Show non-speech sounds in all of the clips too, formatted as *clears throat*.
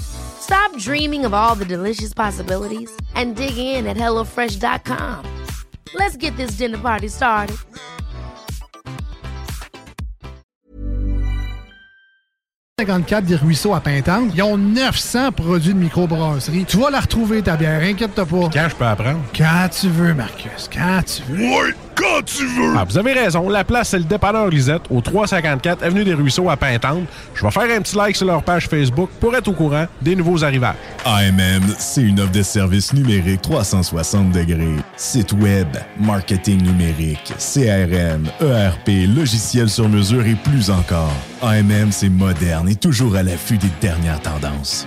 Stop dreaming of all the delicious possibilities and dig in at HelloFresh.com. Let's get this dinner party started. « 54 des Ruisseaux à Pintante. Ils ont 900 produits de microbrasserie. Tu vas la retrouver, ta bière, inquiète-toi pas. Quand je peux apprendre? Quand tu veux, Marcus, quand tu veux. Oui, quand tu veux! Ah, vous avez raison, la place, c'est le dépanneur Lisette, au 354 Avenue des Ruisseaux à Pintante. Je vais faire un petit like sur leur page Facebook pour être au courant des nouveaux arrivages. AMM, c'est une offre de services numériques 360 degrés. Site web, marketing numérique, CRM, ERP, logiciel sur mesure et plus encore. AMM, c'est moderne et toujours à l'affût des dernières tendances.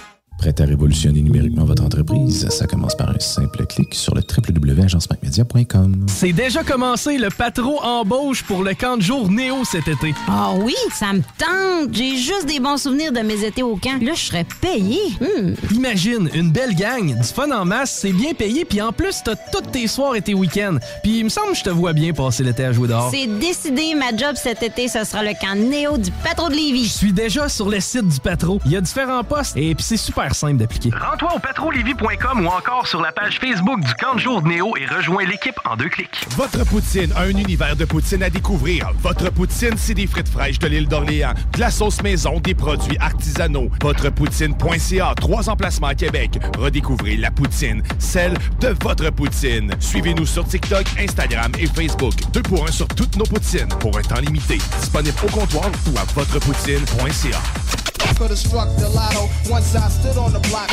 Prêt à révolutionner numériquement votre entreprise? Ça commence par un simple clic sur le www.agencemacmedia.com. C'est déjà commencé, le patro embauche pour le camp de jour Néo cet été. Ah oui, ça me tente. J'ai juste des bons souvenirs de mes étés au camp. Là, je serais payé. Hmm. Imagine, une belle gang, du fun en masse, c'est bien payé, puis en plus, t'as tous tes soirs et tes week-ends. Puis il me semble que je te vois bien passer l'été à jouer dehors. C'est décidé, ma job cet été, ce sera le camp Néo du patro de Lévis. Je suis déjà sur le site du patro. Il y a différents postes et puis c'est super simple d'appliquer. Rends-toi au patrolevy.com ou encore sur la page Facebook du camp de jour de Néo et rejoins l'équipe en deux clics. Votre poutine, un univers de poutine à découvrir. Votre poutine, c'est des frites fraîches de l'île d'Orléans, de la sauce maison, des produits artisanaux. Votrepoutine.ca, trois emplacements à Québec. Redécouvrez la poutine, celle de votre poutine. Suivez-nous sur TikTok, Instagram et Facebook. Deux pour un sur toutes nos poutines, pour un temps limité. Disponible au comptoir ou à votrepoutine.ca. Could have struck the lotto once I stood on the block.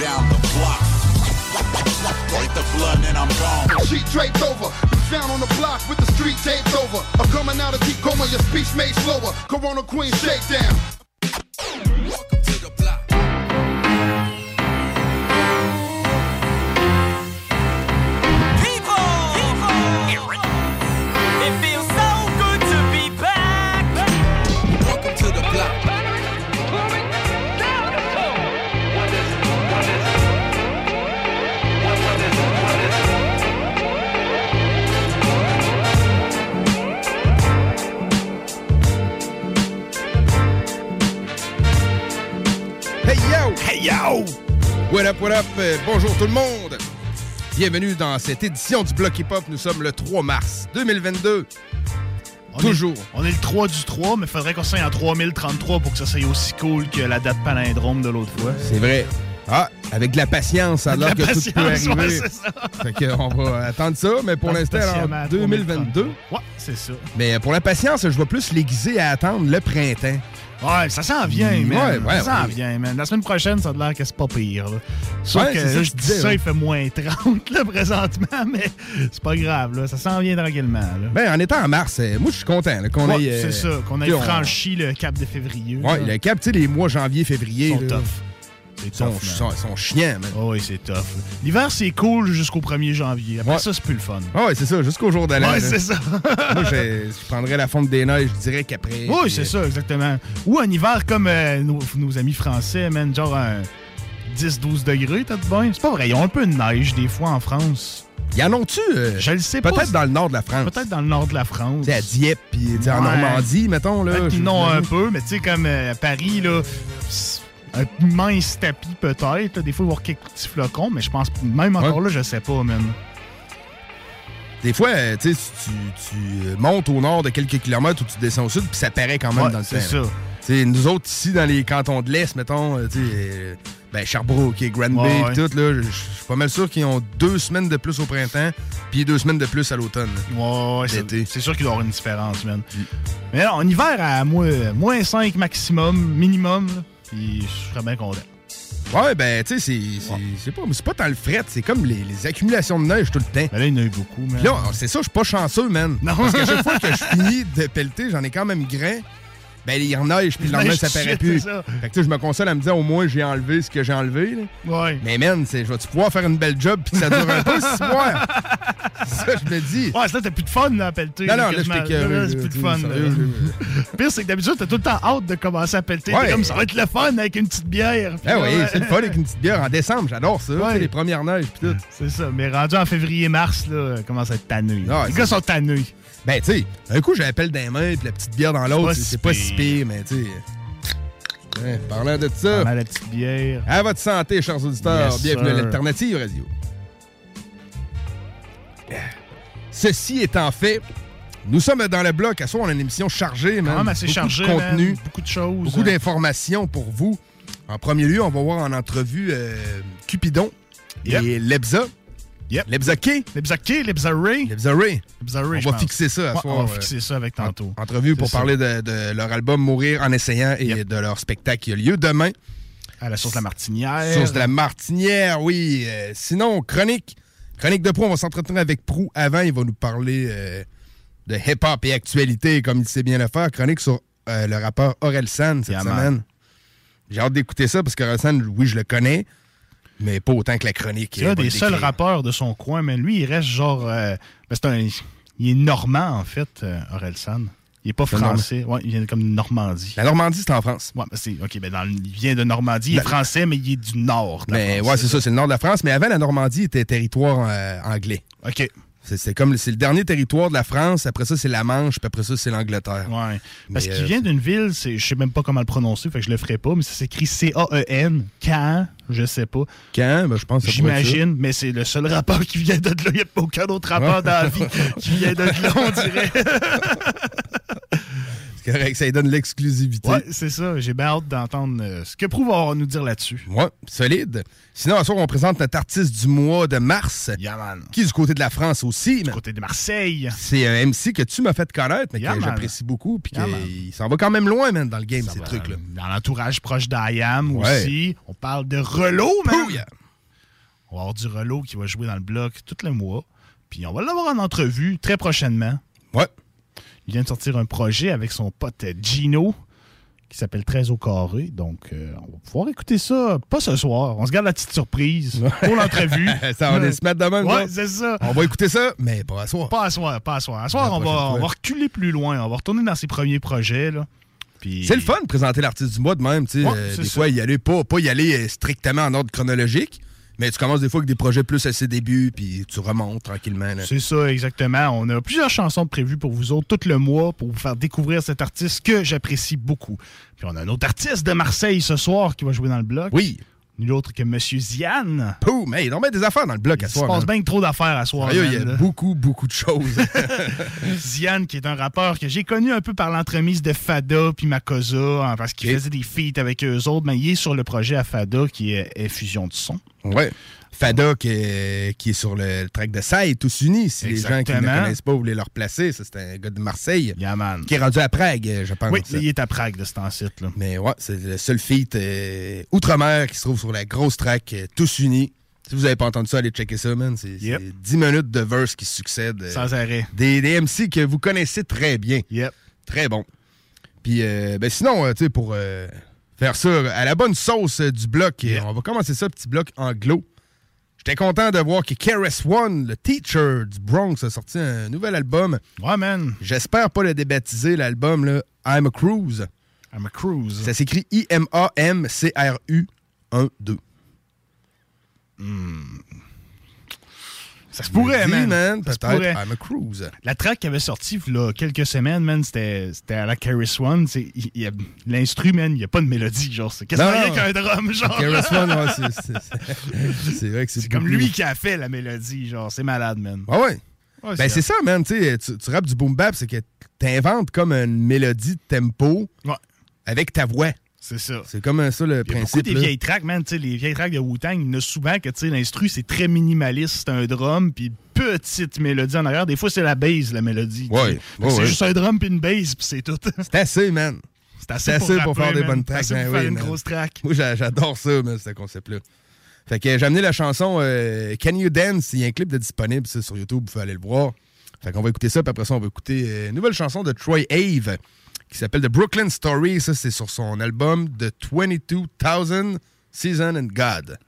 Down the block. Break the blood and I'm gone. Sheet draped over. Found on the block with the street taped over. I'm coming out of deep coma, your speech made slower. Corona Queen shakedown. Yo! What up, what up? Euh, bonjour tout le monde! Bienvenue dans cette édition du Bloc Hip Hop. Nous sommes le 3 mars 2022. Toujours. on est le 3 du 3, mais faudrait qu'on soit en 3033 pour que ça soit aussi cool que la date palindrome de l'autre fois. C'est vrai. Ah, avec de la patience, alors que tout peut ouais, arriver. c'est ça. Fait que on va attendre ça, mais pour l'instant, Patiemment en à 2022. Ouais, c'est ça. Mais pour la patience, je vais plus l'aiguiser à attendre le printemps. Ouais, ça s'en vient, Ouais, man. ouais, ça s'en ouais. vient, man. La semaine prochaine, ça a l'air que c'est pas pire. Là. Sauf Ouais, que ça là, je dis ça, ouais. il fait moins *laughs* 30 là, présentement, mais c'est pas grave. Là. Ça s'en vient tranquillement. Là. Ben, en étant en mars, euh, moi, je suis content qu'on Ouais, ait. euh, c'est ça, qu'on ait on- franchi le cap de février. Ouais, le cap, tu sais, les mois janvier, février. Ils sont tough. C'est sont, man. sont, sont chiants, man. Oh, oui, c'est tough. L'hiver, c'est cool jusqu'au 1er janvier. Après ça, c'est plus le fun. Ouais, c'est ça, jusqu'au jour. Ouais, là. c'est ça. *laughs* Moi, je, je prendrais la fonte des neiges direct après. Oui, puis, c'est euh, ça, exactement. Ou un hiver comme euh, nos, nos amis français, man, genre un 10-12 degrés, t'as de bien. C'est pas vrai, ils ont un peu de neige des fois en France. Y en ont-tu? euh, Je le sais pas. Peut-être dans le nord de la France. Peut-être dans le nord de la France. Tu sais, à Dieppe, puis en. Normandie, mettons. là. Peut-être qu'ils n'ont un peu, mais tu sais, comme euh, à Paris, là, un mince tapis peut-être. Des fois, il va y avoir quelques petits flocons, mais je pense, même encore là, je sais pas, man. Des fois, euh, tu tu, euh, montes au nord de quelques kilomètres ou tu descends au sud, puis ça paraît quand même Ouais, dans le c'est temps. ça. Tu sais, nous autres, ici, dans les cantons de l'Est, mettons, euh, tu sais, euh, ben, Sherbrooke et Granby, Ouais, puis tout, là, je suis pas mal sûr qu'ils ont deux semaines de plus au printemps, puis deux semaines de plus à l'automne. Ouais, ouais, c'est c'est sûr qu'il doit y avoir une différence, man. Mais là, en hiver, à moins, moins 5 maximum, minimum, là, puis je serais bien content. Ouais, ben, tu sais, c'est pas, pas tant le fret, c'est comme les, les accumulations de neige tout le temps. Mais là, il y en a eu beaucoup, man. Puis là, c'est ça, je suis pas chanceux, man. Non. Parce qu'à chaque fois que je finis de pelleter, j'en ai quand même grain. Ben, il y en neige, puis le lendemain, ça paraît plus. ça. Fait que, tu sais, je me console à me dire, au moins, j'ai enlevé ce que j'ai enlevé. là. Ouais. Mais, man, c'est- je vais-tu pouvoir faire une belle job, puis que ça dure un peu, six *laughs* mois? ça, je me dis. Ouais, ça, t'as plus de fun, là, à pelleter. Non, non, là, Là, c'est plus de fun. *laughs* pire, c'est que d'habitude, t'as tout le temps hâte de commencer à pelleter. Ouais. Comme, ça va être le fun avec une petite bière. Ah oui, ouais. c'est le fun avec une petite bière en décembre, j'adore ça. tu sais, Les premières neiges, puis tout. C'est ça. Mais rendu en février-mars, là, commence à être tanné. Ah, Les gars sont tannés. Ben, tu sais, un coup, j'ai la pelle dans les mains, puis la petite bière dans l'autre, c'est pas si pire, mais tu sais. Ouais, parlant de ça. Parlant de la petite bière. À votre santé, chers auditeurs. Yes, Bienvenue à l'Alternative Radio. Ceci étant fait, nous sommes dans le bloc. À soi, on a une émission chargée, man. Quand même assez Beaucoup de contenu, man. Beaucoup de choses. beaucoup d'informations pour vous. En premier lieu, on va voir en entrevue euh, Cupidon et Lebza. Lebza K. Lebza K, Lebza Ray. Lebza Ray. Lebza Ray, On va pense. fixer ça à Ouais, soir, On va euh, fixer ça avec tantôt. Entrevue pour ça. parler de, de leur album Mourir en essayant et de leur spectacle qui a lieu demain. À la source de la Martinière. Source de la Martinière, oui. Euh, sinon, chronique. Chronique de Prou, on va s'entretenir avec Prou avant. Il va nous parler euh, de hip-hop et actualité, comme il sait bien le faire. Chronique sur le rappeur Aurel San cette Yeah, semaine. J'ai hâte d'écouter ça parce qu'Aurel San, oui, je le connais, mais pas autant que la chronique. C'est euh, un des seuls rappeurs de son coin, mais lui, il reste genre. euh, ben, c'est un, il est normand, en fait, euh, Aurel San. Il est pas français. Ouais, il vient comme de Normandie. La Normandie, c'est en France. Ouais, c'est, OK, ben dans il vient de Normandie. Il est français, mais il est du nord. de la Mais France, ouais, c'est ça, c'est le nord de la France. Mais avant, la Normandie était territoire euh, anglais. OK. C'est comme c'est le dernier territoire de la France. Après ça, c'est la Manche. Puis après ça, c'est l'Angleterre. Ouais. Parce qu'il euh, vient d'une ville, je sais même pas comment le prononcer, fait que je le ferai pas, mais ça s'écrit C-A-E-N. Caen, je sais pas. Quand? Ben, je pense que. J'imagine, mais c'est le seul rappeur qui vient de là. Il n'y a aucun autre rappeur dans la vie qui vient de là, on dirait. *laughs* Correct, ça lui donne l'exclusivité. Ouais, c'est ça. J'ai bien hâte d'entendre euh, ce que Prou va nous dire là-dessus. Ouais, solide. Sinon, à soir, on présente notre artiste du mois de mars. Yeah, man. Qui est du côté de la France aussi. Du côté de Marseille. C'est un MC que tu m'as fait connaître, mais Yeah, que j'apprécie beaucoup. Puis Yeah, qu'il s'en va quand même loin, man, dans le game, Ça ces trucs-là. Dans l'entourage proche d'IAM Ouais. aussi. On parle de Relo, man. Yeah. On va avoir du Relo qui va jouer dans le bloc tout le mois. Puis on va l'avoir en entrevue très prochainement. Ouais. Il vient de sortir un projet avec son pote Gino qui s'appelle 13 au carré. Donc, euh, on va pouvoir écouter ça, pas ce soir. On se garde la petite surprise pour l'entrevue. *laughs* ça, on va se mettre de même, Ouais, c'est ça. On va écouter ça, mais pas à soir. Pas à soir, pas à soir. À soir, on va, on va reculer plus loin. On va retourner dans ses premiers projets. Là. Puis- C'est le fun de présenter l'artiste du mois de même. tu sais. Ouais, Euh, des ça. fois, y aller, pas, pas y aller euh, strictement en ordre chronologique, mais tu commences des fois avec des projets plus à ses débuts, puis tu remontes tranquillement. C'est ça, exactement. On a plusieurs chansons prévues pour vous autres tout le mois pour vous faire découvrir cet artiste que j'apprécie beaucoup. Puis on a un autre artiste de Marseille ce soir qui va jouer dans le bloc. Oui. Nul autre que Monsieur Zian. Pouh, mais il en met des affaires dans le bloc à Il se soir. passe bien trop d'affaires à soir. Sérieux, il y a là. beaucoup, beaucoup de choses. *laughs* *laughs* Zian, qui est un rappeur que j'ai connu un peu par l'entremise de Fada puis Makosa, hein, parce qu'il faisait des feats avec eux autres, mais il est sur le projet à Fada qui est, est Fusion du son. ouais. Fada qui est, qui est sur le, le track de Saï, tous unis. Si les gens qui ne connaissent pas voulaient le replacer, ça c'est un gars de Marseille. Yeah. Qui est rendu à Prague, je pense. Oui, il est à Prague de cet site là. Mais ouais, c'est le seul feat euh, outre-mer qui se trouve sur la grosse track euh, Tous Unis. Si vous n'avez pas entendu ça, allez checker ça, man. C'est Yep. c'est 10 minutes de verse qui succèdent. euh, Sans arrêt. Des, des MC que vous connaissez très bien. Yep. Très bon. Puis, ben sinon, tu sais, pour faire ça à la bonne sauce du bloc, on va commencer ça, petit bloc anglo. J'étais content de voir que KRS One, le teacher du Bronx, a sorti un nouvel album. Ouais, man. J'espère pas le débaptiser, l'album, là. I'm a Cruise. I'm a Cruise. Ça s'écrit I-M-A-M-C-R-U 1-2. Ça se pourrait, man. man, peut-être. I'm a Cruise. La track qui avait sorti il y a quelques semaines, man, c'était à la Carris One. L'instru, man, il n'y a pas de mélodie, genre. C'est quasiment rien qu'un drum, genre. KRS One, ouais, *laughs* c'est- vrai que c'est C'est comme lui qui a fait la mélodie, genre. C'est malade, man. Ah ouais. Ouais, Ben, c'est ça, man. Tu, sais, tu, tu rappes du boom bap, c'est que t'inventes comme une mélodie de tempo Ouais. avec ta voix. C'est ça. C'est comme ça le Il y a beaucoup principe. des là. vieilles tracks, man. Les vieilles tracks de Wu-Tang, il y en a souvent que l'instru, c'est très minimaliste. C'est un drum, puis petite mélodie en arrière. Des fois, c'est la bass, la mélodie. Ouais, c'est ouais. juste un drum puis une bass, puis c'est tout. C'est assez, man. C'est assez, C'est pour, assez pour rapper, faire des bonnes C'est tracks. assez ben pour oui, faire une man. grosse track. Moi, j'a- j'adore ça, man, ce concept-là. Fait que j'ai amené la chanson euh, Can You Dance? Il y a un clip de disponible ça, sur YouTube, vous pouvez aller le voir. Fait qu'on va écouter ça, puis après ça, on va écouter euh, une nouvelle chanson de Troy Ave qui s'appelle The Brooklyn Story. Ça, c'est sur son album The 22,000 Season and God.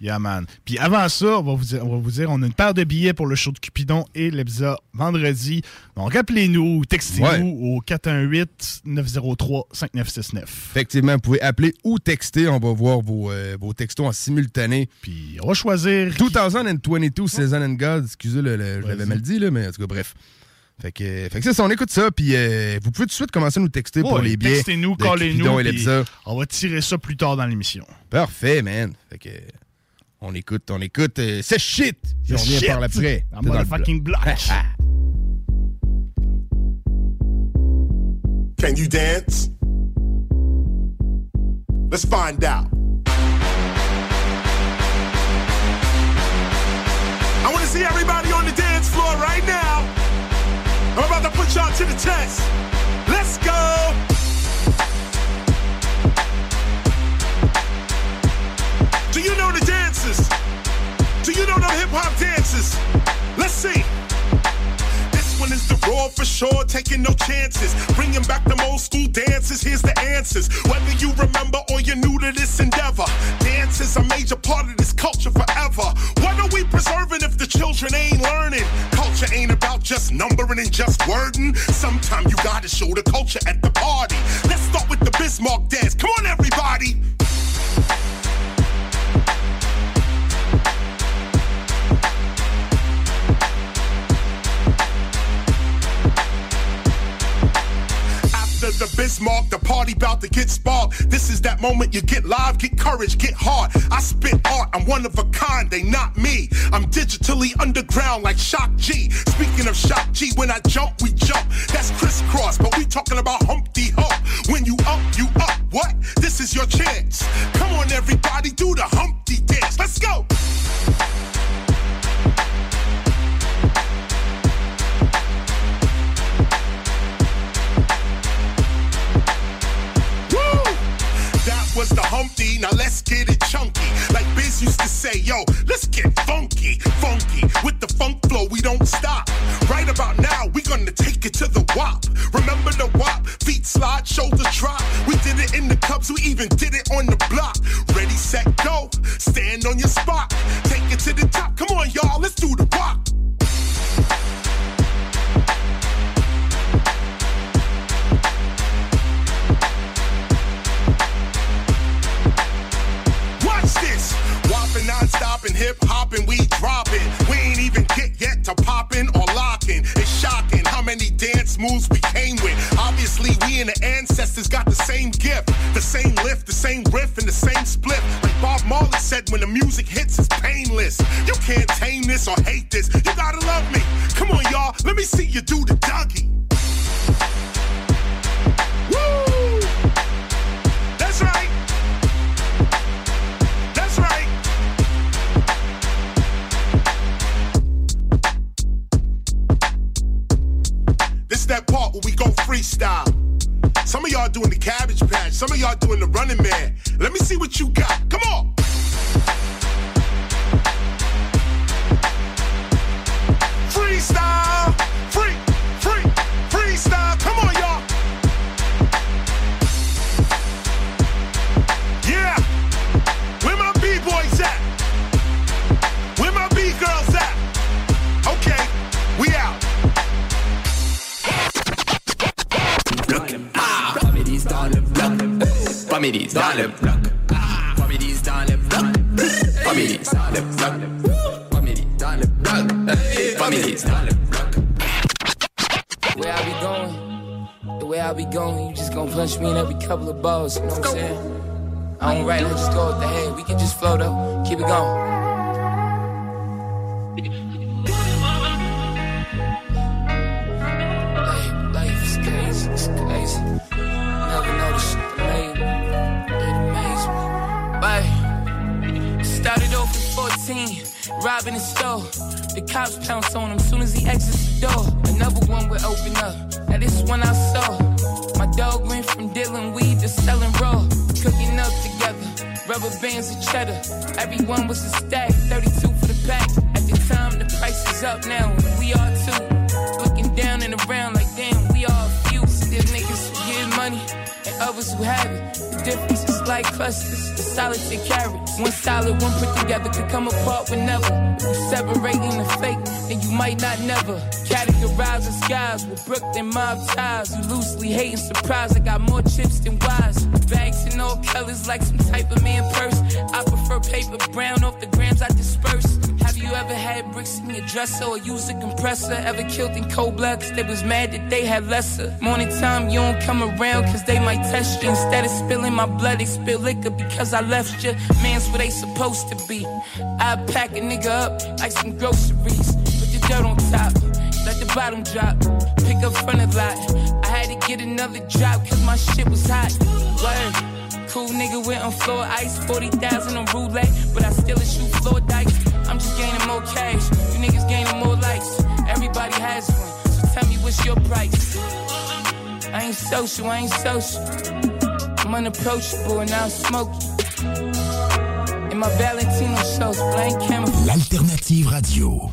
Yeah, man. Puis avant ça, on va, vous dire, on va vous dire, on a une paire de billets pour le show de Cupidon et l'Ebza vendredi. Donc, rappelez-nous, textez-nous Ouais. au 418-903-5969. Effectivement, vous pouvez appeler ou texter. On va voir vos, euh, vos textos en simultané. Puis on va choisir. 2022 Season and God. Excusez, le, le- je l'avais mal dit, là, mais en tout cas, bref. Fait que, fait que c'est ça, on écoute ça, puis euh, vous pouvez tout de suite commencer à nous texter pour les billets. Textez-nous, l'Ebza. On va tirer ça plus tard dans l'émission. Parfait, man. Fait que, on écoute, on écoute. euh, c'est shit! Revient shit! par l'après. T'es dans le motherfucking block. Can you dance? Let's find out. I want to see everybody I'm about to put y'all to the test. Let's go. Do you know the dances? Do you know the hip hop dances? Let's see. The raw for sure, taking no chances. Bringing back them old school dances, here's the answers. Whether you remember or you're new to this endeavor, dance is a major part of this culture forever. What are we preserving if the children ain't learning? Culture ain't about just numbering and just wording. Sometime you gotta show the culture at the party. Let's start with the Bismarck dance. Come on, everybody. The Bismarck, the party bout to get sparked. This is that moment you get live, get courage, get hard. I spit art, I'm one of a kind, they not me. I'm digitally underground like Shock G. Speaking of Shock G, when I jump, we jump. That's crisscross, but we talking about Humpty Hump. When you up, you up. What? This is your chance. Come on, everybody, do the Humpty dance. Let's go. Was the Humpty, now let's get it chunky. Like Biz used to say, yo, let's get funky, funky. With the funk flow, we don't stop. Right about now, we gonna take it to the WAP. Remember the WAP? Feet slide, shoulder drop. We did it in the cups, we even did it on the block. Ready, set, go. Stand on your spot. Take it to the top. Come on, y'all, let's do the WAP. Non-stop hip hopping, we dropping. We ain't even get yet to popping or locking. It's shocking how many dance moves we came with. Obviously, we and the ancestors got the same gift, the same lift, the same riff, and the same split. Like Bob Marley said, when the music hits, it's painless. You can't tame this or hate this. You gotta love me. Come on, y'all. Let me see you do the Dougie. Woo! That part where we go freestyle. Some of y'all doing the cabbage patch, some of y'all doing the running man. Let me see what you got. Come on. Freestyle. Comédies dans le bloc. Comédies dans le bloc. Comédies dans le bloc. Comédies dans le bloc. Comédies dans le bloc. The way I be going, the way I be going, you just gon' punch me in every couple of balls, you know what I'm saying? I don't right, let's just go with the head. We can just flow though. Keep it going. Scene, robbing the store. The cops pounce on him soon as he exits the door. Another one would open up. Now this one I saw. My dog went from dealing weed to selling raw. Cooking up together, rubber bands of cheddar. Everyone was a stack, 32 for the pack. At the time, the price is up now. We are too. Looking down and around like damn, we are a few. Still niggas who get money and others who have it. The difference is like clusters, the solitary carrots. One solid, one put together could come apart whenever. If you separating the fake, then you might not never. Categorize the skies with Brooklyn mob ties. You loosely hate and surprised. I got more chips than wise. Bags in all colors like some type of man purse. I prefer paper brown off the grams I disperse. You ever had bricks in your dresser or used a compressor? Ever killed in cold blood cause they was mad that they had lesser? Morning time, you don't come around cause they might test you. Instead of spilling my blood, they spill liquor because I left you. Man's where they supposed to be. I pack a nigga up like some groceries. Put the dirt on top, let the bottom drop. Pick up front of lot. I had to get another drop cause my shit was hot. Word. Cool nigga went on floor ice, 40,000 on roulette, but I still a shoot floor dice. I'm just gaining more cash, you niggas gaining more likes. Everybody has one, so tell me what's your price. I ain't social, I ain't social. I'm unapproachable and I smoke. And my Valentino shows blank camera. L'alternative radio.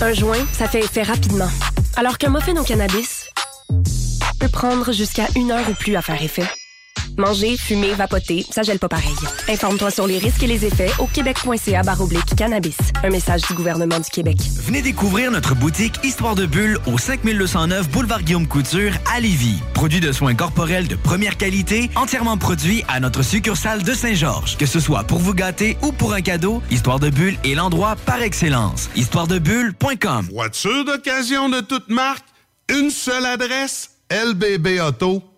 Un joint, ça fait effet rapidement. Alors qu'un muffin au cannabis peut prendre jusqu'à une heure ou plus à faire effet. Manger, fumer, vapoter, ça gèle pas pareil. Informe-toi sur les risques et les effets au québec.ca oblique cannabis. Un message du gouvernement du Québec. Venez découvrir notre boutique Histoire de Bulle au 5209 Boulevard Guillaume Couture à Lévis. Produit de soins corporels de première qualité, entièrement produit à notre succursale de Saint-Georges. Que ce soit pour vous gâter ou pour un cadeau, Histoire de Bulle est l'endroit par excellence. Histoiredebulle.com Voiture d'occasion de toute marque, une seule adresse,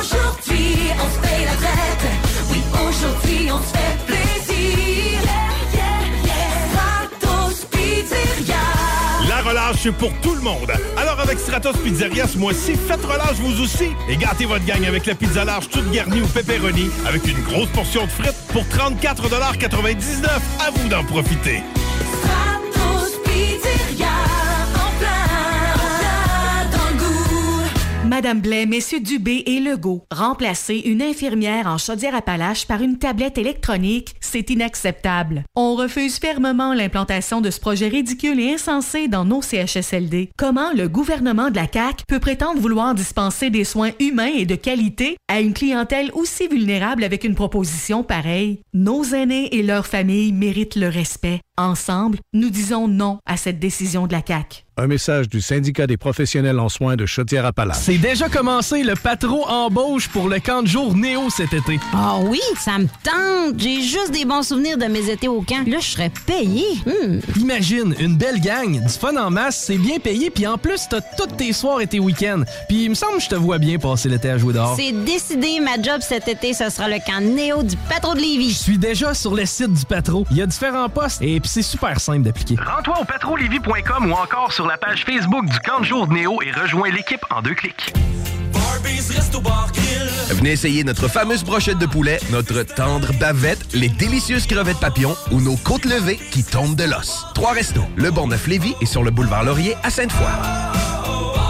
Aujourd'hui, on se fait la fête. Oui, aujourd'hui, on se fait plaisir. Stratos Pizzeria. La relâche pour tout le monde. Alors avec Stratos Pizzeria ce mois-ci, faites relâche vous aussi et gâtez votre gang avec la pizza large toute garnie au pepperoni avec une grosse portion de frites pour 34,99 À vous d'en profiter. Madame Blais, Messieurs Dubé et Legault, remplacer une infirmière en Chaudière-Appalaches par une tablette électronique, c'est inacceptable. On refuse fermement l'implantation de ce projet ridicule et insensé dans nos CHSLD. Comment le gouvernement de la CAQ peut prétendre vouloir dispenser des soins humains et de qualité à une clientèle aussi vulnérable avec une proposition pareille? Nos aînés et leurs familles méritent le respect. Ensemble, nous disons non à cette décision de la CAQ. Un message du syndicat des professionnels en soins de Chaudière-Appalaches. C'est déjà commencé le patro embauche pour le camp de jour Néo cet été. Ah oui, ça me tente. J'ai juste des bons souvenirs de mes étés au camp. Là, je serais payé. Hmm. Imagine, une belle gang, du fun en masse, c'est bien payé, puis en plus, t'as tous tes soirs et tes week-ends. Puis il me semble que je te vois bien passer l'été à jouer dehors. C'est décidé, ma job cet été, ce sera le camp Néo du patro de Lévis. Je suis déjà sur le site du patro. Il y a différents postes et puis c'est super simple d'appliquer. Rends-toi au patrolevy.com ou encore sur la page Facebook du camp de jour de Néo et rejoins l'équipe en deux clics. Venez essayer notre fameuse brochette de poulet, notre tendre bavette, les délicieuses crevettes papillons ou nos côtes levées qui tombent de l'os. Trois restos, le Neuf lévis et sur le boulevard Laurier à Sainte-Foy.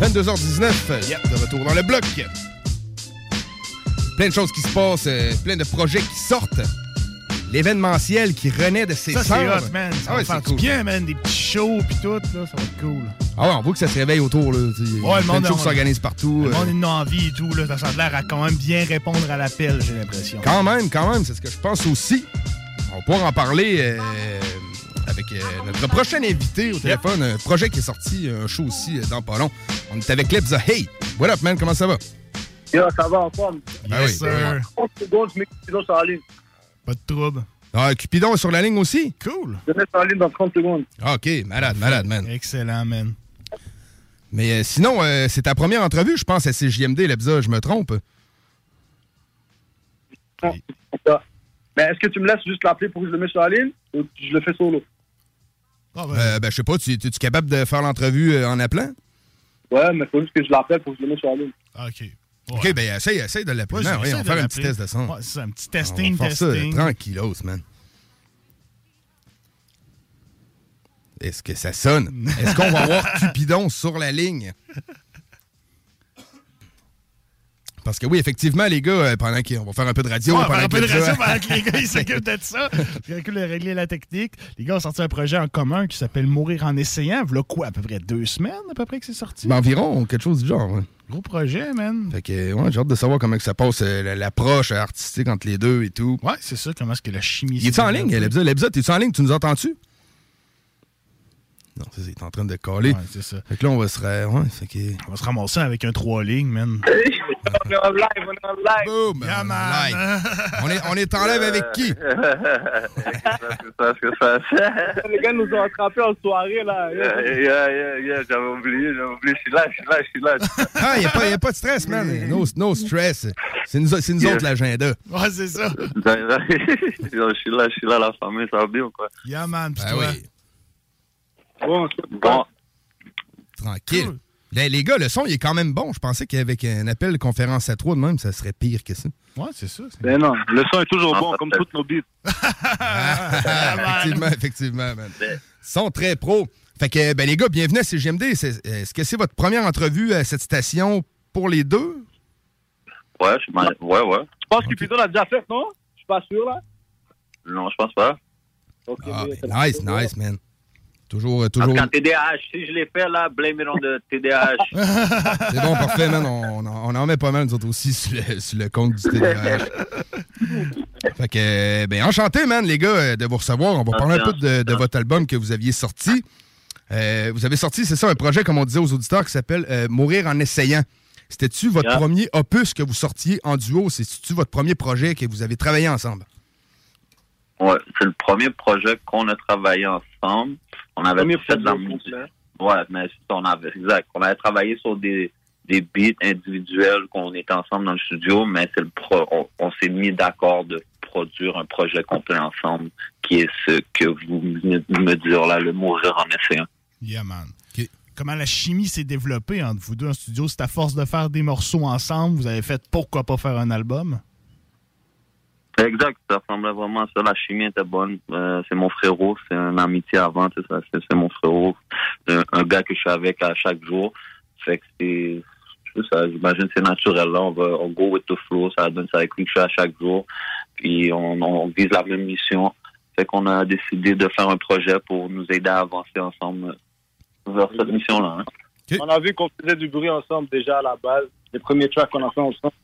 22h19, yep, de retour dans le bloc. Plein de choses qui se passent, euh, plein de projets qui sortent. L'événementiel qui renaît de ses Ça, c'est cendres. hot, man. Ça Ah va faire cool. bien, man. Des petits shows pis tout, là. Ça va être cool. Ah ouais, on voit que ça se réveille autour. Là. Ouais, le plein monde de qui s'organisent partout. Le euh. monde a une envie et tout, là. Ça a l'air à quand même bien répondre à l'appel, j'ai l'impression. Quand même, quand même, c'est ce que je pense aussi. On va pouvoir en parler euh, avec euh, notre prochain invité au téléphone. Un projet qui est sorti, un show aussi euh, dans pas long. On est avec Lebza. Hey, what up, man? Comment ça va? Ça va en forme. Ah oui, vraiment. 30 secondes, je mets Cupidon sur la ligne. Pas de trouble. Ah, Cupidon est sur la ligne aussi? Cool. Je mets sur la ligne dans 30 secondes. Ah, OK, malade, malade, man. Excellent, man. Mais euh, sinon, euh, c'est ta première entrevue, je pense, à CJMD, Lebza, je me trompe? Mais est-ce que tu me laisses juste l'appeler pour que je le mette sur la ligne ou je le fais solo? Euh, ben, je sais pas, tu es-tu capable de faire l'entrevue euh, en appelant? Ouais, mais faut juste que je l'appelle pour que je le mette sur la ligne. OK. OK, ben essaye, essaye de l'appeler. Ouais, on va faire un petit test de son. Ouais, c'est un petit testing, on va faire testing. ça tranquillos, man. Est-ce que ça sonne? *laughs* Est-ce qu'on va avoir Cupidon sur la ligne? Parce que oui, effectivement, les gars, euh, pendant qu'on va faire un peu de radio. Ouais, on va pendant faire un peu de radio pendant que les gars ils *laughs* s'occupent de ça. Recule de régler la technique. Les gars ont sorti un projet en commun qui s'appelle Mourir en essayant. Voilà quoi, à peu près deux semaines à peu près que c'est sorti? Ben, environ, quelque chose du genre. ouais. Gros projet, man. Fait que, ouais, j'ai hâte de savoir comment que ça passe, euh, la- l'approche artistique entre les deux et tout. Ouais, c'est ça, comment est-ce que la chimie... Il est-tu en ligne, Lebza? Lebza, t'es-tu en ligne? Tu nous entends-tu? Non, c'est ça, il est en train de caler. Ouais, c'est ça. Fait que là, on va se... ra- Ouais, fait que... On va se ramasser avec un trois lignes, man. *laughs* on est en live, on est en live. Boom! Yeah, on, man. live. *laughs* on est, on est en live avec qui? *laughs* c'est ça ce que ça. Les gars nous ont attrapés en soirée, là. Yeah, yeah, yeah, yeah, j'avais oublié, j'avais oublié, je suis là, je suis là, je suis là. Ah, il n'y a, pas- y a pas de stress, man. No, no stress. C'est nous, c'est nous Yeah. autres, l'agenda. Ouais, c'est ça. je suis là, je suis là, la famille, ça va bien ou quoi? Yeah, man. Pis Ben toi? oui. Bon, Bon, Tranquille. Les, les gars, le son, il est quand même bon. Je pensais qu'avec un appel de conférence à trois de même, ça serait pire que ça. Ouais, c'est ça. Ben non, le son est toujours bon, comme toutes nos beats. *laughs* effectivement, effectivement, man. Ils sont très pros. Fait que, ben, les gars, bienvenue à CGMD. Est-ce que c'est votre première entrevue à cette station pour les deux? ouais, je m'en- ouais, ouais. Je pense que Cupidon l'a déjà fait, non? Je suis pas sûr, là. Non, je pense pas. Ok, Ah, mais- ben, nice, nice, man. Toujours, euh, En toujours. cas, TDAH, si je l'ai fait, là, blame it on the TDAH. *laughs* C'est bon, parfait, man. On, on en- met pas mal, nous autres aussi, sur le, sur le compte du TDAH. *laughs* fait que, euh, ben, enchanté, man, les gars, euh, de vous recevoir. On va parler un peu de, de votre album que vous aviez sorti. Euh, vous avez sorti, c'est ça, un projet, comme on disait aux auditeurs, qui s'appelle euh, Mourir en essayant. C'était-tu votre Yeah. premier opus que vous sortiez en duo? C'est-tu votre premier projet que vous avez travaillé ensemble? Ouais, c'est le premier projet qu'on a travaillé ensemble. On avait Premier fait de la musique. Ouais, mais on avait, exact. On avait travaillé sur des, des beats individuels qu'on était ensemble dans le studio, mais c'est le pro, on, on s'est mis d'accord de produire un projet complet ensemble, qui est ce que vous venez de me dire là, le mourir en essayant. Yeah, man. Comment la chimie s'est développée entre vous deux en studio? C'est à force de faire des morceaux ensemble, vous avez fait pourquoi pas faire un album? Exact, ça ressemblait vraiment à ça. La chimie était bonne. Euh, c'est mon frérot, c'est un amitié avant, tu sais, ça, c'est, c'est mon frérot. Un, un gars que je suis avec à chaque jour. Fait que c'est, je sais ça, j'imagine que c'est naturel là. On va, on go with the flow. Ça donne ça avec lui que je suis à chaque jour. Puis on, on vise la même mission. Fait qu'on a décidé de faire un projet pour nous aider à avancer ensemble vers cette mission-là. hein. On a vu qu'on faisait du bruit ensemble déjà à la base. Les premiers tracks qu'on a fait ensemble,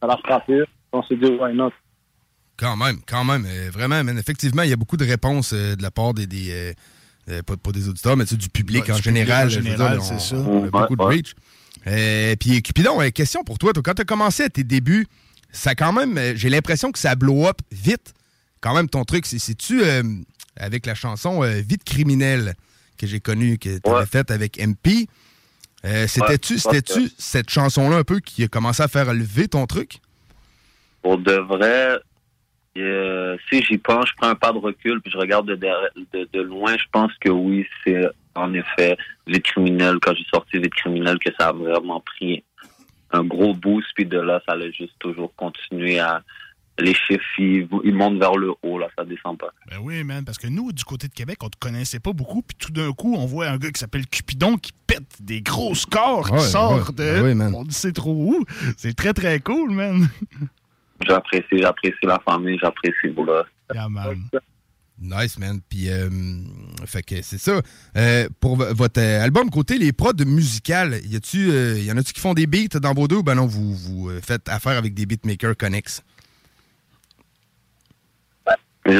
ça l'a frappé. On s'est dit, why not? Quand même, quand même. euh, vraiment, man, effectivement, il y a beaucoup de réponses euh, de la part des. des euh, euh, pas, pas des auditeurs, mais tu sais, du public Ouais, en du public général. en général, c'est ça. On a Ouais, beaucoup de reach. Euh, puis, Cupidon, euh, question pour toi. toi quand tu as commencé à tes débuts, ça quand même. euh, J'ai l'impression que ça blow up vite. Quand même, ton truc, c'est- c'est-tu euh, avec la chanson euh, Vite criminelle que j'ai connue, que tu avais faite avec MP? Euh, C'était-tu Ouais, cette chanson-là un peu qui a commencé à faire lever ton truc? Pour de vrai, euh, si j'y pense, je prends un pas de recul puis je regarde de, de, de loin, je pense que oui, c'est en effet Vite criminel, quand j'ai sorti Vite criminel, que ça a vraiment pris un gros boost, puis de là, ça allait juste toujours continuer à... Les chiffres, ils, ils montent vers le haut, là, ça descend pas. Ben oui, man, parce que nous, du côté de Québec, on te connaissait pas beaucoup, puis tout d'un coup, on voit un gars qui s'appelle Cupidon qui pète des gros scores, Ouais, qui sort ouais, de. ben oui, man. On ne sait trop où. C'est très, très cool, man. *laughs* J'apprécie, j'apprécie la famille, j'apprécie vous là. Yeah, man. Nice, man. Puis, euh, fait que c'est ça. Euh, pour votre euh, album, côté les prods musicales, y a-tu, euh, y en a-tu qui font des beats dans vos deux ou ben non, vous, vous euh, faites affaire avec des beatmakers connexes? Je.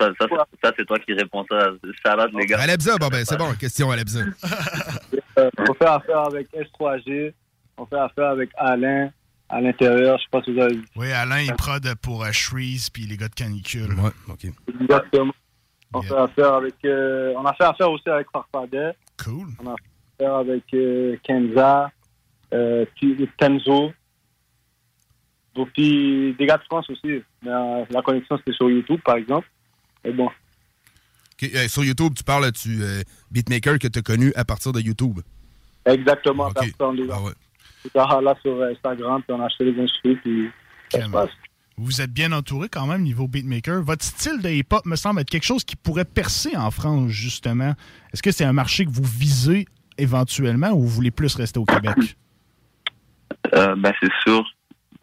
Ça, ça, c'est- ça, c'est toi qui réponds ça. Salade, les gars. Alebza, bon ben c'est bon, question Alebza. *laughs* On fait affaire avec S3G. On fait affaire avec Alain à l'intérieur. Je sais pas si vous avez vu. Oui, Alain, il prod pour euh, Shreeze puis les gars de Canicule. Ouais, OK. Exactement. On fait affaire avec. euh, on a fait affaire aussi avec Farfadet. Cool. On a fait affaire avec euh, Kenza, euh, puis Tenzo. Donc, puis des gars de France aussi. Mais euh, la connexion, c'était sur YouTube, par exemple. Et bon. Euh, sur YouTube, tu parles du euh, beatmaker que tu as connu à partir de YouTube. Exactement. Ok. personne, les gars. Ah ouais. Là sur Instagram, puis on a acheté les instruments, puis ça se passe. Vous êtes bien entouré quand même niveau beatmaker. Votre style de hip-hop me semble être quelque chose qui pourrait percer en France, justement. Est-ce que c'est un marché que vous visez éventuellement ou vous voulez plus rester au Québec? Euh, ben, c'est sûr.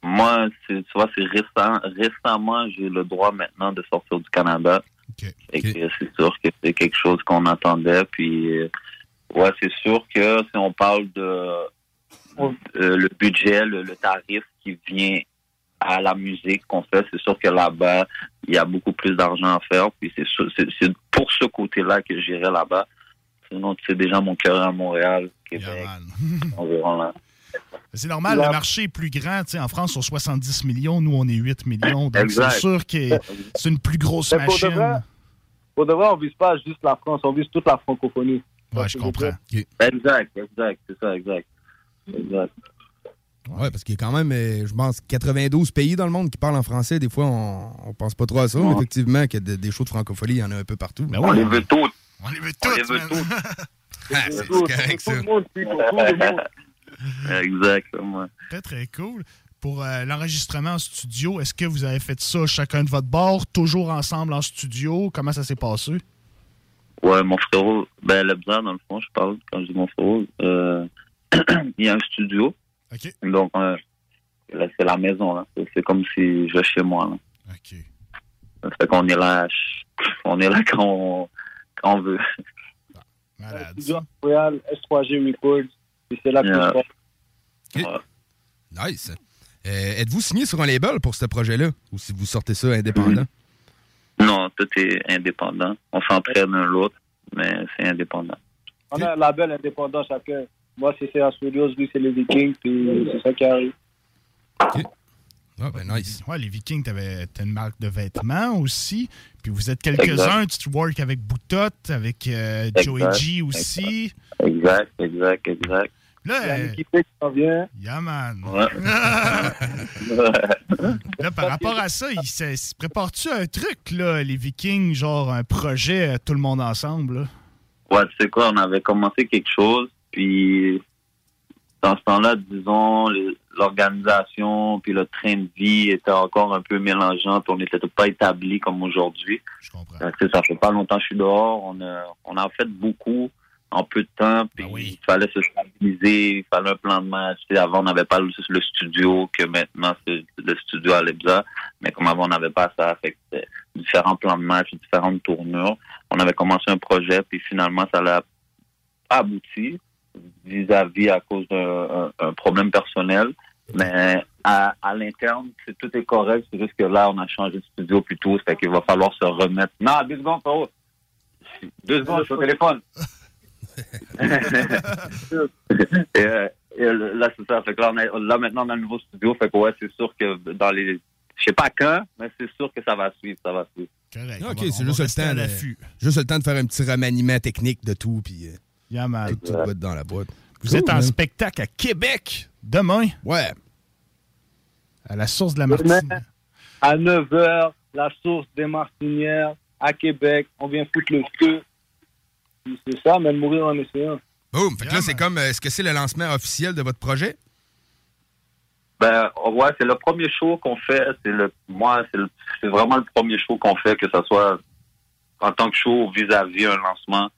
Moi, c'est- tu vois, c'est récent. Récemment, j'ai le droit maintenant de sortir du Canada. Et c'est sûr que c'est quelque chose qu'on attendait. Puis, euh, ouais, c'est sûr que si on parle de euh, le budget, le, le tarif qui vient à la musique qu'on fait, c'est sûr que là-bas, il y a beaucoup plus d'argent à faire. Puis c'est c'est c'est pour ce côté-là que j'irai là-bas. Sinon, tu sais déjà mon cœur est à Montréal, Québec, *laughs* environ là. C'est normal, le marché est plus grand. Tu sais, en France, sur 70 millions, nous, on est 8 millions. Donc, c'est sûr que *laughs* c'est une plus grosse Mais pour de machine. vrai, pour de vrai, on vise pas juste la France, on vise toute la francophonie. Ouais, je comprends. Exact, exact, c'est ça, exact. Exact. Ouais, parce qu'il y a quand même, euh, je pense, 92 pays dans le monde qui parlent en français. Des fois, on, on pense pas trop à ça, mais effectivement, qu'il y a de- des shows de francophonie, il y en a un peu partout. Ben On les veut toutes. On les veut On les veut. Ah, *laughs* c'est correct, ça. le le. Exactement. Très, très cool. Pour euh, l'enregistrement en studio, est-ce que vous avez fait ça chacun de votre bord, toujours ensemble en studio? Comment ça s'est passé? Ouais, mon frérot, ben, Lebza, dans le fond, je parle, quand je dis mon frérot, euh, *clears throat* il y a un studio. Donc, euh, là, c'est la maison, là. C'est- comme si je vais chez moi, là. OK. Ça fait qu'on est là, on est là *laughs* quand on, quand on veut. Studio à Montréal, S3G Records, c'est là que Yeah. je fais. Nice. Euh, Êtes-vous signé sur un label pour ce projet-là? Ou si vous sortez ça indépendant? Non, tout est indépendant. On s'entraîne l'un l'autre, mais c'est indépendant. On a un label indépendant chacun. Moi, c'est Studios, lui, c'est les Vikings, puis c'est ça qui arrive. Ah, ben nice. Ouais, les Vikings, t'avais t'as une marque de vêtements aussi. Puis vous êtes quelques-uns. Tu work avec Boutot, avec euh, Joey G aussi. Exact, exact, exact. Là, Il y a euh, une équipe qui s'en vient. Yeah, man. *laughs* Ouais. Là, par rapport à ça, il se, se prépare-tu un truc, là, les Vikings, genre un projet, euh, tout le monde ensemble? là? Ouais, tu sais quoi, on avait commencé quelque chose, puis dans ce temps-là, disons, l'organisation puis le train de vie était encore un peu mélangeant, puis on n'était pas établi comme aujourd'hui. Je comprends. Ça fait pas longtemps que je suis dehors. On a, on a fait beaucoup en peu de temps, puis il fallait se stabiliser, il fallait un plan de match. Tu sais, avant, on n'avait pas le, le studio que maintenant c'est le studio à l'EBSA, mais comme avant, on n'avait pas ça, fait que différents plans de match, différentes tournures. On avait commencé un projet, puis finalement, ça l'a abouti vis-à-vis à cause d'un un- un problème personnel. Mais à, à l'interne, c'est- tout est correct. C'est juste que là, on a changé de studio plus tôt. Ça fait qu'il va falloir se remettre. Non, deux secondes, Pao. Deux secondes, je suis au téléphone. *laughs* et, et là, c'est ça. Fait que là, on a- là, maintenant, on a un nouveau studio. Fait que ouais, c'est sûr que dans les. Je sais pas quand, mais c'est sûr que ça va suivre. Ça va suivre. OK, c'est juste, le temps de- juste le temps de faire un petit remaniement technique de tout, puis euh, Yeah, man. tout, tout va être dans la boîte. Vous Cool, êtes en man. spectacle à Québec demain. Ouais. À la source de la Martinière. À 9h, la source des Martinières, à Québec. On vient foutre le feu. C'est ça, même mourir en essayant. Boum. Fait que là, c'est comme, euh, est-ce que c'est le lancement officiel de votre projet? Ben ouais, c'est le premier show qu'on fait. C'est le moi, c'est vraiment le premier show qu'on fait, que ce soit en tant que show vis-à-vis un lancement.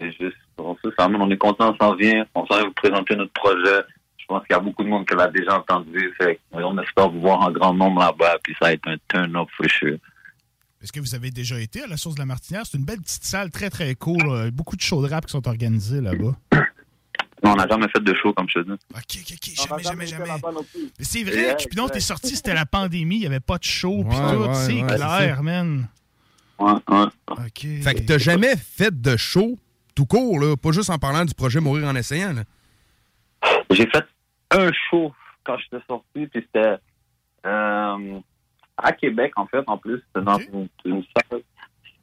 C'est juste on sait, ça, on est content, on s'en vient, on s'en vient vous présenter notre projet. Je pense qu'il y a beaucoup de monde qui l'a déjà entendu. Fait on espère vous voir en grand nombre là-bas, puis ça va être un turn-up for sure. Est-ce que vous avez déjà été à la source de la Martinière? C'est une belle petite salle très très cool. euh, Beaucoup de shows de rap qui sont organisés là-bas. Non, on n'a jamais fait de show comme je te dis. OK, OK, OK. Jamais, jamais, jamais. Mais c'est vrai, Yeah, Cupidon, t'es sorti, c'était la pandémie, il n'y avait pas de show, tout. ouais, c'est ouais, clair, man. Ouais, ouais. OK. Fait que t'as jamais fait de show tout court, là, pas juste en parlant du projet Mourir en essayant. J'ai fait un show quand j'étais sorti, puis c'était euh, à Québec, en fait, en plus. C'était dans une, une salle.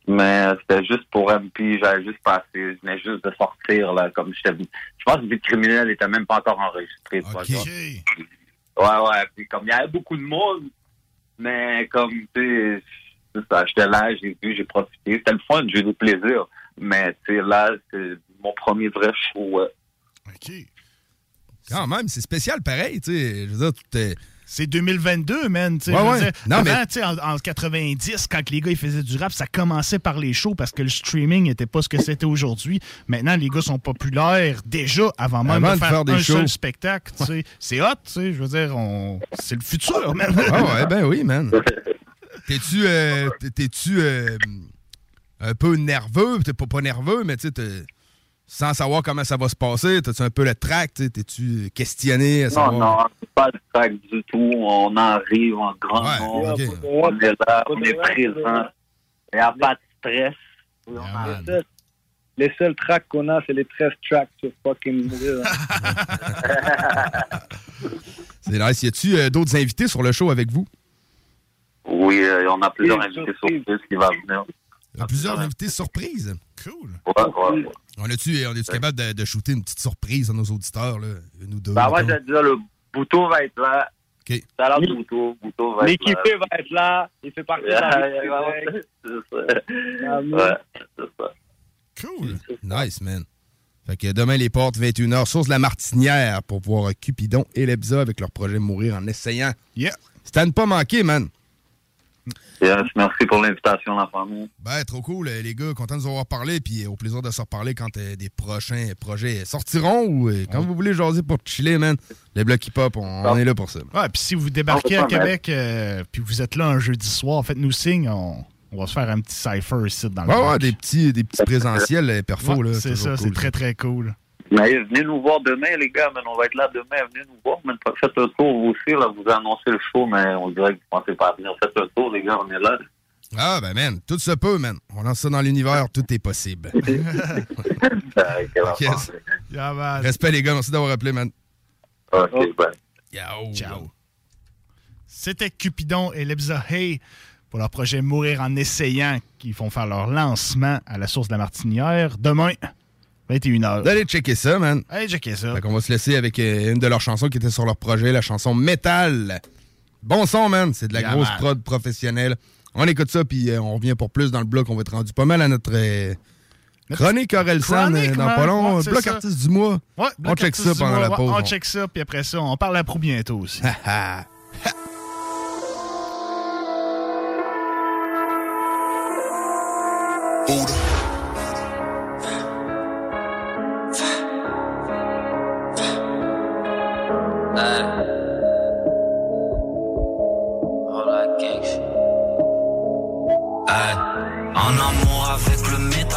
Mais c'était juste pour MP, j'avais juste passé, je venais juste de sortir, là, comme j'étais. Je pense que Vie criminel n'était même pas encore enregistré. vois, genre. Ouais, ouais, puis comme il y avait beaucoup de monde, mais comme, tu sais, j'étais là, j'ai vu, j'ai profité. C'était le fun, j'ai eu du plaisir. Mais, tu là, c'est mon premier vrai show, ouais. Quand même, c'est spécial pareil, tu sais. Je veux dire, tout est- C'est 2022, man. tu sais, Ouais, je veux ouais. dire, Non, avant, mais- tu sais, en, en 90, quand les gars ils faisaient du rap, ça commençait par les shows parce que le streaming n'était pas ce que c'était aujourd'hui. Maintenant, les gars sont populaires déjà avant même Avant de de faire, faire des un shows. seul spectacle. tu sais. C'est hot, tu sais. Je veux dire, on... c'est le futur, man. Ah ouais, ben oui, man. *laughs* T'es-tu euh, t'es- t'es-tu euh, un peu nerveux? T'es pas, pas nerveux, mais tu sais, t'es- sans savoir comment ça va se passer, t'as-tu un peu le track? tu sais, T'es-tu questionné à Non, savoir? non, c'est pas de track du tout. On arrive en grand Ouais, nombre. On est là, on est présent. Il n'y a pas de stress. Les seuls- Les seuls tracks qu'on a, c'est les 13 tracks sur fucking. *laughs* C'est nice. Y a-tu euh, d'autres invités sur le show avec vous? Oui, euh, on a plusieurs invités surprises qui vont venir. Y a plusieurs invités surprises. Cool. Ouais, ouais, ouais. On est-tu on est capable de, de shooter une petite surprise à nos auditeurs, là? Une ou deux? Ben, moi, j'ai dit, le Bouton va être là. OK. Ça a l'air Bouton. Bouton va être là. L'équipé va être là. Il fait partie de la Ouais, ouais, ouais, c'est ça. Ouais, c'est ça. Cool. Nice, man. Fait que demain, les portes, 21h, source de la Martinière pour voir euh, Cupidon et Lebza avec leur projet Mourir en essayant. Yeah. C'est à ne pas manquer, man. Yes, merci pour l'invitation, la famille. Ben, trop cool, euh, les gars. Content de vous avoir parlé. Puis euh, au plaisir de se reparler quand euh, des prochains projets sortiront ou euh, quand vous voulez jaser pour chiller, man. Les blocs hip-hop, on, on est là pour ça. Ouais, puis si vous débarquez à Québec, euh, puis vous êtes là un jeudi soir, faites-nous signe, on, on va se faire un petit cypher ici dans le Ouais, ouais, des petits, des petits présentiels perfos, Ouais, là. C'est ça, c'est très très cool. Mais venez nous voir demain, les gars. Man. On va être là demain. Venez nous voir. Man. Faites un tour vous aussi. Là. Vous annoncez le show, mais on dirait que vous pensez pas à venir. Faites un tour, les gars. On est là. Ah, ben, man, tout se peut, man. On lance ça dans l'univers, tout est possible. *laughs* Yes. Yeah, man. Respect, les gars. Merci d'avoir appelé, man. OK, bye. Ciao. C'était Cupidon et Lebza Hay pour leur projet Mourir en essayant, qui font faire leur lancement à la source de la Martinière demain, 21h. Allez checker ça, man. Allez checker ça. Fait qu'on va se laisser avec euh, une de leurs chansons qui était sur leur projet, la chanson Metal. Bon son, man. C'est de la Yeah, grosse man. prod professionnelle. On écoute ça, puis euh, on revient pour plus dans le bloc. On va être rendu pas mal à notre, euh, Chronique Orelsan dans pas long. ouais, Bloc ça. artiste du mois. Ouais, on check ça pendant mois, la ouais, pause. On check ça, puis après ça, on parle à pro bientôt aussi. *laughs*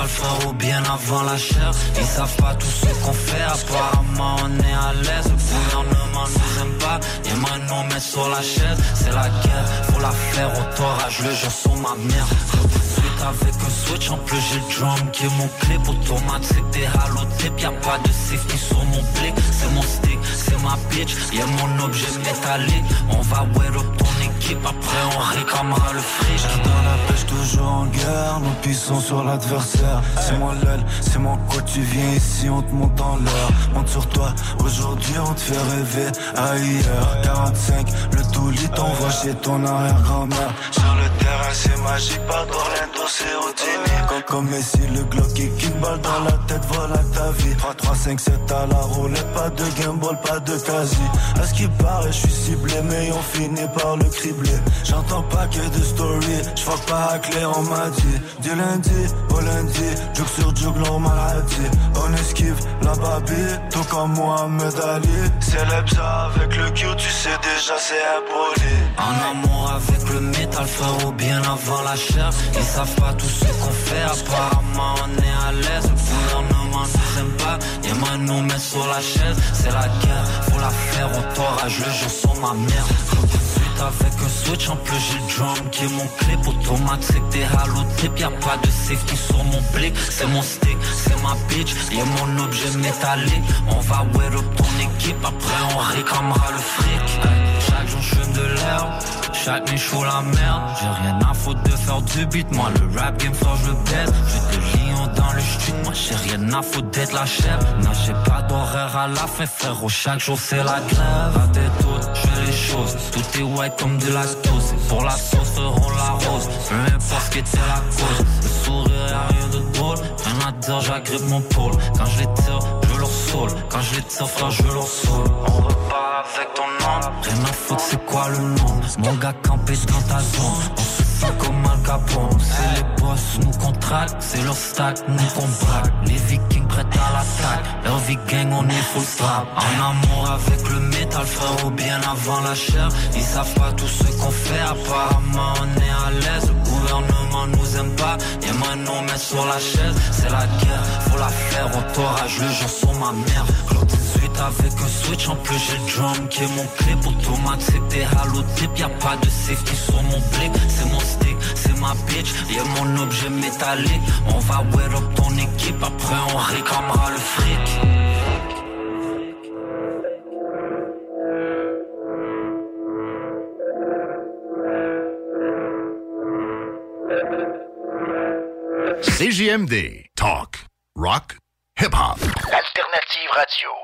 le frérot, bien avant la chair. Ils savent pas tout ce qu'on fait, apparemment on est à l'aise. Le gouvernement nous aime pas, et maintenant on met sur la chaise. C'est la guerre, faut la faire au torage, le jour sur ma mère. Avec un switch, en plus j'ai le drum qui est mon clip. Automatique, des halotip, y'a pas de safety sur mon blick. C'est mon stick, c'est ma bitch, y'a mon objet métallique. On va wear up ton équipe, après on réclamera le fric. Dans la pêche toujours en guerre, nous pissons sur l'adversaire. C'est moi l'aile, c'est mon quoi tu viens ici, on te monte en l'air. Monte sur toi, aujourd'hui on te fait rêver ailleurs. 45, le tout lit t'envoie chez ton arrière-grand-mère. Sur le terrain c'est magique, pas d'Orlando, c'est routinier. Comme, comme Messi, le Glock qui kick balle dans la tête, voilà ta vie. 3, 3, 5, 7 à la roulette, pas de gimbal, pas de quasi. À ce qui paraît, je suis ciblé, mais on finit par le cribler. J'entends pas que de story, j'fuck pas à clé, on m'a dit. Du lundi au lundi, joke sur joke, l'on maladie. On esquive la babie, tout comme Mohamed Ali. Célèbre ça avec le Q, tu sais déjà c'est impoli. En amour avec le métal, frérot, bien avant la chair. Ils tout ce qu'on fait, apparemment on est à l'aise. Le gouvernement nous aime pas, et maintenant on met sur la chaise. C'est la guerre, faut la faire au torage, le jour sur ma mère. Avec un switch, en plus j'ai le drum qui est mon clip. Automatique, des halotip, y'a pas de safety sur mon blick. C'est mon stick, c'est ma bitch, y'a mon objet métallique. On va wear up ton équipe, après on réclamera le fric. Chaque jour je de l'herbe, chaque nuit je la merde. J'ai rien à foutre de faire du beat, moi le rap game fort je baisse. Je te lion dans le street, moi j'ai rien à foutre d'être la chef. Non j'ai pas d'horaire à la fin frérot, chaque jour c'est la grève. Tout est white comme de lactose. C'est pour la sauce, feront la rose, peu importe ce qu'était la cause. Le sourire y'a rien de drôle, rien à dire, j'agrippe mon pôle. Quand je les tire, je leur saoule, quand je les tire frère je leur saoule. On repart avec ton nom, rien à foutre c'est quoi le nom? Mon gars campé dans ta zone, sent comme Al Capone. C'est les boss, nous contractent, c'est leur stack, nous qu'on. Les vikings prêts à l'attaque, leur gang on est full strap. En amour avec le métal frérot, bien avant la chair. Ils savent pas tout ce qu'on fait, apparemment on est à l'aise. Le gouvernement nous aime pas, et maintenant on met sur la chaise. C'est la guerre, faut la faire au torage, le jour sur ma mère. Clock 18 avec un switch, en plus j'ai le drum qui est mon clip. Automatique, des halotip, y'a pas de safety sur mon blick. C'est mon stick, c'est ma bitch, y'a mon objet métallique. On va wear up ton équipe, après on réclamera le fric. CJMD. Talk. Rock. Hip-hop. Alternative Radio.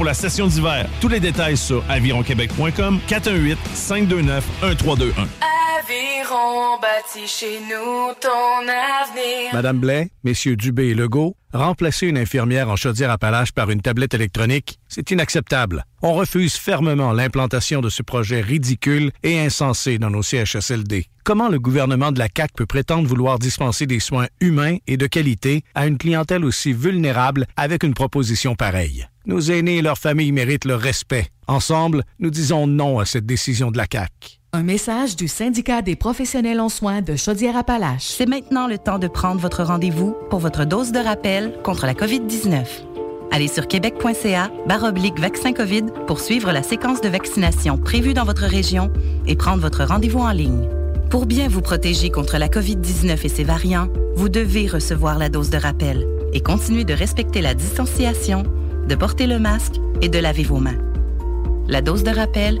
pour la session d'hiver. Tous les détails sur avironquebec.com 418 529 1321. Aviron bâti chez nous ton avenir. Madame Blais, messieurs Dubé et Legault, remplacer une infirmière en chaudière-appalaches par une tablette électronique, c'est inacceptable. On refuse fermement l'implantation de ce projet ridicule et insensé dans nos CHSLD. Comment le gouvernement de la CAQ peut prétendre vouloir dispenser des soins humains et de qualité à une clientèle aussi vulnérable avec une proposition pareille? Nos aînés et leurs familles méritent le respect. Ensemble, nous disons non à cette décision de la CAQ. Un message du syndicat des professionnels en soins de Chaudière-Appalaches. C'est maintenant le temps de prendre votre rendez-vous pour votre dose de rappel contre la COVID-19. Allez sur québec.ca baroblique vaccin COVID pour suivre la séquence de vaccination prévue dans votre région et prendre votre rendez-vous en ligne. Pour bien vous protéger contre la COVID-19 et ses variants, vous devez recevoir la dose de rappel et continuer de respecter la distanciation, de porter le masque et de laver vos mains. La dose de rappel,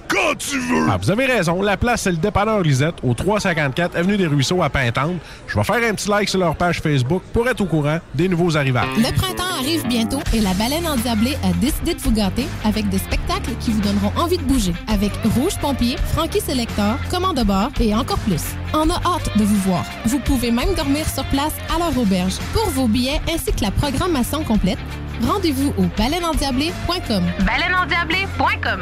quand tu veux! Ah, vous avez raison. La place, c'est le dépanneur Lisette, au 354 Avenue des Ruisseaux à Pintante. Je vais faire un petit like sur leur page Facebook pour être au courant des nouveaux arrivages. Le printemps arrive bientôt et la baleine endiablée a décidé de vous gâter avec des spectacles qui vous donneront envie de bouger. Avec Rouge Pompier, Frankie Selector, Commande de bord et encore plus. On a hâte de vous voir. Vous pouvez même dormir sur place à leur auberge. Pour vos billets ainsi que la programmation complète, rendez-vous au baleineendiablée.com. Baleineendiablée.com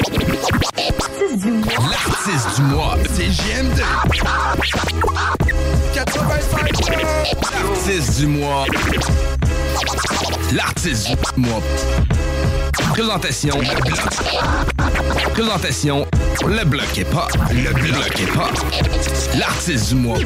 L'artiste du mois, c'est. 85 L'artiste du mois. L'artiste du mois. Présentation. Le bloc. Présentation. Le bloc est pas. Le bloc est pas. L'artiste du mois.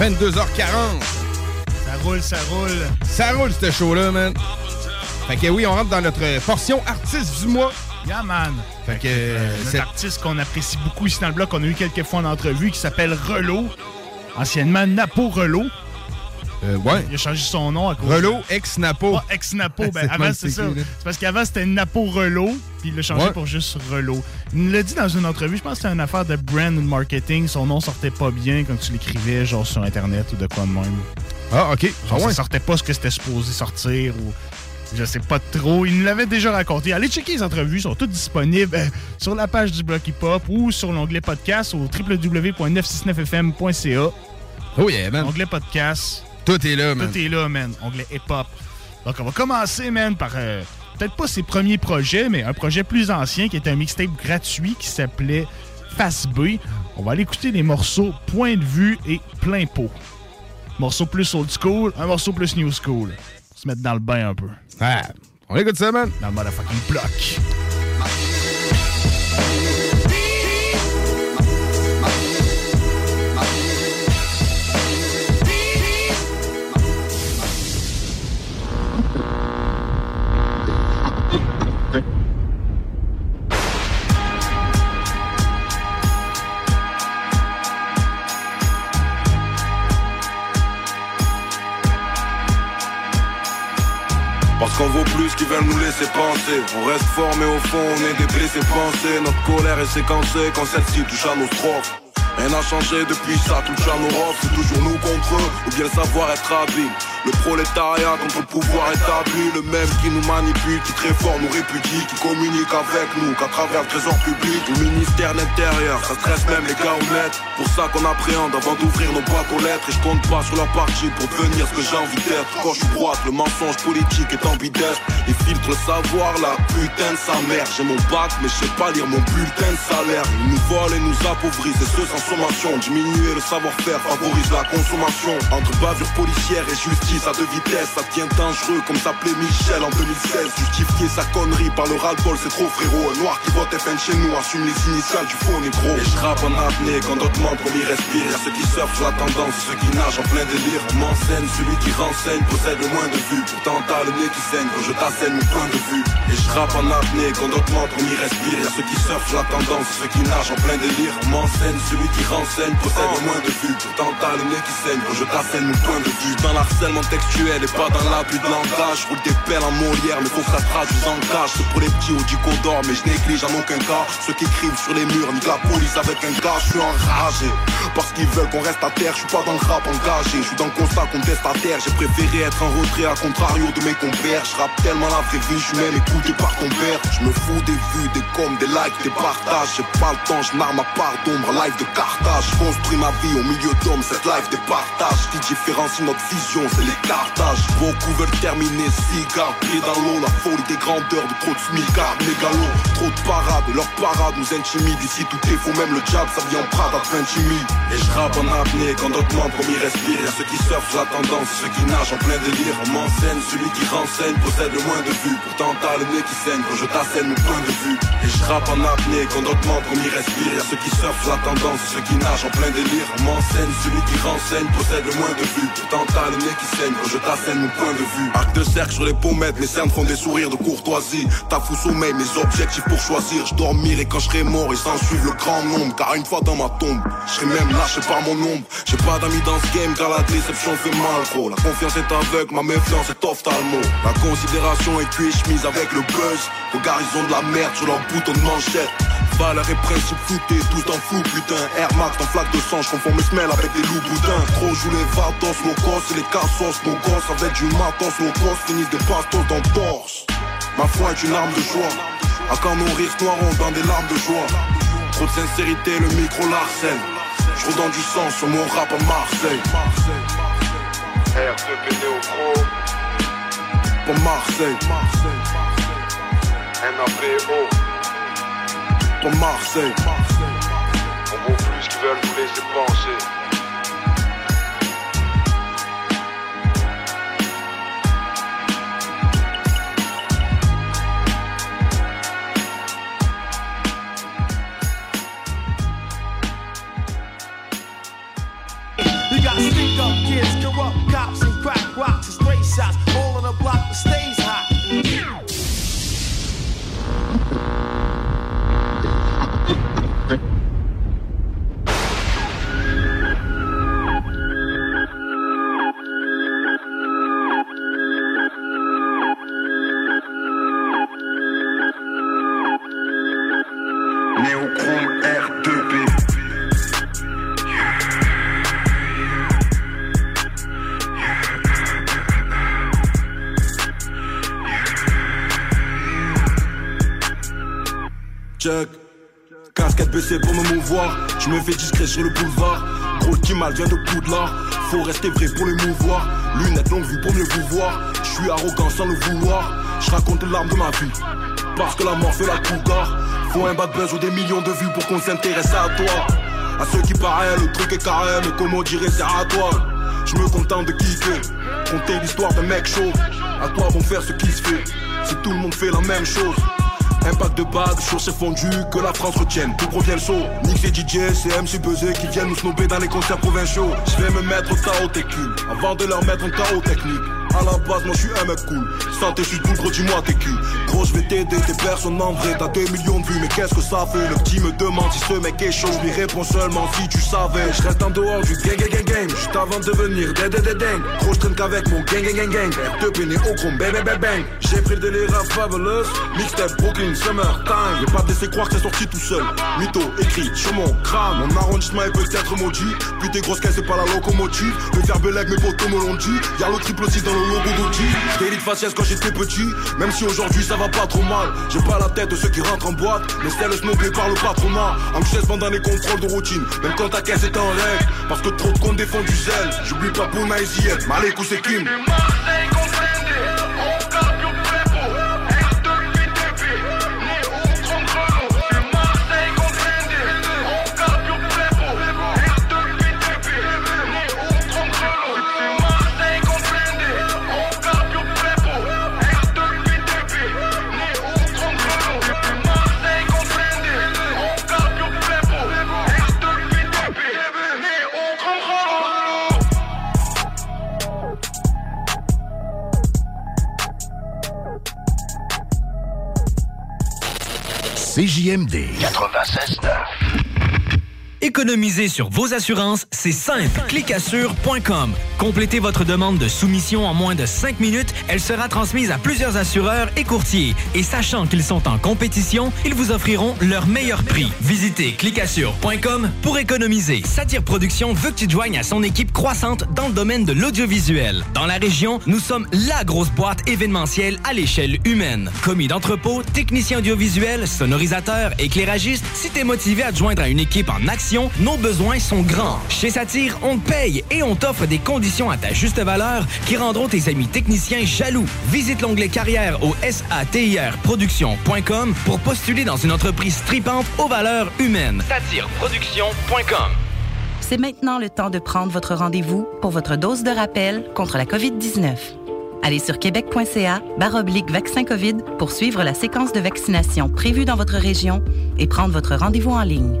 22h40. Ça roule, ça roule. Ça roule, ce show-là, man. Fait que oui, on rentre dans notre portion artiste du mois. Yeah, man. Fait que Euh, c'est- notre artiste qu'on apprécie beaucoup ici dans le bloc, qu'on a eu quelques fois en entrevue, qui s'appelle Relo, anciennement Napo Relo. Ouais. Il a changé son nom à cause Relo, ex-Napo. Ah, ex-Napo. *laughs* Ben, C'est avant, c'est ça. C'est parce qu'avant, c'était Napo Relo, puis il l'a changé Ouais. pour juste Relo. Il nous l'a dit dans une entrevue, je pense que c'était une affaire de brand ou de marketing. Son nom sortait pas bien quand tu l'écrivais, genre sur Internet ou de quoi de même. Ah, OK. Genre, Ah ouais. Ça sortait pas ce que c'était supposé sortir ou. Je sais pas trop. Il nous l'avait déjà raconté. Allez checker les entrevues, sont toutes disponibles euh, sur la page du Bloc Hip Hop ou sur l'onglet podcast au www.969fm.ca. Oh yeah, man. Onglet podcast. Tout est là, man. Tout est là, man. Onglet Hip Hop. Donc, on va commencer, man, par euh, peut-être pas ses premiers projets, mais un projet plus ancien qui était un mixtape gratuit qui s'appelait Face B. On va aller écouter des morceaux Point de vue et Plein pot. Morceau plus old school, un morceau plus new school. On se mettre dans le bain un peu. Ah, on écoute ça, man. Dans le motherfucking bloc. Parce qu'on vaut plus qu'ils veulent nous laisser penser. On reste fort mais au fond on est des blessés pensés. Notre colère est séquencée quand celle-ci touche à nos strophes Rien n'a changé depuis ça nos rofs C'est toujours nous contre eux ou bien le savoir être habile Le prolétariat contre le pouvoir établi Le même qui nous manipule, qui très fort nous répudie Qui communique avec nous qu'à travers le trésor public. Le ministère de l'Intérieur, ça stresse même les gars Pour ça qu'on appréhende avant d'ouvrir nos boîtes aux lettres. Et je compte pas sur leur partie pour devenir ce que j'ai envie d'être. Quand je suis droite, le mensonge politique est ambidestre Les filtres, le savoir, la putain de sa mère. J'ai mon bac mais je sais pas lire mon bulletin de salaire. Ils nous volent et nous appauvrissent et ce sommation Diminuer le savoir-faire favorise la consommation. Entre bavure policière et justice à deux vitesses, ça devient dangereux comme s'appelait Michel en 2016. Justifier sa connerie par le ras-le-bol, c'est trop frérot. Un noir qui vote FN chez nous assume les initiales du faux négro. Et je rappe en apnée quand d'autres membres m'y respirent. Ceux qui surfent sur la tendance, ceux qui nagent en plein délire. On m'enseigne, celui qui renseigne possède le moins de vues. Pourtant t'as le nez qui saigne quand je t'assène mon point de vue. Et je rappe en apnée quand d'autres membres m'y respirent. Ceux qui surfent sur la tendance, ceux qui nagent en plein délire. M'enseigne, celui qui renseigne possède le moins de vues. Pourtant t'as le nez qui saigne quand je t'assène mon point de vue. Dans l'harcèlement textuel et pas dans l'abus de langage. Je roule des pelles en Molière, mais faut que ça se traduise en cage. C'est pour les petits au dico d'or, mais je néglige en aucun cas. Ceux qui écrivent sur les murs, nique la police avec un gars, je suis enragé. Parce qu'ils veulent qu'on reste à terre, je suis pas dans le rap engagé. Je suis dans le constat qu'on teste à terre. J'ai préféré être en retrait à contrario de mes compères. Je rappe tellement la vraie vie, je suis même écouté par ton père. Je me fous des vues, des coms, des likes, des partages. J'ai pas le temps, je ma part d'ombre, live de Carthage. Construis ma vie au milieu d'hommes, cette live des partages. Qui différencie notre vision, c'est les cartages. Beaucoup veulent terminer cigare, pied dans l'eau. La folie des grandeurs de trop de smicards, mégalos. Trop de parades, et leurs parades nous intimident. Ici tout est faux, même le diable, ça vient en Prada, t'intimide. Et je rappe en apnée quand d'autres membres m'y respirent. Y'a ceux qui surfent sur la tendance, ceux qui nagent en plein délire. On m'enseigne, celui qui renseigne possède le moins de vues. Pourtant t'as le nez qui saigne quand je t'assène mon point de vue. Et je rappe en apnée quand d'autres membres m'y respirent. Y'a ceux qui surfent sur la tendance, ceux qui nagent en plein délire. M'enseigne, celui qui renseigne possède le moins de vues. Pourtant t'as le nez qui saigne quand je t'assène mon point de vue. Arc de cercle sur les pommettes, mes cernes font des sourires de courtoisie. T'as fou sommeil, mes objectifs pour choisir. Je dormirai quand je serai mort et sans suivre le grand nombre. Car une fois dans ma tombe, je serai même lâché par mon ombre. J'ai pas d'amis dans ce game car la déception fait mal gros. La confiance est aveugle, ma méfiance est ophtalmo. La considération est cuite chemise avec le buzz. Regarde, ils ont de la merde sur leur bouton de manchette. Valeur et principe floutés, tous le flou, putain. Air Max en flaque de sang, je confonds mes semelles avec des loups boudins. Trop joue les vatos, nos gosses et les cassos, nos gosses avec du matos, nos gosses finissent des bastos dans torse. Ma foi est une arme de joie. À quand nos rires noirons dans des larmes de joie. Trop de sincérité, le micro l'arsène. Je redonne du sang sur mon rap à Marseille. R2P Néo Pour Marseille. NAPO, Pour Marseille. Veulent nous laisser penser. You got stick up kids, corrupt cops, and crack rocks and stray shots. Mouvoir. Je me fais discret sur le boulevard. Gros qui mal vient de Poudlard. Faut rester vrai pour le mouvoir. Lunettes longue vue pour mieux vous voir. Je suis arrogant sans le vouloir. Je raconte l'arme de ma vie. Parce que la mort fait la cougar. Faut un bad buzz ou des millions de vues pour qu'on s'intéresse à toi. À ceux qui paraissent, le truc est carré, mais comment dirait c'est à toi. Je me contente de kicker. Compter l'histoire d'un mec chaud. À toi vont faire ce qui se fait. Si tout le monde fait la même chose. Impact de bague sur ces fondus que la France retienne. Tout provient le saut. Nick c'est DJ, c'est MC Buzzé qui viennent nous snober dans les concerts provinciaux. Je vais me mettre au tarot technique avant de leur mettre un chaos technique. À la base, moi je suis un mec cool. Santé, je suis tout gros, dis-moi t'es qui? Gros, je vais t'aider, t'es personne en vrai. T'as 2 millions de vues, mais qu'est-ce que ça fait? Le petit me demande si ce mec est chaud. Je lui réponds seulement si tu savais. Je reste en dehors du gang gang gang gang. Juste avant de devenir ding ding ding. Gros, je traîne qu'avec mon gang gang gang gang. R2 péné au chrome, bang bang bang bang. J'ai pris le délire à Fabulous. Mixtape Brooklyn Summertime. Y'a pas de laisser croire que c'est sorti tout seul. Mytho, écrit sur mon crâne. Mon arrondissement est peut-être maudit. Plus tes grosses caisses, c'est pas la locomotive. Le verbe leg, mes potos me l'ont dit. Y'a le triple 6 dans le logo d'Audi. Faciès quand j'étais petit. Même si aujourd'hui ça va pas trop mal. J'ai pas la tête de ceux qui rentrent en boîte. Mais c'est snobé par le patronat. Chaise pendant les contrôles de routine. Même quand ta caisse est en règle. Parce que trop de comptes défendent du zèle. J'oublie pas Bouna et Zied. Malek CJMD 96.9. Économiser sur vos assurances, c'est simple. Clicassure.com. Complétez votre demande de soumission en moins de 5 minutes. Elle sera transmise à plusieurs assureurs et courtiers. Et sachant qu'ils sont en compétition, ils vous offriront leur meilleur prix. Visitez clicassure.com pour économiser. Satire Productions veut que tu te joignes à son équipe croissante dans le domaine de l'audiovisuel. Dans la région, nous sommes la grosse boîte événementielle à l'échelle humaine. Commis d'entrepôt, technicien audiovisuel, sonorisateur, éclairagiste, si t'es motivé à joindre à une équipe en action, nos besoins sont grands. Chez Satire, on te paye et on t'offre des conditions à ta juste valeur qui rendront tes amis techniciens jaloux. Visite l'onglet carrière au satirproduction.com pour postuler dans une entreprise tripante aux valeurs humaines. Satireproduction.com C'est maintenant le temps de prendre votre rendez-vous pour votre dose de rappel contre la COVID-19. Allez sur québec.ca baroblique vaccin COVID pour suivre la séquence de vaccination prévue dans votre région et prendre votre rendez-vous en ligne.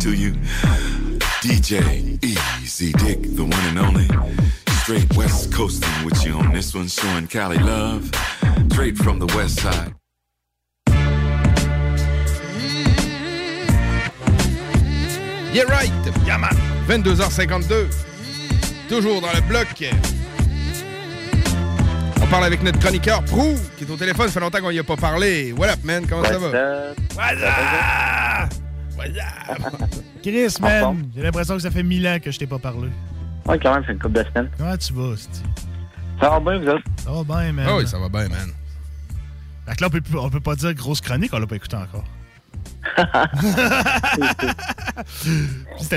to you. DJ Easy Dick, the one and only. Straight West Coasting with you on this one, showing Cali love. Straight from the West Side. Yeah right! Yeah man! 22h52. Toujours dans le bloc. On parle avec notre chroniqueur Prou, qui est au téléphone. Ça fait longtemps qu'on y a pas parlé. What up, man? Comment ça va? *laughs* Chris, man, j'ai l'impression que ça fait mille ans que je t'ai pas parlé. Ouais, quand même, c'est une couple de semaines. Comment tu vas, Sti? Ça va bien, vous autres? Ça va bien, man. Ah oui, ça va bien, man. Fait que là, on peut, plus- on peut pas dire grosse chronique, on l'a pas écouté encore. *laughs*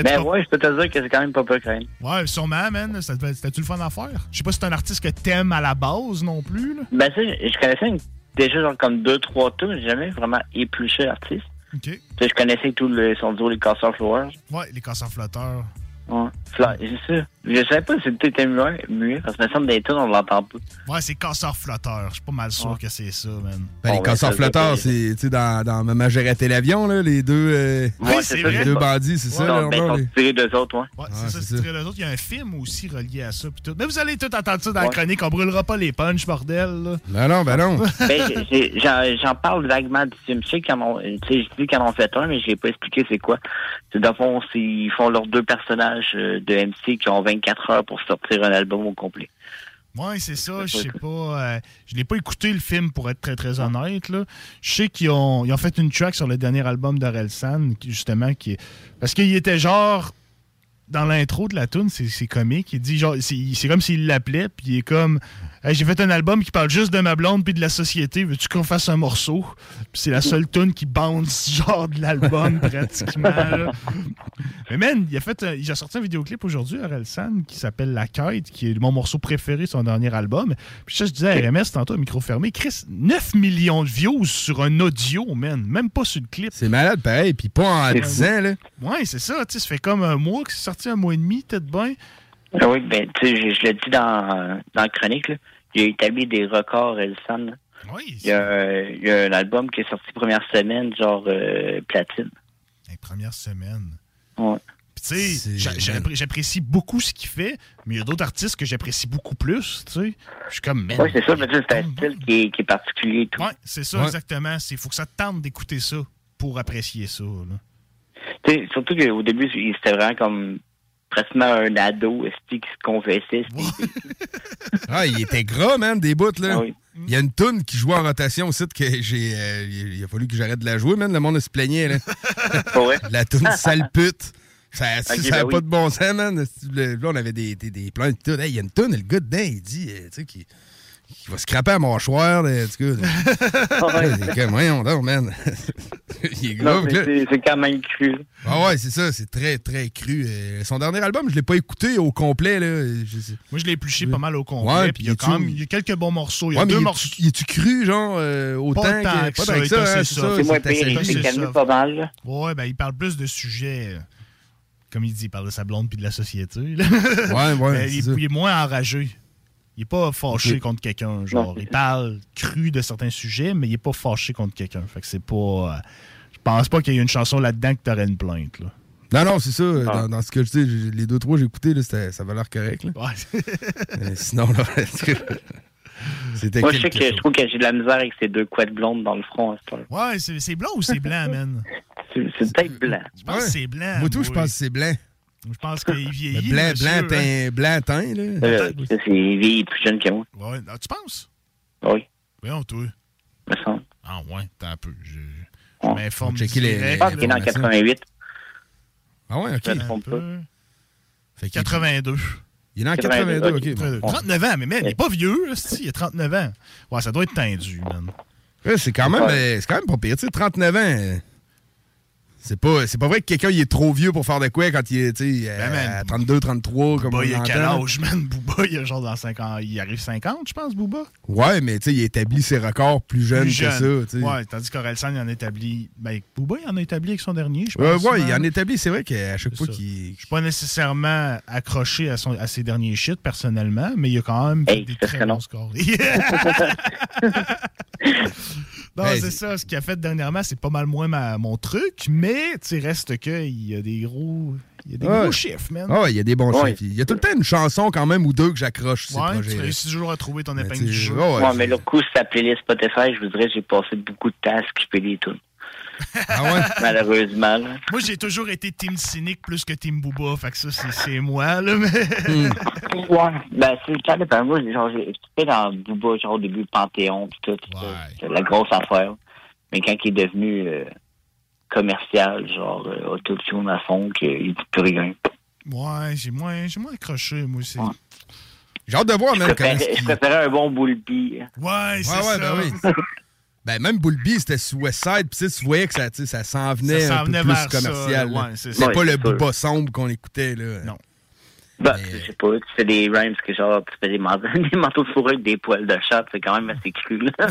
Ben ouais, je peux te dire que c'est quand même pas peu craindre. Ouais, sûrement, man. Ça C'était-tu le fun à faire? Je sais pas si c'est un artiste que t'aimes à la base non plus, là. Ben tu sais, je connaissais une- déjà genre comme deux, trois tours, j'ai jamais vraiment épluché l'artiste. OK. Tu sais, je connaissais tout le, les casseurs flowers. Ouais, les casseurs flotteurs. Ouais. C'est ça. Je sais pas si tout était muet, muet, parce que me semble des tunes, on l'entend pas. Ouais, c'est casseur-flotteur. Je suis pas mal sûr que c'est ça, man. Ben, les casseurs flotteurs, c'est tu sais, dans, dans Maman j'ai raté l'avion, là, les deux, euh, Ouais, c'est ça, les c'est deux bandits, c'est ça, là, ben, ils sont les- tirés d'eux autres, ouais. Ouais, Ah, c'est ça, c'est tiré d'eux autres. Il y a un film aussi relié à ça. pis tout. Mais vous allez tout entendre ça dans la chronique. On brûlera pas les punchs, bordel. là. Ben non, ben non. *laughs* Ben, j'en parle vaguement du film. Je sais qu'ils en ont, fait un, mais je l'ai pas expliqué c'est quoi. C'est dans le fond, ils font leurs deux personnages euh, de MC qui ont 24 heures pour sortir un album au complet. Ouais, c'est ça. Je sais pas. euh, je l'ai pas écouté le film pour être très très honnête. Là. Je sais qu'ils ont, ils ont fait une track sur le dernier album d'Orelsan, justement, qui est. Parce qu'il était genre. Dans l'intro de la tune, c'est comique. Il dit genre, c'est c'est comme s'il l'appelait, puis il est comme, Hey, j'ai fait un album qui parle juste de ma blonde puis de la société. Veux-tu qu'on fasse un morceau? Puis c'est la seule tune qui bounce genre de l'album *laughs* pratiquement. là. Mais man, il a fait, un- il a sorti un vidéoclip aujourd'hui, Orelsan, qui s'appelle La Quête, qui est mon morceau préféré de son dernier album. Puis ça, je disais à RMS tantôt, micro fermé, Chris, 9 millions de views sur un audio, man. Même pas sur le clip. C'est malade, pareil, puis pas en 10 ans, là. Ouais, c'est ça. Tu sais, ça fait comme un mois que c'est sorti, un mois et demi, peut-être bien. Ah oui, ben, tu sais, je, je le dis dans, dans la chronique, là. Il a établi des records, Elson. là. il, y a, euh, il y a un album qui est sorti première semaine, genre euh, platine. Les premières semaines. Ouais. Puis, tu sais, j'a- j'appré- j'apprécie beaucoup ce qu'il fait, mais il y a d'autres artistes que j'apprécie beaucoup plus, tu sais. Je suis comme. Oui, c'est ça, mais tu sais, c'est un style qui est, qui est particulier et tout. Ouais, c'est ça, exactement. Il faut que ça te tente d'écouter ça pour apprécier ça. Là. Tu sais, surtout qu'au début, c'était vraiment comme pratiquement un ado qui se confessait. Ah, il était gras, man, des bouts, là. Ah oui. Il y a une toune qui jouait en rotation aussi que j'ai. euh, il a fallu que j'arrête de la jouer, man. Le monde se plaignait, là. *laughs* La toune sale pute. Ça n'a pas ben oui. de bon sens, man. Là, on avait des, des, des plans de tout. Hey, il y a une toune, le gars dedans, il dit, euh, tu sais, qui, qui va scraper à mâchoire, là, en tout cas. *laughs* C'est comme, voyons donc, man. *laughs* il est Non, gros, mais là. c'est c'est quand même cru. là. Ah ouais, c'est ça, c'est très, très cru. Euh, son dernier album, je l'ai pas écouté au complet, là. Je sais- Moi, je l'ai épluché pas mal au complet. Ouais, puis il y a quand tu- même il y a quelques bons morceaux. Il y a Ouais, deux il morceaux. il est-tu cru, genre, euh, autant Pas tant que, que pas ça, que il ça, hein, C'est moins pire, il calmé pas mal. là. Ouais, ben il parle plus de sujets. euh, Comme il dit, il parle de sa blonde puis de la société. là. Ouais, ouais, *laughs* Mais il, ça. il est moins enragé. Il est pas fâché contre quelqu'un. Genre, il parle cru de certains sujets, mais il est pas fâché contre quelqu'un. Fait que c'est pas. euh, je pense pas qu'il y ait une chanson là-dedans que t'aurais une plainte. Là. Non, non, c'est ça. Ah. Dans, dans ce que je sais, j'ai- les deux, trois que j'ai écoutés, là, ça avait l'air correct. Là. Ouais. *laughs* Sinon, là, c'était Moi, je sais que je trouve que j'ai de la misère avec ces deux couettes blondes dans le front. heure. Ouais, c'est c'est blanc ou c'est blanc, man? *laughs* C'est peut-être blanc. Je pense que c'est blanc. Moi, tout, je pense que c'est blanc. Je pense qu'il *laughs* vieillit. blanc, monsieur, blanc, hein. teint, blanc, teint, là. Euh, c'est il est plus jeune que moi. Ouais, ah, tu penses? Oui. Voyons, toi. Me semble. Ah, ouais, t'as un peu. Je, je m'informe. Checker les- direct, Je pense qu'il est dans là. 88. Ah ouais, ok. Fait qu'il- 82. Il est en 82, ok. bon. 39 ans, mais man, il est pas vieux, il a 39 ans. Ouais, ça doit être tendu, man. Ouais, c'est quand même, euh, c'est quand même pas pire. Tu sais, 39 ans, euh, c'est pas, c'est pas vrai que quelqu'un il est trop vieux pour faire de quoi quand il est, Ben, man, à 32, 33, comme Booba, on il a quel âge, man? Booba, il a genre dans 50. Il arrive 50, je pense, Booba. Ouais, mais tu sais, il a établi ses records plus jeunes Plus que jeune. ça, tu sais. Ouais, tandis qu'Orelsan, il en a établi. Ben, Booba, il en a établi avec son dernier, je Euh, pense. ouais, il en établit, c'est vrai qu'à chaque fois qu'il. Je suis pas nécessairement accroché à, son, à ses derniers shit personnellement, mais il a quand même Hey, des très bons scores. *laughs* *laughs* *laughs* non, Hey, c'est ça. Ce qu'il a fait dernièrement, c'est pas mal moins ma- mon truc, mais tu sais, reste qu'il y a des gros, il y a des Ouais. gros chiffres, man. Ah, il y a des bons Ouais. chiffres. Il y a tout le temps une chanson quand même ou deux que j'accroche sur ces Ouais, tu projets. réussis toujours à trouver ton épingle tu du jeu. ouais, Ouais, mais le coup, sa playlist Spotify, je vous dirais, j'ai passé beaucoup de temps à skipper des tunes. Ah ouais? Malheureusement. là. Moi, j'ai toujours été team cynique plus que team Booba, fait que ça, c'est- moi, là, mais... Hmm. *laughs* Ouais. Ben, c'est ça dépend. Moi, genre, j'ai écouté dans Booba, genre, au début, Panthéon, pis tout. C'est la grosse affaire. Mais quand il est devenu euh, commercial, genre, euh, autotune à fond, qu'il dit plus rien. Ouais, j'ai moins, j'ai moins accroché, moi aussi. J'ai hâte de voir, Je même, comment préférais, je préférais un bon Boulby. Ouais, c'est Ouais, ouais, ça. ben oui. *laughs* Ben, même Bullby, c'était sous Westside, puis tu sais, tu voyais que ça, ça s'en venait Ça s'en un peu venait plus vers ça, commercial. là. ouais, c'est pas le. Booba sombre qu'on écoutait, là. Non. Ben, je sais pas, tu fais des rhymes que genre, tu fais des, man- *laughs* des manteaux de fourrure avec des poils de chat, c'est quand même assez cru, là. *laughs*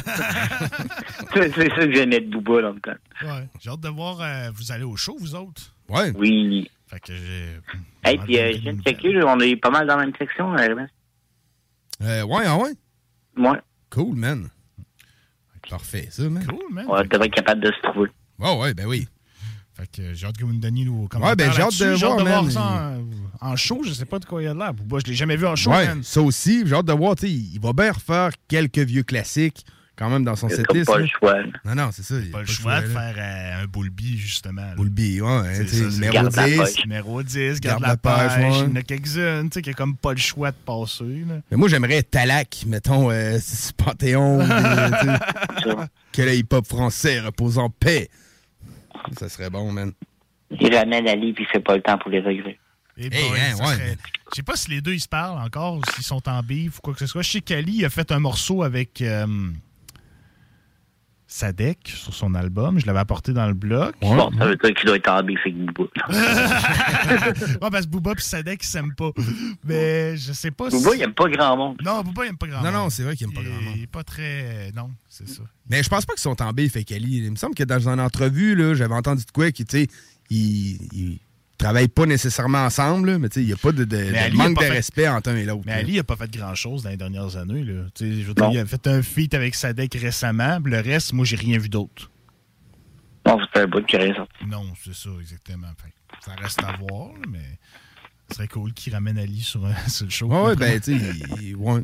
c'est c'est ça que j'aimais de Booba, dans le temps. Ouais, j'ai hâte de voir, euh, vous allez au show, vous autres? Ouais. Oui. Fait que j'ai. Hey, puis euh, je viens de checker, là, on est pas mal dans la même section, euh, Ernest. Euh, ouais, ah ouais? Ouais. Cool, man. Parfait, ça, man. Cool, man. On devrait être capable de se trouver. Ouais, ouais, ben oui. Fait que j'ai hâte que vous me donniez nos commentaires. Ouais, ben, j'ai hâte de hâte voir, man. ça en, en show. Je sais pas de quoi il a de l'air. Booba, je l'ai jamais vu en show, ouais, man. ça aussi, j'ai hâte de voir, tu sais, il va bien refaire quelques vieux classiques quand même dans son setlist. comme pas là. le choix. Non, non, c'est ça. Il Pas le choix de faire euh, un Boulby, justement. Boulby, ouais, hein, ça, numéro garde la 10. pêche. Numéro 10, garde, Garde la la pêche, pêche. ouais. Il y en a quelques-unes, tu sais, qui a comme pas le choix de passer. Là. Mais moi, j'aimerais Talak, mettons, euh, ce Panthéon. *laughs* euh, que le hip-hop français repose en paix. Ça serait bon, man. Il ramène Ali puis il fait pas le temps pour les regrets. Et Hey, boy, hein, ouais. serait- Je sais pas si les deux ils se parlent encore ou s'ils sont en bif ou quoi que ce soit. Je sais qu'Ali a fait un morceau avec euh, Sadek sur son album. Je l'avais apporté dans le bloc. Bon, ça veut dire qu'il doit être en avec Booba. *laughs* ouais, parce que Booba et Sadek ils s'aiment pas. Mais je sais pas Booba, si... il aime pas grand monde. Non, Booba il aime pas grand Non, monde. non, c'est vrai qu'il aime pas grand monde. Il est pas très... Non, c'est ça. Mais je pense pas qu'ils sont en bif avec Ali. Il me semble que dans une entrevue, là, j'avais entendu de quoi qu'ils, tu sais, ils, ils travaillent pas nécessairement ensemble, là, mais tu sais, il n'y a pas de, de- de Mais Ali a manque pas de fait- respect entre un et l'autre. Mais là. Ali a pas fait grand-chose dans les dernières années. Là. Tu sais, Je veux dire, il a fait un feat avec Sadek récemment. Le reste, moi, j'ai rien vu d'autre. Non, c'est un bout qui rien sorti. Non, c'est ça, exactement. Ça reste à voir, mais ce serait cool qu'il ramène Ali sur, euh, *laughs* sur le show. Ouais, ouais, D'après ben, tu sais, il- ouais.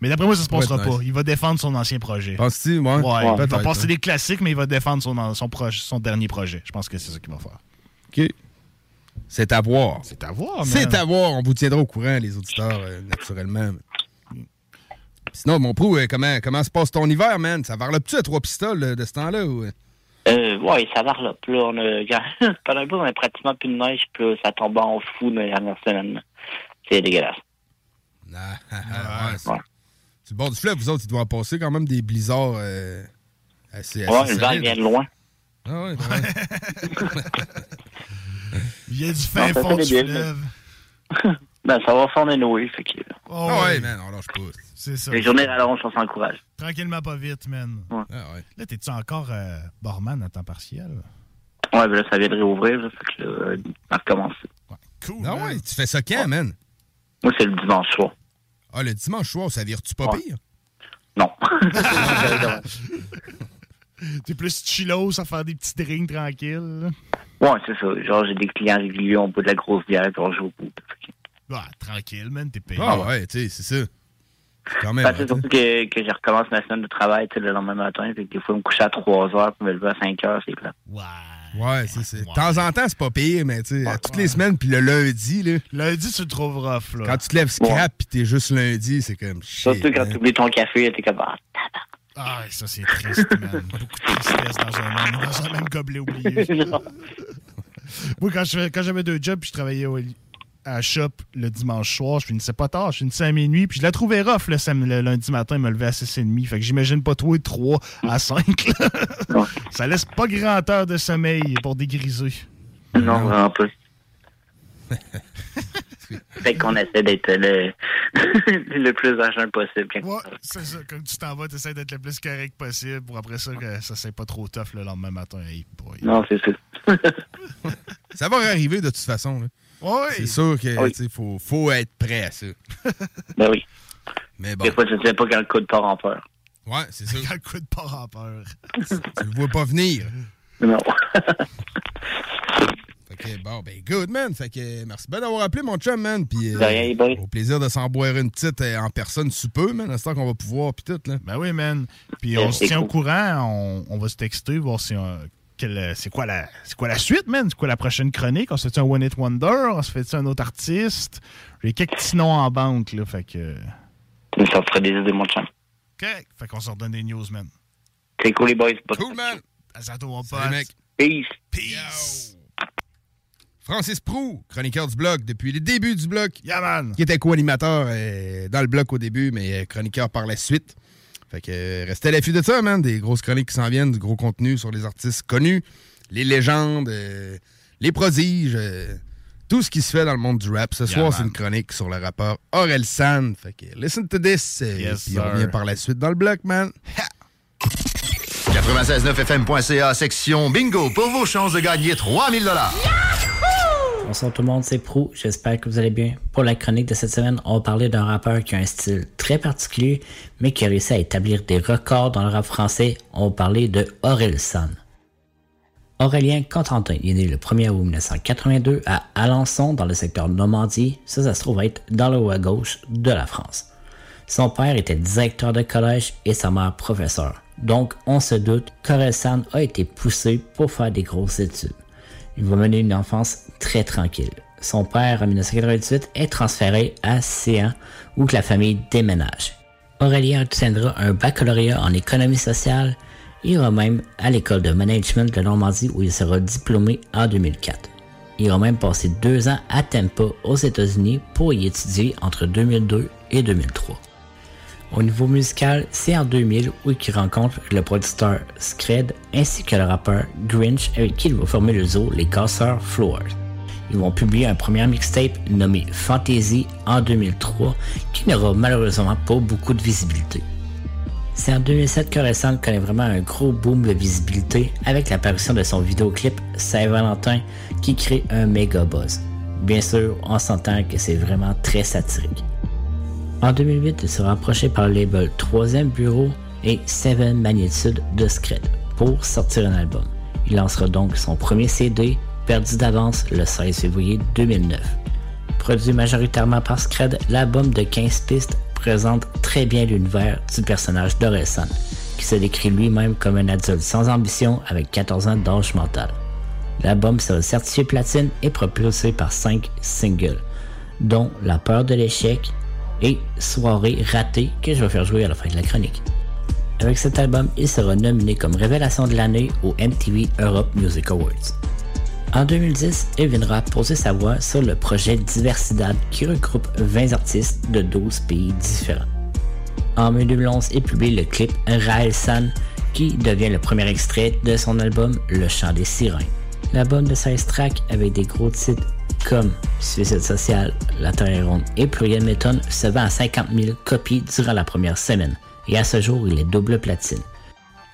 Mais d'après moi, ça se passera nice. pas. Il va défendre son ancien projet. Penses-tu, ouais? Ouais, il va passer hein. des classiques, mais il va défendre son, son, proche- son dernier projet. Je pense que c'est ça qu'il va faire. OK. C'est à voir. C'est à voir, C'est à voir. On vous tiendra au courant, les auditeurs, euh, naturellement. Sinon, mon prou, euh, comment, comment se passe ton hiver, man? Ça varlope-tu à trois pistoles euh, de ce temps-là? Ou... Euh, ouais, ça va là. On a, *laughs* pendant un bout, on a pratiquement plus de neige, puis ça tombe en fou dans les dernières semaines. C'est dégueulasse. Ah, ah, ah, ouais, c'est- le bord du fleuve, vous autres, il doit en passer quand même des blizzards euh, assez, assez Ouais, le vent vient de loin. Ah ouais, ouais. *laughs* *laughs* Il y a du fin fond du bien, fleuve. *laughs* Ben, ça va fondre Noé, fait que Oh, ouais, man, on lâche pas. C'est ça. les journées rallongent, on s'encourage. Tranquillement, pas vite, man. Ouais. Ah ouais. Là, t'es-tu encore euh, barman à temps partiel? Ouais, ben là, ça vient de réouvrir, là, fait que là, euh, on recommence. Cool. Ah ouais, tu fais ça quand, man? Moi, c'est le dimanche soir. Ah, le dimanche soir, ça vire-tu pas Ouais. pire? Non. *laughs* *laughs* T'es plus chillos à faire des petits drinks tranquilles. Ouais, c'est ça. Genre, j'ai des clients réguliers, on boit de la grosse bière, puis on joue au bout. Ah, tranquille, man, t'es payé. Ah ouais, tu sais, c'est ça. C'est quand même. Ben, c'est surtout que, que je recommence ma semaine de travail tu sais, le lendemain matin. Fait que des fois, me coucher à 3 heures puis me lever à 5 heures, c'est plat. Ouais, c'est ça. De temps en temps, c'est pas pire, mais tu sais, toutes les semaines, puis le lundi, là. Lundi, tu le trouves rough, là. Quand tu te lèves scrap, puis t'es juste lundi, c'est comme shit. Surtout quand hein. tu oublies ton café, t'es comme ah, Ah, ça, c'est triste, man. Beaucoup de tristesse dans un même, dans un même gobelet oublié. *laughs* Moi, quand je quand j'avais deux jobs, puis je travaillais au- à la shop le dimanche soir, je finissais pas tard, je finissais à minuit, puis je la trouvais rough le, sam- le lundi matin, me lever à 6h30. Fait que j'imagine pas toi de 3 à 5. là. ça laisse pas grand heure de sommeil pour dégriser. non, vraiment pas. *laughs* *laughs* fait qu'on essaie d'être le, *laughs* le plus à jeun possible. quand- Ouais, c'est ça. Comme tu t'en vas, tu essaies d'être le plus correct possible pour après ça que ça soit pas trop tough le lendemain matin. Hey boy. Non, c'est ça. *laughs* Ça va arriver de toute façon, là. Ouais. C'est sûr que, Oui. tu sais, faut, faut être prêt à ça. Ben oui. Mais bon. Des fois, je ne sais pas quand le coup de part en peur. Ouais, c'est ça. Quand le coup de part en peur. tu le vois pas venir. Non. Que, bon, ben, good, man. Fait que, merci bien d'avoir appelé, mon chum, man. Puis, euh, De rien, boy. au plaisir de s'en boire une petite euh, en personne sous peu, man. À ce temps qu'on va pouvoir, puis tout, là. Ben oui, man. Puis on se tient au courant, on, on va se texter, voir si on- euh, c'est quoi la c'est quoi la suite, man? C'est quoi la prochaine chronique? On se fait un One It Wonder? On se fait un autre artiste? J'ai quelques petits noms en banque, là. Fait que. Ça me ferait des idées, mon chum. Correct. Fait qu'on se redonne des news, man. C'est cool, les boys. Cool, man. À bientôt, mon pote. mec. Peace. Peace. Francis Prou, chroniqueur du blog depuis le début du blog. Yeah, man. Qui était co-animateur euh, dans le blog au début, mais euh, chroniqueur par la suite. Fait que euh, restez à l'affût de ça, man. Des grosses chroniques qui s'en viennent, du gros contenu sur les artistes connus, les légendes, euh, les prodiges, euh, tout ce qui se fait dans le monde du rap. Ce Yeah, soir, c'est une chronique sur le rappeur Aurel San. Fait que listen to this. euh, Yes, puis on revient par la suite dans le bloc, man. 969fm.ca, section bingo, pour vos chances de gagner 3000 dollars. Bonsoir tout le monde, c'est Prou. J'espère que vous allez bien. Pour la chronique de cette semaine, on va parler d'un rappeur qui a un style très particulier, mais qui a réussi à établir des records dans le rap français. On va parler de Orelsan. Aurélien Contentin est né le 1er août 1982 à Alençon, dans le secteur Normandie. Ça, ça se trouve être dans le haut à gauche de la France. Son père était directeur de collège et sa mère professeur. Donc, on se doute qu'Orelsan a été poussé pour faire des grosses études. Il va mener une enfance très tranquille. Son père, en 1998, est transféré à Céan, où la famille déménage. Aurélien obtiendra un baccalauréat en économie sociale. Il ira même à l'école de management de Normandie où il sera diplômé en 2004. Il ira même passer deux ans à Tampa aux États-Unis pour y étudier entre 2002 et 2003. Au niveau musical, c'est en 2000 où il rencontre le producteur Scred ainsi que le rappeur Grinch avec qui il va former le zoo Les Casseurs Floors. Ils vont publier un premier mixtape nommé Fantasy en 2003 qui n'aura malheureusement pas beaucoup de visibilité. C'est en 2007 que Récent connaît vraiment un gros boom de visibilité avec l'apparition de son vidéoclip Saint-Valentin qui crée un méga buzz. Bien sûr, on s'entend que c'est vraiment très satirique. En 2008, il sera approché par le label 3 Bureau et Seven Magnitude de Scred pour sortir un album. Il lancera donc son premier CD, perdu d'avance, le 16 février 2009. Produit majoritairement par Scred, l'album de 15 pistes présente très bien l'univers du personnage d'Oresan, qui se décrit lui-même comme un adulte sans ambition avec 14 ans d'âge mental. L'album sera certifié platine et propulsé par 5 singles, dont La peur de l'échec et Soirée ratée que je vais faire jouer à la fin de la chronique. Avec cet album, il sera nominé comme révélation de l'année au MTV Europe Music Awards. En 2010, il viendra poser sa voix sur le projet Diversidad qui regroupe 20 artistes de 12 pays différents. En mai 2011, il publie le clip Raël San qui devient le premier extrait de son album Le chant des sirènes. L'album de 16 tracks avec des gros titres comme Suicide social, La Terre est ronde et Pluriel Méthode se vend à 50 000 copies durant la première semaine et à ce jour il est double platine.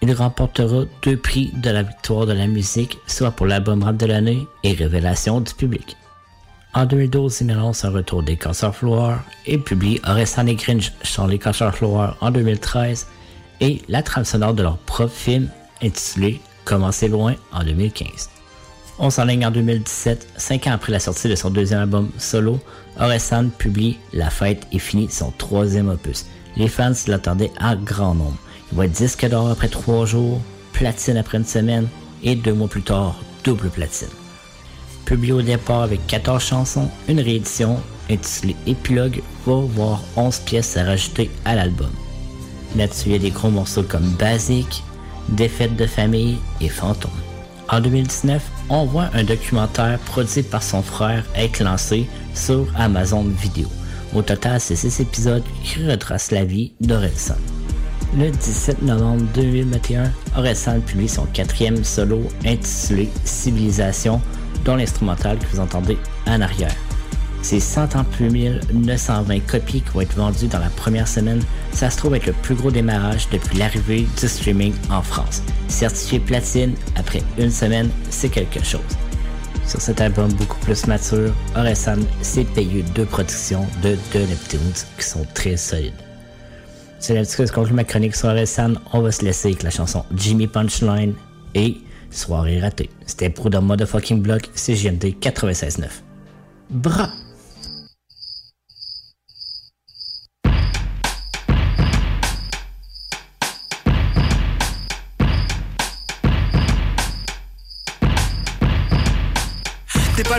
Il remportera deux prix de la victoire de la musique, soit pour l'album rap de l'année et révélation du public. En 2012, il annonce un retour des Casseurs Floor et publie Orelsan et Grinch sur les Casseurs Floor en 2013 et la trame sonore de leur propre film intitulé Commencer loin en 2015. On s'enligne en 2017, cinq ans après la sortie de son deuxième album solo, Orelsan publie La fête est finie, son troisième opus. Les fans l'attendaient en grand nombre. Il être disque d'or après trois jours, platine après une semaine et deux mois plus tard, double platine. Publié au départ avec 14 chansons, une réédition intitulée Épilogue va voir 11 pièces à rajouter à l'album. Là-dessus, il y a des gros morceaux comme Basique, Défaite de famille et Fantôme. En 2019, on voit un documentaire produit par son frère être lancé sur Amazon Video. Au total, c'est 6 épisodes qui retracent la vie d'Orelsan. Le 17 novembre 2021, Orelsan publie son quatrième solo intitulé Civilisation, dont l'instrumental que vous entendez en arrière. C'est 138 920 copies qui vont être vendues dans la première semaine. Ça se trouve être le plus gros démarrage depuis l'arrivée du streaming en France. Certifié platine après une semaine, c'est quelque chose. Sur cet album beaucoup plus mature, Orelsan s'est payé deux productions de The Neptunes qui sont très solides. C'est là-dessus que je conclue ma chronique sur Orelsan. On va se laisser avec la chanson Jimmy Punchline et Soirée ratée. C'était pour dans Motherfucking Block, CGMD 96.9. Bras!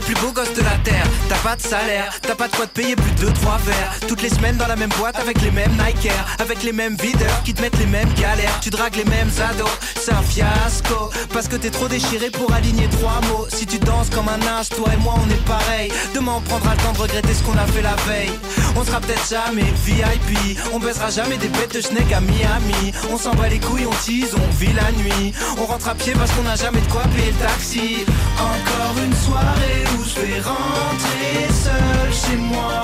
Plus beau gosse de la terre, pas de salaire, t'as pas de quoi te payer plus de 3 verres. Toutes les semaines dans la même boîte avec les mêmes Nike Air, avec les mêmes videurs qui te mettent les mêmes galères. Tu dragues les mêmes ados, c'est un fiasco. Parce que t'es trop déchiré pour aligner trois mots. Si tu danses comme un âge, toi et moi on est pareil. Demain on prendra le temps de regretter ce qu'on a fait la veille. On sera peut-être jamais VIP, on baissera jamais des bêtes de schneck à Miami. On s'en bat les couilles, on tease, on vit la nuit. On rentre à pied parce qu'on a jamais de quoi payer le taxi. Encore une soirée où je vais rentrer seul chez moi.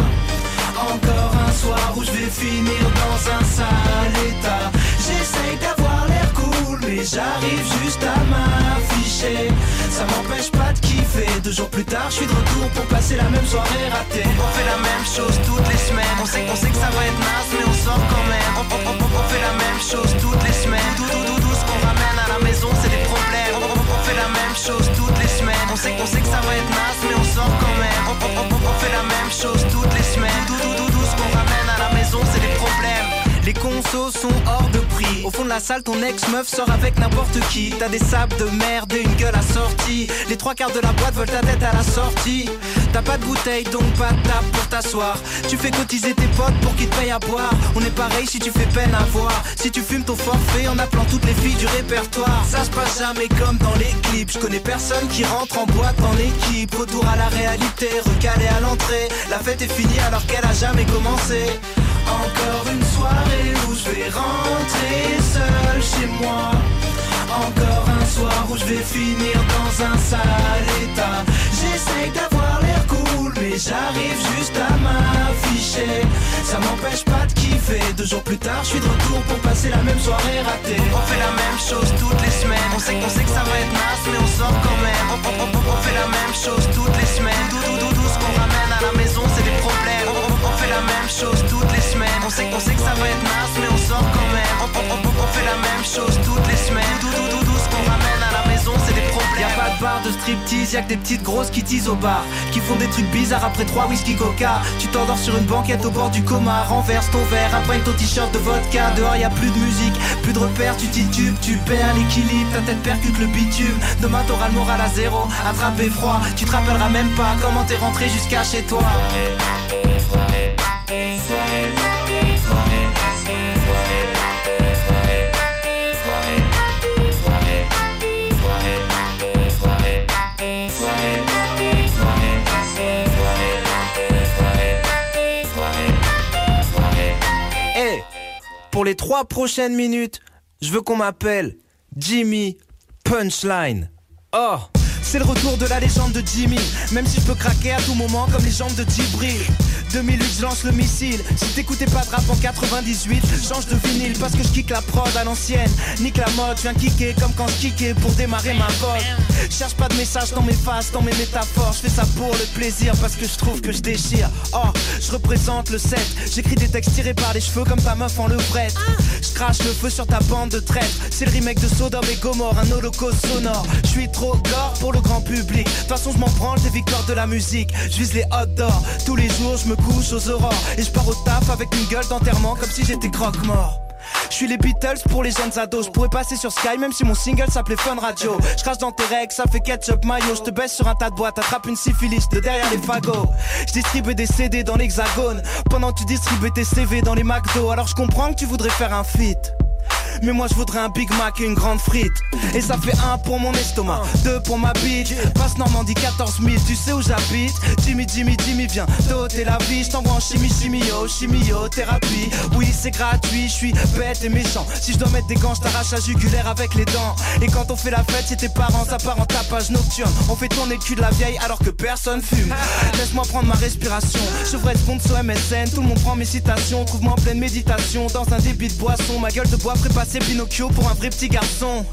Encore un soir où je vais finir dans un sale état. J'essaye d'avoir l'air cool, mais j'arrive juste à m'afficher. Ça m'empêche pas de kiffer Deux jours plus tard, je suis de retour pour passer la même soirée ratée. On fait la même chose toutes les semaines. On sait qu'on sait que ça va être naze, mais on sort quand même. On, fait la même chose toutes les semaines. Tout, tout, ce qu'on ramène à la maison, c'est des problèmes. On fait la même chose toutes les semaines. On sait qu'on sait que ça va être naze, Les consos sont hors de prix. Au fond de la salle, ton ex-meuf sort avec n'importe qui. T'as des sables de merde et une gueule assortie. Les trois quarts de la boîte veulent ta tête à la sortie. T'as pas de bouteille, donc pas de table pour t'asseoir. Tu fais cotiser tes potes pour qu'ils te payent à boire. On est pareil si tu fais peine à voir. Si tu fumes ton forfait en appelant toutes les filles du répertoire. Ça se passe jamais comme dans les clips. Je connais personne qui rentre en boîte en équipe. Retour à la réalité, recalé à l'entrée. La fête est finie alors qu'elle a jamais commencé. Encore une soirée où je vais rentrer seul chez moi. Encore un soir où je vais finir dans un sale état. J'essaye d'avoir l'air cool, mais j'arrive juste à m'afficher. Ça m'empêche pas de kiffer. Deux jours plus tard, je suis de retour pour passer la même soirée ratée. On fait la même chose toutes les semaines. On sait qu'on sait que ça va être naze, mais on sort quand même. On, fait la même chose toutes les semaines. Tout, tout ce qu'on ramène à la maison, c'est des problèmes. Fait la même chose toutes les semaines. On sait qu'on sait que ça va être naze, mais on sort quand même. On, on- on- fait la même chose toutes les semaines. Tout, tout, tout, ce qu'on ramène la maison, c'est des problèmes. Y'a pas de bar de striptease, y'a que des petites grosses qui teasent au bar. Qui font des trucs bizarres après trois whisky coca. Tu t'endors sur une banquette au bord du coma. Renverse ton verre, après ton t-shirt de vodka. Dehors y'a plus de musique, plus de repères, tu titubes, tu perds l'équilibre. Ta tête percute le bitume. Demain t'auras le moral à zéro, attrapé froid. Tu te rappelleras même pas comment t'es rentré jusqu'à chez toi. Pour les trois prochaines minutes, je veux qu'on m'appelle Jimmy Punchline. Oh, c'est le retour de la légende de Jimmy. Même si je peux craquer à tout moment comme les jambes de Djibril. 2008, je lance le missile. Si t'écoutais pas de rap en 98, change de vinyle parce que je kick la prod à l'ancienne. Nique la mode, je viens kicker comme quand je kickais pour démarrer ma vogue. Cherche pas de message dans mes faces, dans mes métaphores. Je fais ça pour le plaisir parce que je trouve que je déchire. Oh, je représente le 7. J'écris des textes tirés par les cheveux comme ta meuf en levrette. Je crache le feu sur ta bande de traite. C'est le remake de Sodome et Gomorre, un holocauste sonore. Je suis trop gore pour le grand public. De toute façon, je m'en branle des victoires de la musique. Je vise les hot. Tous les jours, je me couche aux aurores. Et je pars au taf avec une gueule d'enterrement comme si j'étais croque-mort. Je suis les Beatles pour les jeunes ados. Je pourrais passer sur Sky même si mon single s'appelait Fun Radio. Je crache dans tes règles, ça fait ketchup mayo. Je te baisse sur un tas de boîtes, attrape une syphilis de derrière les fagots. Je distribue des CD dans l'hexagone. Pendant que tu distribues tes CV dans les McDo. Alors je comprends que tu voudrais faire un feat. Mais moi je voudrais un Big Mac et une grande frite. Et ça fait un pour mon estomac, deux pour ma bite. Passe Normandie 14 000, tu sais où j'habite. Jimmy, Jimmy, Jimmy, viens t'ôter la vie. Je t'envoie en chimie, chimio, chimiothérapie. Oui c'est gratuit, je suis bête et méchant. Si je dois mettre des gants, je t'arrache la jugulaire avec les dents. Et quand on fait la fête, c'est tes parents, ça part en tapage nocturne. On fait tourner le cul de la vieille alors que personne fume. Laisse-moi prendre ma respiration. Je devrais être sponsor MSN, tout le monde prend mes citations. Trouve-moi en pleine méditation, dans un débit de boisson Ma gueule de bois ferait passer Pinocchio pour un vrai petit garçon.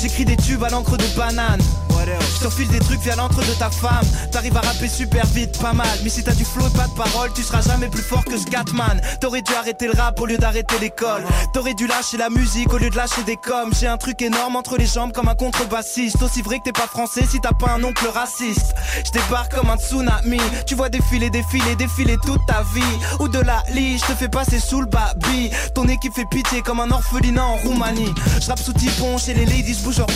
J'écris des tubes à l'encre de banane Je te file des trucs via l'encre de ta femme. T'arrives à rapper super vite, pas mal. Mais si t'as du flow et pas de parole Tu seras jamais plus fort que Scatman. T'aurais dû arrêter le rap au lieu d'arrêter l'école. T'aurais dû lâcher la musique au lieu de lâcher des coms. J'ai un truc énorme entre les jambes comme un contrebassiste. Aussi vrai que t'es pas français si t'as pas un oncle raciste. Je débarque comme un tsunami. Tu vois défiler, défiler, défiler toute ta vie. Ou de la lie, je te fais passer sous le babi. Ton équipe fait pitié comme un orphelinat en Roumanie. Je rappe sous typon chez les ladies bougent en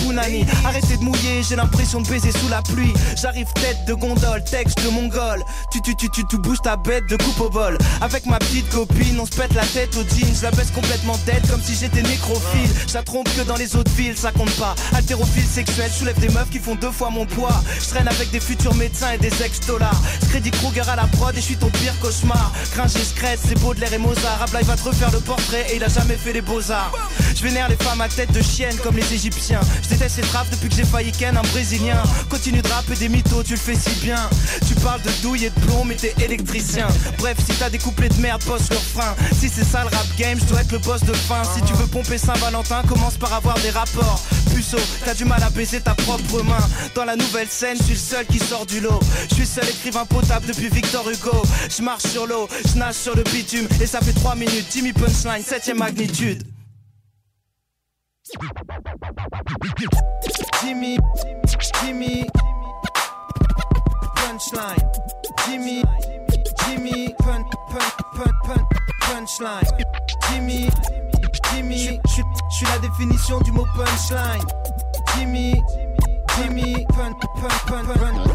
Arrêtez de mouiller, j'ai l'impression de baiser sous la pluie. J'arrive tête de gondole, texte de mongol. Tu tu tu tu tu bouges ta bête de coupe au bol. Avec ma petite copine, on se pète la tête au jean. Je la baisse complètement dead comme si j'étais nécrophile. La trompe que dans les autres villes, ça compte pas. Haltérophile sexuel, soulève des meufs qui font deux fois mon poids. Je traîne avec des futurs médecins et des ex-dollars. Crédit Kruger à la prod et je suis ton pire cauchemar. Gringe et Scred, c'est Baudelaire et Mozart. Abla il va te refaire le portrait et il a jamais fait les beaux-arts. Je vénère les femmes à tête de chienne comme les égyptiens. Je déteste les trappes depuis que j'ai failli ken un Continue de rapper des mythos, tu le fais si bien. Tu parles de douille et de plomb, mais t'es électricien. Bref, si t'as des couplets de merde, bosse le frein. Si c'est ça le rap game, je dois être le boss de fin. Si tu veux pomper Saint-Valentin, commence par avoir des rapports. Puceau, t'as du mal à baiser ta propre main. Dans la nouvelle scène, je suis le seul qui sort du lot. Je suis seul écrivain potable depuis Victor Hugo. Je marche sur l'eau, je nage sur le bitume. Et ça fait 3 minutes, Jimmy Punchline, 7ème magnitude. Jimmy, Jimmy, punchline. Jimmy, Jimmy, pun, pun, pun, pun, punchline. Jimmy, Jimmy, je suis la définition du mot punchline. Jimmy, Jimmy, pun, pun, pun, pun, pun,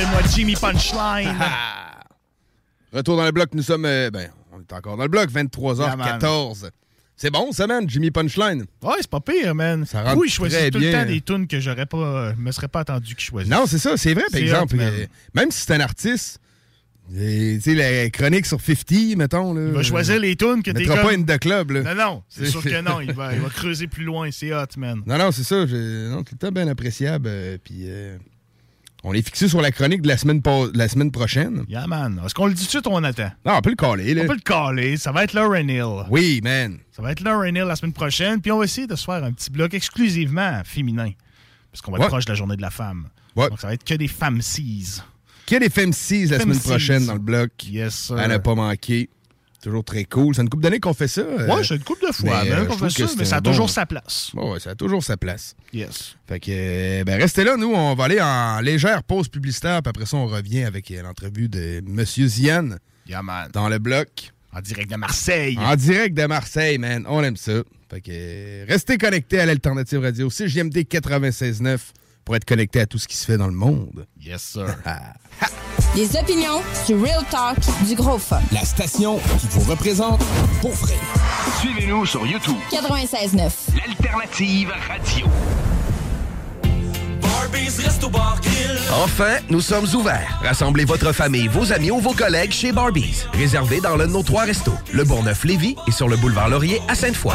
Appelle-moi Jimmy Punchline. *laughs* Retour dans le bloc, nous sommes. euh, ben, on est encore dans le bloc, 23h14. C'est bon, ça, man, Jimmy Punchline? Ouais, c'est pas pire, man. Ça rentre Oui, je choisis très tout bien. le temps des tunes que j'aurais pas, euh, me serais pas attendu qu'ils choisissent. Non, c'est ça, c'est vrai, par exemple. hot, euh, même si c'est un artiste, et, tu sais, la chronique sur 50, mettons. Là, Il va choisir les tunes que t'es comme... pas une de club, là. Non, non, c'est sûr que non. Il va, *laughs* il va creuser plus loin. C'est hot, man. Non, non, c'est ça. Non, tout le temps bien appréciable. euh, Puis euh, on est fixé sur la chronique de la semaine, la prochaine. Yeah, man. Est-ce qu'on le dit tout de suite ou on attend? Non, on peut le caller, là. On peut le caller. Ça va être Lauren Hill. Oui, man. Ça va être Lauren Hill la semaine prochaine. Puis on va essayer de se faire un petit bloc exclusivement féminin. Parce qu'on va être Ouais. proche de la journée de la femme. Ouais. Donc ça va être que des femmes cises. Quel est Femme 6 la semaine prochaine dans le bloc? Yes, sir. À ne pas manquer. Toujours très cool. C'est une couple d'années qu'on fait ça. euh, Ouais, c'est une couple de fois, mais, même euh, qu'on fait ça, mais ça a bon- toujours sa place. Ouais, ça a toujours sa place. Yes. Fait que, euh, ben, restez là. Nous, on va aller en légère pause publicitaire. Puis après ça, on revient avec l'entrevue de Monsieur Zian Yeah, man. dans le bloc. En direct de Marseille. En direct de Marseille, man. On aime ça. Fait que, restez connectés à l'Alternative Radio. CGMD 96.9 pour être connecté à tout ce qui se fait dans le monde. Yes, sir. *laughs* Des opinions, du real talk, du gros fun. La station qui vous représente pour vrai. Suivez-nous sur YouTube. 96.9. L'alternative radio. Enfin, nous sommes ouverts. Rassemblez votre famille, vos amis ou vos collègues chez Barbies. Réservé dans l'un de nos trois restos, le Bourgneuf-Lévis et sur le boulevard Laurier à Sainte-Foy.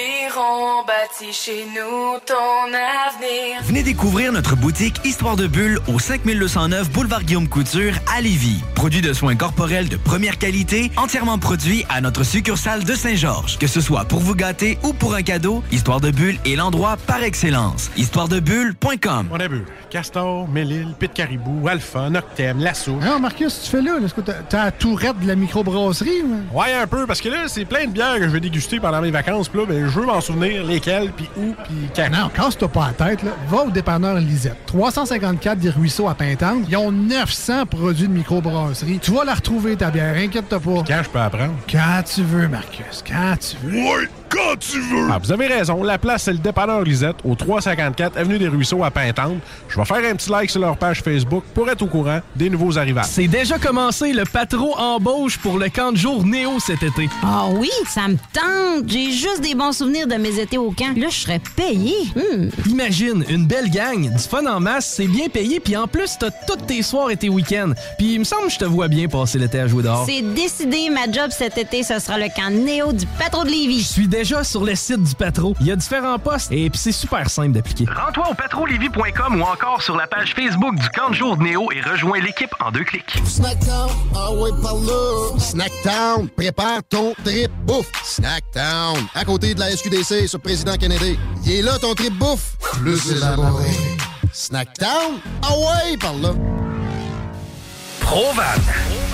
Aviron bâti chez nous ton avenir. Venez découvrir notre boutique Histoire de Bulle au 5209 Boulevard Guillaume Couture à Lévis. Produit de soins corporels de première qualité, entièrement produit à notre succursale de Saint-Georges. Que ce soit pour vous gâter ou pour un cadeau, Histoire de Bulle est l'endroit par excellence. Histoiredebulle.com On a bu Castor, Mélile, Pit Caribou, Alpha, Noctem, Lasso. Non, Marcus, tu fais là? là? Est-ce que t'as- t'as la tourette de la microbrasserie? ou? Ouais, un peu, parce que là, c'est plein de bières que je vais déguster pendant mes vacances. Puis là, ben, je veux m'en souvenir lesquelles, puis où, puis quand. Non, casse-toi pas la tête. Là. Va au dépanneur Lisette. 354 des Ruisseaux à Pintante. Ils ont 900 produits de microbrasserie. Tu vas la retrouver, ta bière. Inquiète-toi pas. Quand je peux apprendre? Quand tu veux, Marcus. Quand tu veux. Ouais, quand tu veux! Ah, vous avez raison. La place, c'est le dépanneur Lisette, au 354 Avenue des Ruisseaux à Pintante. Je vais faire un petit like sur leur page Facebook pour être au courant des nouveaux arrivages. C'est déjà commencé, le patro embauche pour le camp de jour Néo cet été. Ah oui, ça me tente. J'ai juste des bons souvenirs de mes étés au camp. Là, je serais payé. Hmm. Imagine, une belle gang, du fun en masse, c'est bien payé, puis en plus, t'as tous tes soirs et tes week-ends. Puis il me semble que je te vois bien passer l'été à jouer dehors. C'est décidé, ma job cet été, ce sera le camp Néo du patro de Lévis. Je suis déjà sur le site du Patro. Il y a différents postes et puis c'est super simple d'appliquer. Rends-toi au patrolevy.com ou encore sur la page Facebook du camp de jour de Néo et rejoins l'équipe en deux clics. Snackdown, ah ouais, par là. Snackdown, prépare ton trip bouffe. Snackdown, à côté de la SQDC sur Président Kennedy. Il est là ton trip bouffe. Plus élaboré. Snackdown, ah ouais, par là. Provan.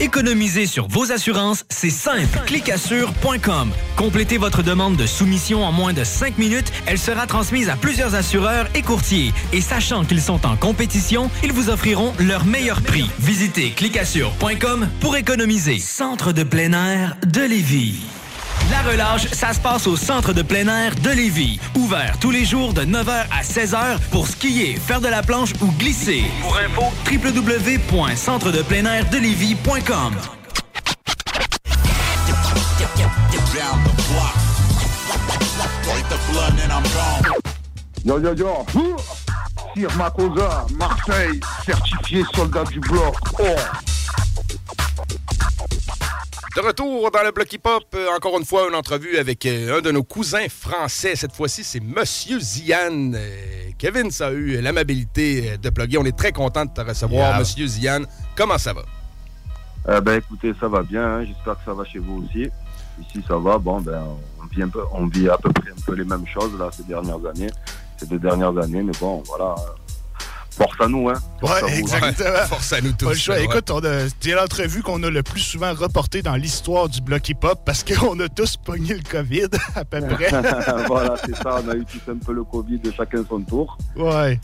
Économiser sur vos assurances, c'est simple. Clicassure.com. Complétez votre demande de soumission en moins de 5 minutes. Elle sera transmise à plusieurs assureurs et courtiers. Et sachant qu'ils sont en compétition, ils vous offriront leur meilleur prix. Visitez clicassure.com pour économiser. Centre de plein air de Lévis. La relâche, ça se passe au centre de plein air de Lévis. Ouvert tous les jours de 9h à 16h pour skier, faire de la planche ou glisser. Pour info, www.centredepleinairdelévis.com. Yo yo yo Sir Makosa, Marseille, certifié soldat du bloc. Oh De retour dans le bloc hip-hop, euh, encore une fois, une entrevue avec euh, un de nos cousins français. Cette fois-ci, c'est Monsieur Zian. Euh, Kevin, ça a eu l'amabilité de plugger. On est très content de te recevoir, Yeah. Monsieur Zian. Comment ça va? Euh, ben écoutez, ça va bien, hein. j'espère que ça va chez vous aussi. Ici ça va, bon ben on vit, un peu, on vit à peu près un peu les mêmes choses là ces dernières années, ces deux dernières années, mais bon voilà. Force à nous, hein. Force à Ouais, vous. exactement. Force à nous tous. Pas le choix. ouais. Écoute, on a- c'est l'entrevue qu'on a le plus souvent reportée dans l'histoire du bloc hip-hop parce qu'on a tous pogné le COVID, *laughs* à peu *laughs* près. voilà, c'est ça, on a eu tous un peu le Covid de chacun son tour. Ouais.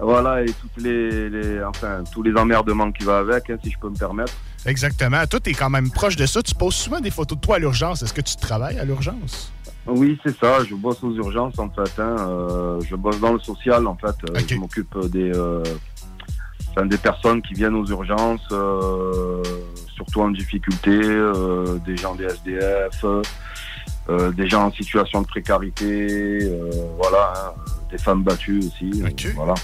Voilà, et toutes les, les- enfin, tous les emmerdements qui va avec, hein, si je peux me permettre. Exactement. Toi, t'es quand même proche de ça. Tu poses souvent des photos de toi à l'urgence. Est-ce que tu travailles à l'urgence? Oui, c'est ça. Je bosse aux urgences en fait. hein. Euh, je bosse dans le social en fait. Euh, Je m'occupe des, euh, enfin, des personnes qui viennent aux urgences, euh, surtout en difficulté, des gens des SDF, des gens en situation de précarité, voilà, hein, des femmes battues aussi. voilà.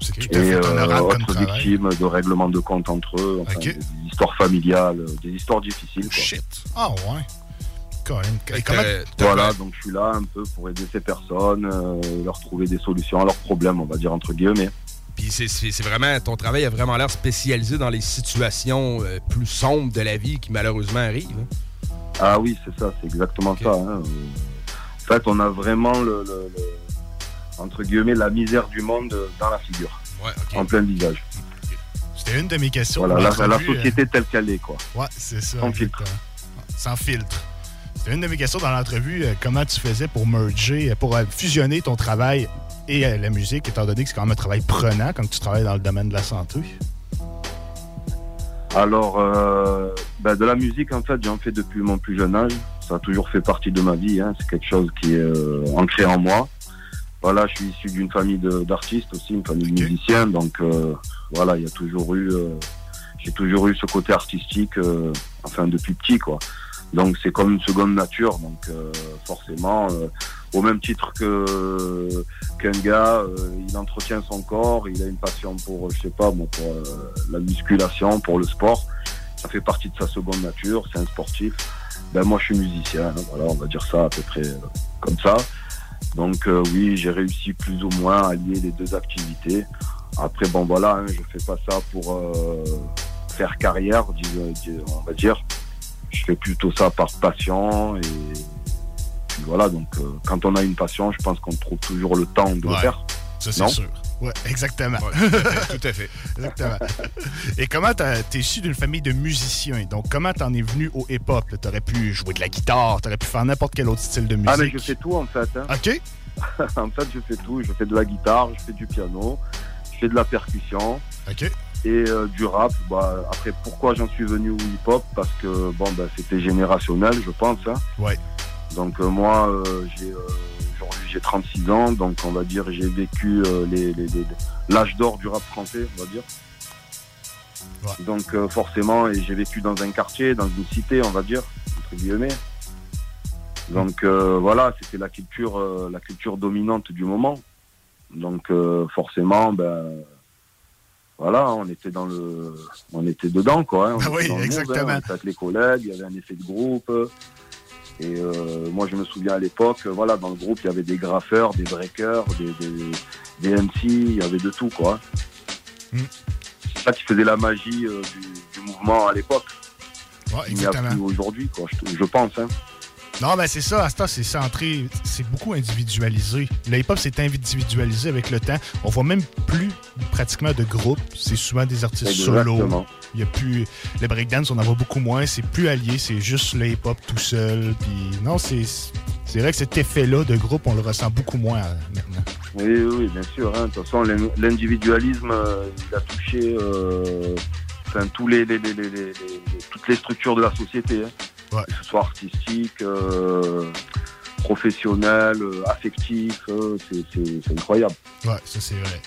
C'est tout Et à fait euh, honorable comme autres travail. victimes de règlements de compte entre eux, enfin, des, des histoires familiales, des histoires difficiles. Quoi. Ah ouais. Et comment- Voilà, donc je suis là un peu pour aider ces personnes, euh, leur trouver des solutions à leurs problèmes, on va dire entre guillemets. Puis c'est- c'est c'est vraiment, ton travail a vraiment l'air spécialisé dans les situations euh, plus sombres de la vie qui malheureusement arrivent. hein. Ah oui, c'est ça, c'est exactement ça. hein. En fait, on a vraiment le, le- le- entre guillemets la misère du monde dans la figure, en plein visage. C'était une de mes questions. Voilà, la, société telle qu'elle est, quoi. Ouais, c'est ça. Sans filtre. Sans filtre. C'était une de mes questions dans l'entrevue. euh, comment tu faisais pour merger, euh, pour euh, fusionner ton travail et la musique, étant donné que c'est quand même un travail prenant quand tu travailles dans le domaine de la santé? Alors, euh, ben, de la musique, en fait, j'en fais depuis mon plus jeune âge. Ça a toujours fait partie de ma vie. hein. C'est quelque chose qui est euh, ancré en moi. Voilà, je suis issu d'une famille d'artistes aussi, une famille de musiciens. Donc, euh, voilà, il y a toujours eu, euh, j'ai toujours eu ce côté artistique, euh, enfin depuis petit, quoi. Donc, c'est comme une seconde nature. Donc, euh, forcément, euh, au même titre que qu'un gars, euh, il entretient son corps, il a une passion pour, je sais pas, bon, pour la musculation, pour le sport. Ça fait partie de sa seconde nature. C'est un sportif. Ben moi, je suis musicien. hein, voilà, on va dire ça à peu près comme ça. Donc euh, oui, j'ai réussi plus ou moins à lier les deux activités. Après, bon voilà, hein, je fais pas ça pour euh, faire carrière, dis- on va dire. Je fais plutôt ça par passion et puis voilà. Donc euh, quand on a une passion, je pense qu'on trouve toujours le temps de le faire. Ça, c'est Non? sûr. Ouais, exactement. *laughs* tout à fait. exactement. Et comment t'as- t'es issu d'une famille de musiciens? Donc, comment t'en es venu au hip-hop? T'aurais pu jouer de la guitare, t'aurais pu faire n'importe quel autre style de musique. Ah, mais je fais tout en fait. hein. OK. *laughs* en fait, je fais tout. Je fais de la guitare, je fais du piano, je fais de la percussion. OK. Et euh, du rap. Bah, après, pourquoi j'en suis venu au hip-hop? Parce que bon, bah, c'était générationnel, je pense. hein. Ouais. Donc euh, moi, euh, j'ai euh, aujourd'hui j'ai 36 ans, donc on va dire j'ai vécu euh, les- les- les- l'âge d'or du rap français, on va dire. Donc euh, forcément, et j'ai vécu dans un quartier, dans une cité, on va dire, entre guillemets. Donc euh, voilà, c'était la culture, la culture dominante du moment. Donc forcément, ben voilà, on était dans le, on était dedans quoi. hein. On Ah était oui, dans le mood, hein. exactement. On était avec les collègues, il y avait un effet de groupe. Et euh, moi, je me souviens à l'époque, euh, voilà, dans le groupe, il y avait des graffeurs, des breakers, des, des, des MC, il y avait de tout quoi. Mm. C'est ça qui faisait la magie euh, du, du mouvement à l'époque. Ouais, Il n'y a plus aujourd'hui, quoi, je, je pense. Hein. Non, ben c'est ça, à ce temps, c'est centré, c'est beaucoup individualisé. Le hip-hop s'est individualisé avec le temps. On voit même plus pratiquement de groupes, c'est souvent des artistes solo. Exactement. Il y a plus le breakdance, on en voit beaucoup moins, c'est plus allié, c'est juste le hip-hop tout seul. Puis non, c'est c'est vrai que cet effet-là de groupe, on le ressent beaucoup moins euh, maintenant. Oui, oui, oui, bien sûr. hein. De toute façon, l'in- l'individualisme, euh, il a touché euh, enfin, tous les- les- les- les- toutes les structures de la société, hein. Que ce soit artistique, euh, professionnel, euh, affectif. euh, c'est- incroyable. Ouais, ça c'est vrai.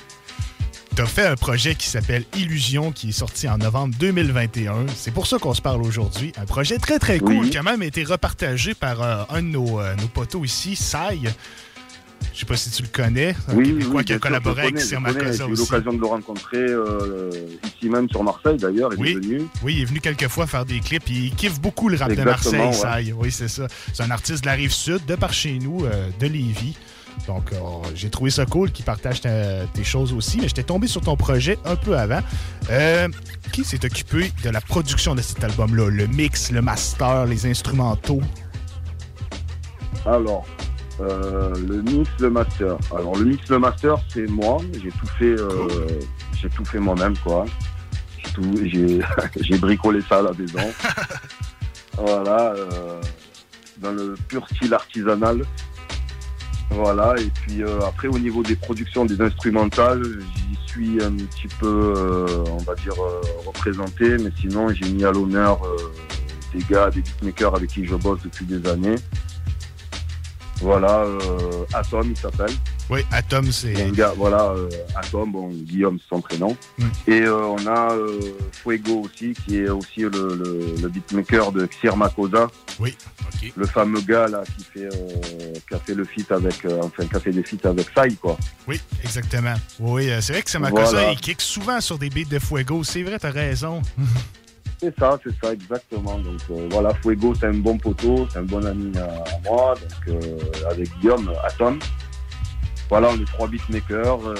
Tu as fait un projet qui s'appelle Illusion qui est sorti en novembre 2021. C'est pour ça qu'on se parle aujourd'hui. Un projet très très cool Oui. qui a même été repartagé par euh, un de nos, euh, nos poteaux ici, Sai. Je sais pas si tu le connais. Oui, oui, oui, qui a collaboré avec Sir J'ai eu l'occasion de le rencontrer euh, ici même sur Marseille d'ailleurs. Il Oui. venu. Oui, il est venu quelques fois faire des clips. Il kiffe beaucoup le rap Exactement, de Marseille, ouais. Oui, c'est ça. C'est un artiste de la rive sud, de par chez nous, euh, de Lévis. Donc, euh, j'ai trouvé ça cool qu'il partage ta- tes choses aussi. Mais j'étais tombé sur ton projet un peu avant. Euh, qui s'est occupé de la production de cet album-là? Le mix, le master, les instrumentaux? Alors, euh, le mix, le master. Alors, le mix, le master, c'est moi. J'ai tout fait, euh, j'ai tout fait moi-même, quoi. J'ai *laughs* bricolé ça à la maison. voilà, euh, dans le pur style artisanal. Voilà, et puis après, au niveau des productions, des instrumentales, j'y suis un petit peu, on va dire, représenté, mais sinon, j'ai mis à l'honneur des gars, des beatmakers avec qui je bosse depuis des années. Voilà, euh, Atom, il s'appelle. Oui, Atom, c'est. Un gars, voilà, euh, Atom, bon, Guillaume, c'est son prénom. Mm. Et euh, on a euh, Fuego aussi, qui est aussi le, le, le beatmaker de Xir Makosa. Oui, ok. Le fameux gars là qui fait, euh, qui a fait le feat avec, euh, enfin, qui a fait des feats avec Sai, quoi. Oui, exactement. Oui, euh, c'est vrai que c'est Makosa, Voilà. il kick souvent sur des beats de Fuego. C'est vrai, t'as raison. *laughs* C'est ça, c'est ça, exactement. Donc euh, voilà, Fuego, c'est un bon poteau, c'est un bon ami à, moi. Donc euh, avec Guillaume, Atom. Voilà, on est trois beatmakers. euh,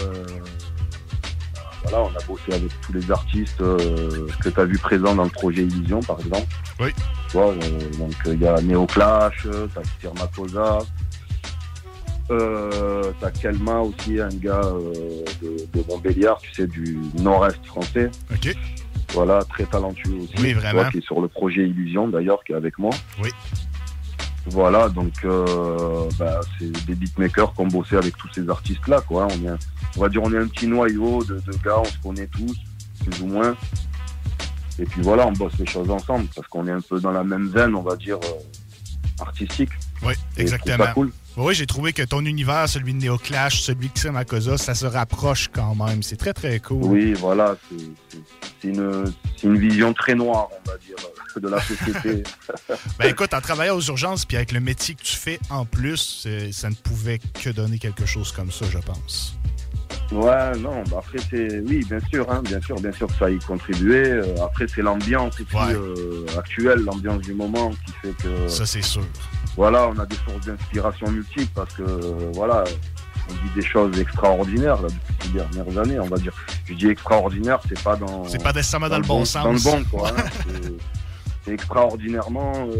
voilà, on a bossé avec tous les artistes que tu as vu présents dans le projet Illusion, par exemple. Oui. Tu vois, donc il y a Neo Clash, euh, t'as Sir Makosa, euh, t'as Kelma aussi, un gars de, de Montbéliard, tu sais, du nord-est français. OK. Voilà, très talentueux aussi. Oui, vraiment. vois, qui est sur le projet Illusion d'ailleurs, qui est avec moi. Oui. Voilà, donc euh, bah, c'est des beatmakers qui ont bossé avec tous ces artistes-là, quoi. On, est on va dire on est un petit noyau de, de gars, on se connaît tous, plus ou moins. Et puis voilà, on bosse les choses ensemble, parce qu'on est un peu dans la même veine, on va dire, euh, artistique. Oui, exactement. ça cool. Oui, j'ai trouvé que ton univers, celui de Neo Clash, celui de Makosa, ça se rapproche quand même. C'est très, très cool. Oui, voilà, c'est- une, une vision très noire, on va dire, *laughs* de la société. *laughs* Ben écoute, en travaillant aux urgences, puis avec le métier que tu fais en plus, ça ne pouvait que donner quelque chose comme ça, je pense. Ouais, non, bah après c'est oui, bien sûr, hein, bien sûr, bien sûr que ça a y contribué. Euh, après c'est l'ambiance aussi euh, actuelle, l'ambiance du moment qui fait que. Ça, c'est sûr. Voilà, on a des sources d'inspiration multiples parce que voilà, on dit des choses extraordinaires là, depuis ces dernières années, on va dire. Je dis extraordinaire, c'est pas dans. C'est pas nécessairement dans le bon sens. Dans le bon, quoi. hein. *laughs* C'est- c'est extraordinairement euh,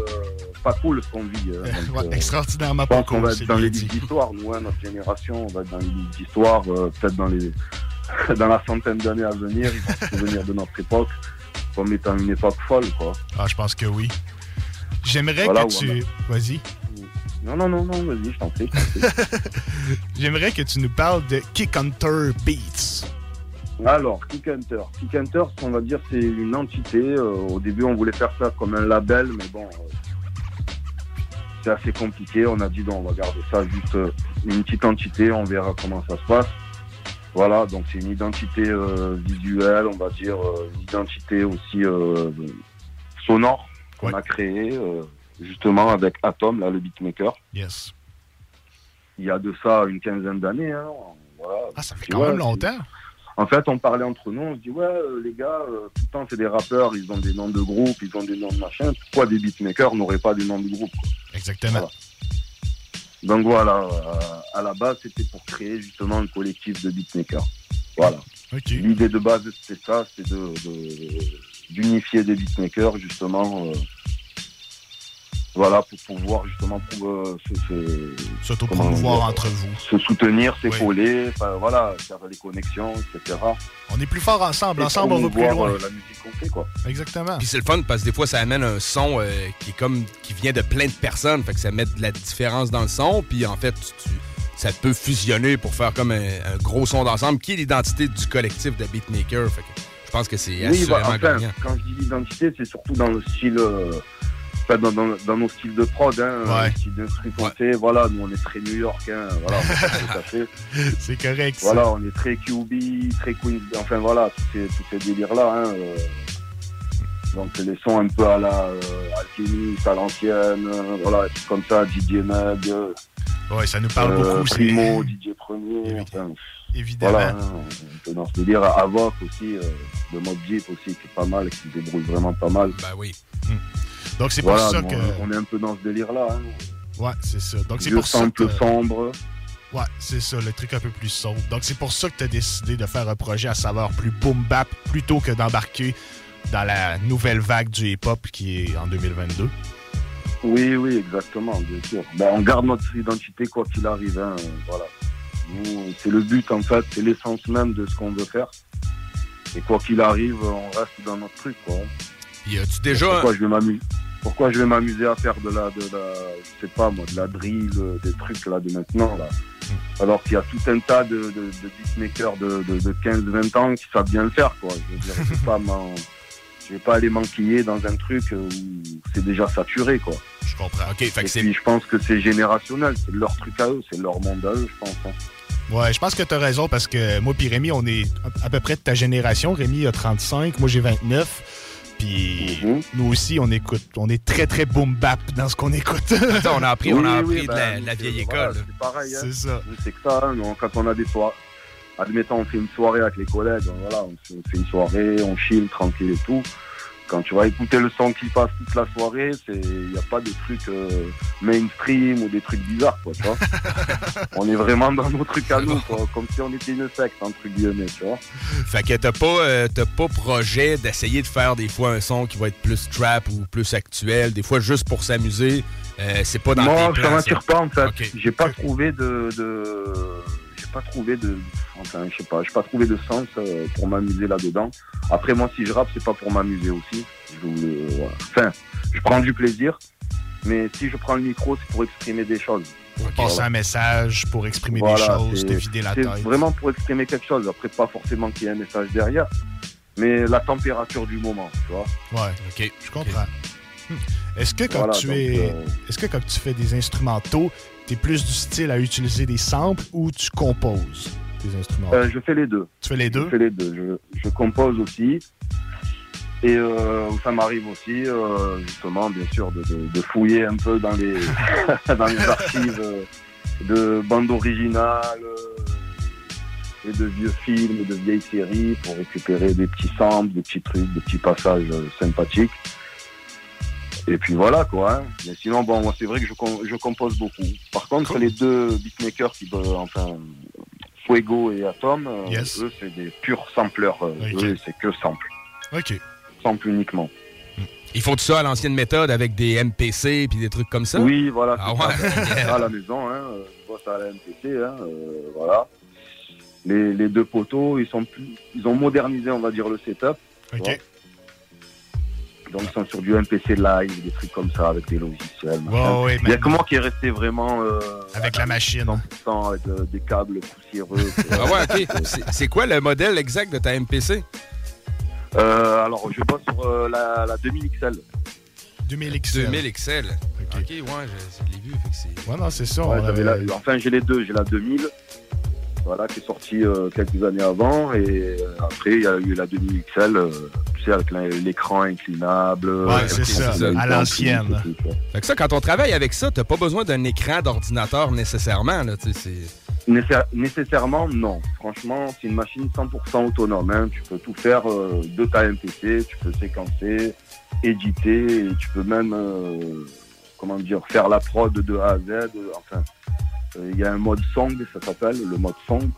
pas cool ce qu'on vit. euh, *laughs* donc, Ouais, euh, extraordinairement je pense pas qu'on cool, va c'est être dans les livres d'histoire, nous, hein, notre génération, on va être dans les livres d'histoire, euh, peut-être dans les *laughs* dans la centaine d'années à venir, ils vont se souvenir de notre époque comme étant une époque folle, quoi. Ah, je pense que oui. J'aimerais Voilà, que tu. Vas-y. Non, non, non, non, vas-y, je t'en prie. *laughs* J'aimerais que tu nous parles de Kick Hunter Beats. Alors, Kick Hunter. Kick Hunter, on va dire, c'est une entité. euh, au début, on voulait faire ça comme un label, mais bon, euh, assez compliqué. On a dit, on va garder ça juste euh, une petite entité, on verra comment ça se passe. Voilà, donc c'est une identité euh, visuelle, on va dire, euh, une identité aussi euh, sonore qu'on a créée, justement, avec Atom, là, le beatmaker. Yes. Il y a de ça une quinzaine d'années. Hein, voilà. Ah, ça fait quand ouais, même longtemps. En fait, on parlait entre nous, on se dit, ouais, euh, les gars, euh, tout le temps, c'est des rappeurs, ils ont des noms de groupes, ils ont des noms de machin. Pourquoi des beatmakers n'auraient pas des noms de groupes quoi Exactement. Donc voilà, euh, à la base, c'était pour créer justement un collectif de beatmakers. Voilà. L'idée de base, c'était ça, c'est de, de- d'unifier des beatmakers, justement, euh, voilà, pour pouvoir justement pour, euh, se, se- entre vous. Se soutenir, s'épauler, enfin, voilà, faire des connexions, etc. On est plus fort ensemble. Et Ensemble, on va plus loin. euh, la musique qu'on fait, quoi. Exactement. Puis c'est le fun parce que des fois, ça amène un son euh, qui est comme qui vient de plein de personnes. Fait que ça met de la différence dans le son. Puis en fait, tu- tu- ça peut fusionner pour faire comme un, un gros son d'ensemble qui est l'identité du collectif de beatmaker. Fait que je pense que c'est Oui, assurément bah, enfin, gagnant. quand je dis l'identité, c'est surtout dans le style, euh, dans, dans- dans nos styles de prod, hein, Ouais. le style qu'on fait. Voilà, nous on est très New York, hein, voilà. *laughs* C'est correct. ça. Voilà, on est très QB, très Queen, enfin voilà, tous ces, tous ces délires-là. Hein, euh, donc les sons un peu à la euh, Alchemist, à l'ancienne, euh, voilà, comme ça, DJ Mag, euh, Ouais, ça nous parle euh, beaucoup. Primo, *laughs* DJ Premier, enfin, Évidemment. voilà, hein, dans ce délire. Avoc aussi, euh, de Mob Jeep aussi, qui est pas mal, qui débrouille vraiment pas mal. Bah oui. Donc c'est voilà, pour ça que. On est un peu dans ce délire-là. Hein. Ouais, c'est ça. Donc c'est pour ça que. sombre. Ouais, c'est ça, le truc un peu plus sombre. Donc c'est pour ça que tu as décidé de faire un projet à saveur plus boom bap plutôt que d'embarquer dans la nouvelle vague du hip-hop qui est en 2022. Oui, oui, exactement, bien sûr. Ben, on garde notre identité quoi qu'il arrive. Hein, voilà. C'est le but en fait, c'est l'essence même de ce qu'on veut faire. Et quoi qu'il arrive, on reste dans notre truc. Quoi. As-tu déjà. Pourquoi je vais m'amuser Pourquoi je vais m'amuser à faire de la, de la, je sais pas moi, de la drill, euh, des trucs là de maintenant là. Alors qu'il y a tout un tas de, de, de beatmakers de, de, de 15-20 ans qui savent bien le faire quoi. Je veux dire, je vais *laughs* pas m'en- je vais pas aller m'enquiller dans un truc euh, où c'est déjà saturé quoi. Je comprends. Ok, fait Et que puis je pense que c'est générationnel, c'est leur truc à eux, c'est leur monde à eux, je pense. hein. Ouais, je pense que tu as raison parce que moi puis Rémi, on est à- à peu près de ta génération. Rémi a 35, moi j'ai 29. Puis Mhm. nous aussi, on écoute. On est très très boom bap dans ce qu'on écoute. *laughs* Attends, on a appris, on a Oui, appris oui, de ben, la, la c'est- vieille école. C'est pareil. hein. C'est ça. C'est que ça, hein, quand on a des soirées, admettons, on fait une soirée avec les collègues, ben, voilà, on fait, on fait une soirée, on chill, tranquille et tout. Quand tu vas écouter le son qui passe toute la soirée, il n'y a pas de trucs euh, mainstream ou des trucs bizarres, quoi, tu vois. *laughs* on est vraiment dans nos trucs à nous, quoi, comme si on était une secte, entre guillemets, tu vois. Fait que t'as pas, euh, pas projet d'essayer de faire des fois un son qui va être plus trap ou plus actuel, des fois juste pour s'amuser. Euh, c'est pas dans ça plans, m'attire pas en fait. Ok. J'ai pas trouvé de, pas trouvé de, enfin, je sais pas, j'ai pas trouvé de sens euh, pour m'amuser là-dedans. Après, moi, si je rappe, c'est pas pour m'amuser aussi. Je voulais, voilà. Enfin, je prends du plaisir, mais si je prends le micro, c'est pour exprimer des choses. Pour passer un message, pour exprimer Voilà, des choses, te vider la c'est tête. vraiment pour exprimer quelque chose. Après, pas forcément qu'il y ait un message derrière, mais la température du moment, tu vois. Ouais, ok, je comprends. Hmm. Est-ce que quand tu donc, es, euh, est-ce que quand tu fais des instrumentaux, tu es plus du style à utiliser des samples ou tu composes des instruments? Euh, je fais les deux. Tu fais les deux? Je fais les deux. Je, je compose aussi. Et euh, ça m'arrive aussi, euh, justement, bien sûr, de, de- de fouiller un peu dans les, *laughs* dans les archives de bandes originales et de vieux films, de vieilles séries pour récupérer des petits samples, des petits trucs, des petits passages sympathiques. Et puis voilà quoi. hein. Mais sinon, bon, moi c'est vrai que je, com- je compose beaucoup. Par contre, les deux beatmakers qui, euh, enfin, Fuego et Atom, euh, Yes. eux c'est des purs sampleurs. euh, Ok. Eux c'est que sample. Ok. Sample uniquement. Ils font tout ça à l'ancienne méthode avec des MPC puis des trucs comme ça? Oui, voilà. Ah c'est ça. ouais. *laughs* à la maison, hein. euh, Je bosse à la MPC, hein. euh, voilà. Les, les deux poteaux, ils sont plus, ils ont modernisé, on va dire, le setup. tu vois. Donc ils sont sur du MPC live, des trucs comme ça, avec des logiciels. Il y a moi qui est resté vraiment euh, Avec la machine. 100% avec euh, des câbles poussiéreux. *laughs* Ah ouais, ok. C'est- quoi le modèle exact de ta MPC? Euh, alors, je bosse sur euh, la, la 2000 XL. 2000 XL. 2000 XL. Ok, ouais, je, je l'ai vu. Fait que c'est... Ouais, non, c'est ça. Ouais, on j'avais avait- la- enfin, j'ai les deux. J'ai la 2000, voilà, qui est sortie euh, quelques années avant. Et euh, après, il y a eu la 2000 XL, euh, tu sais, avec l'écran inclinable. Ouais, c'est ça, à l'ancienne. Fait que ça, quand on travaille avec ça, t'as pas besoin d'un écran d'ordinateur nécessairement. Là, tu sais, c'est... Nécessaire- nécessairement, non. Franchement, c'est une machine 100% autonome. hein. Tu peux tout faire euh, de ta MPC, tu peux séquencer, éditer, et tu peux même, euh, comment dire, faire la prod de A à Z. Enfin, il y a un mode song, ça s'appelle, le mode song.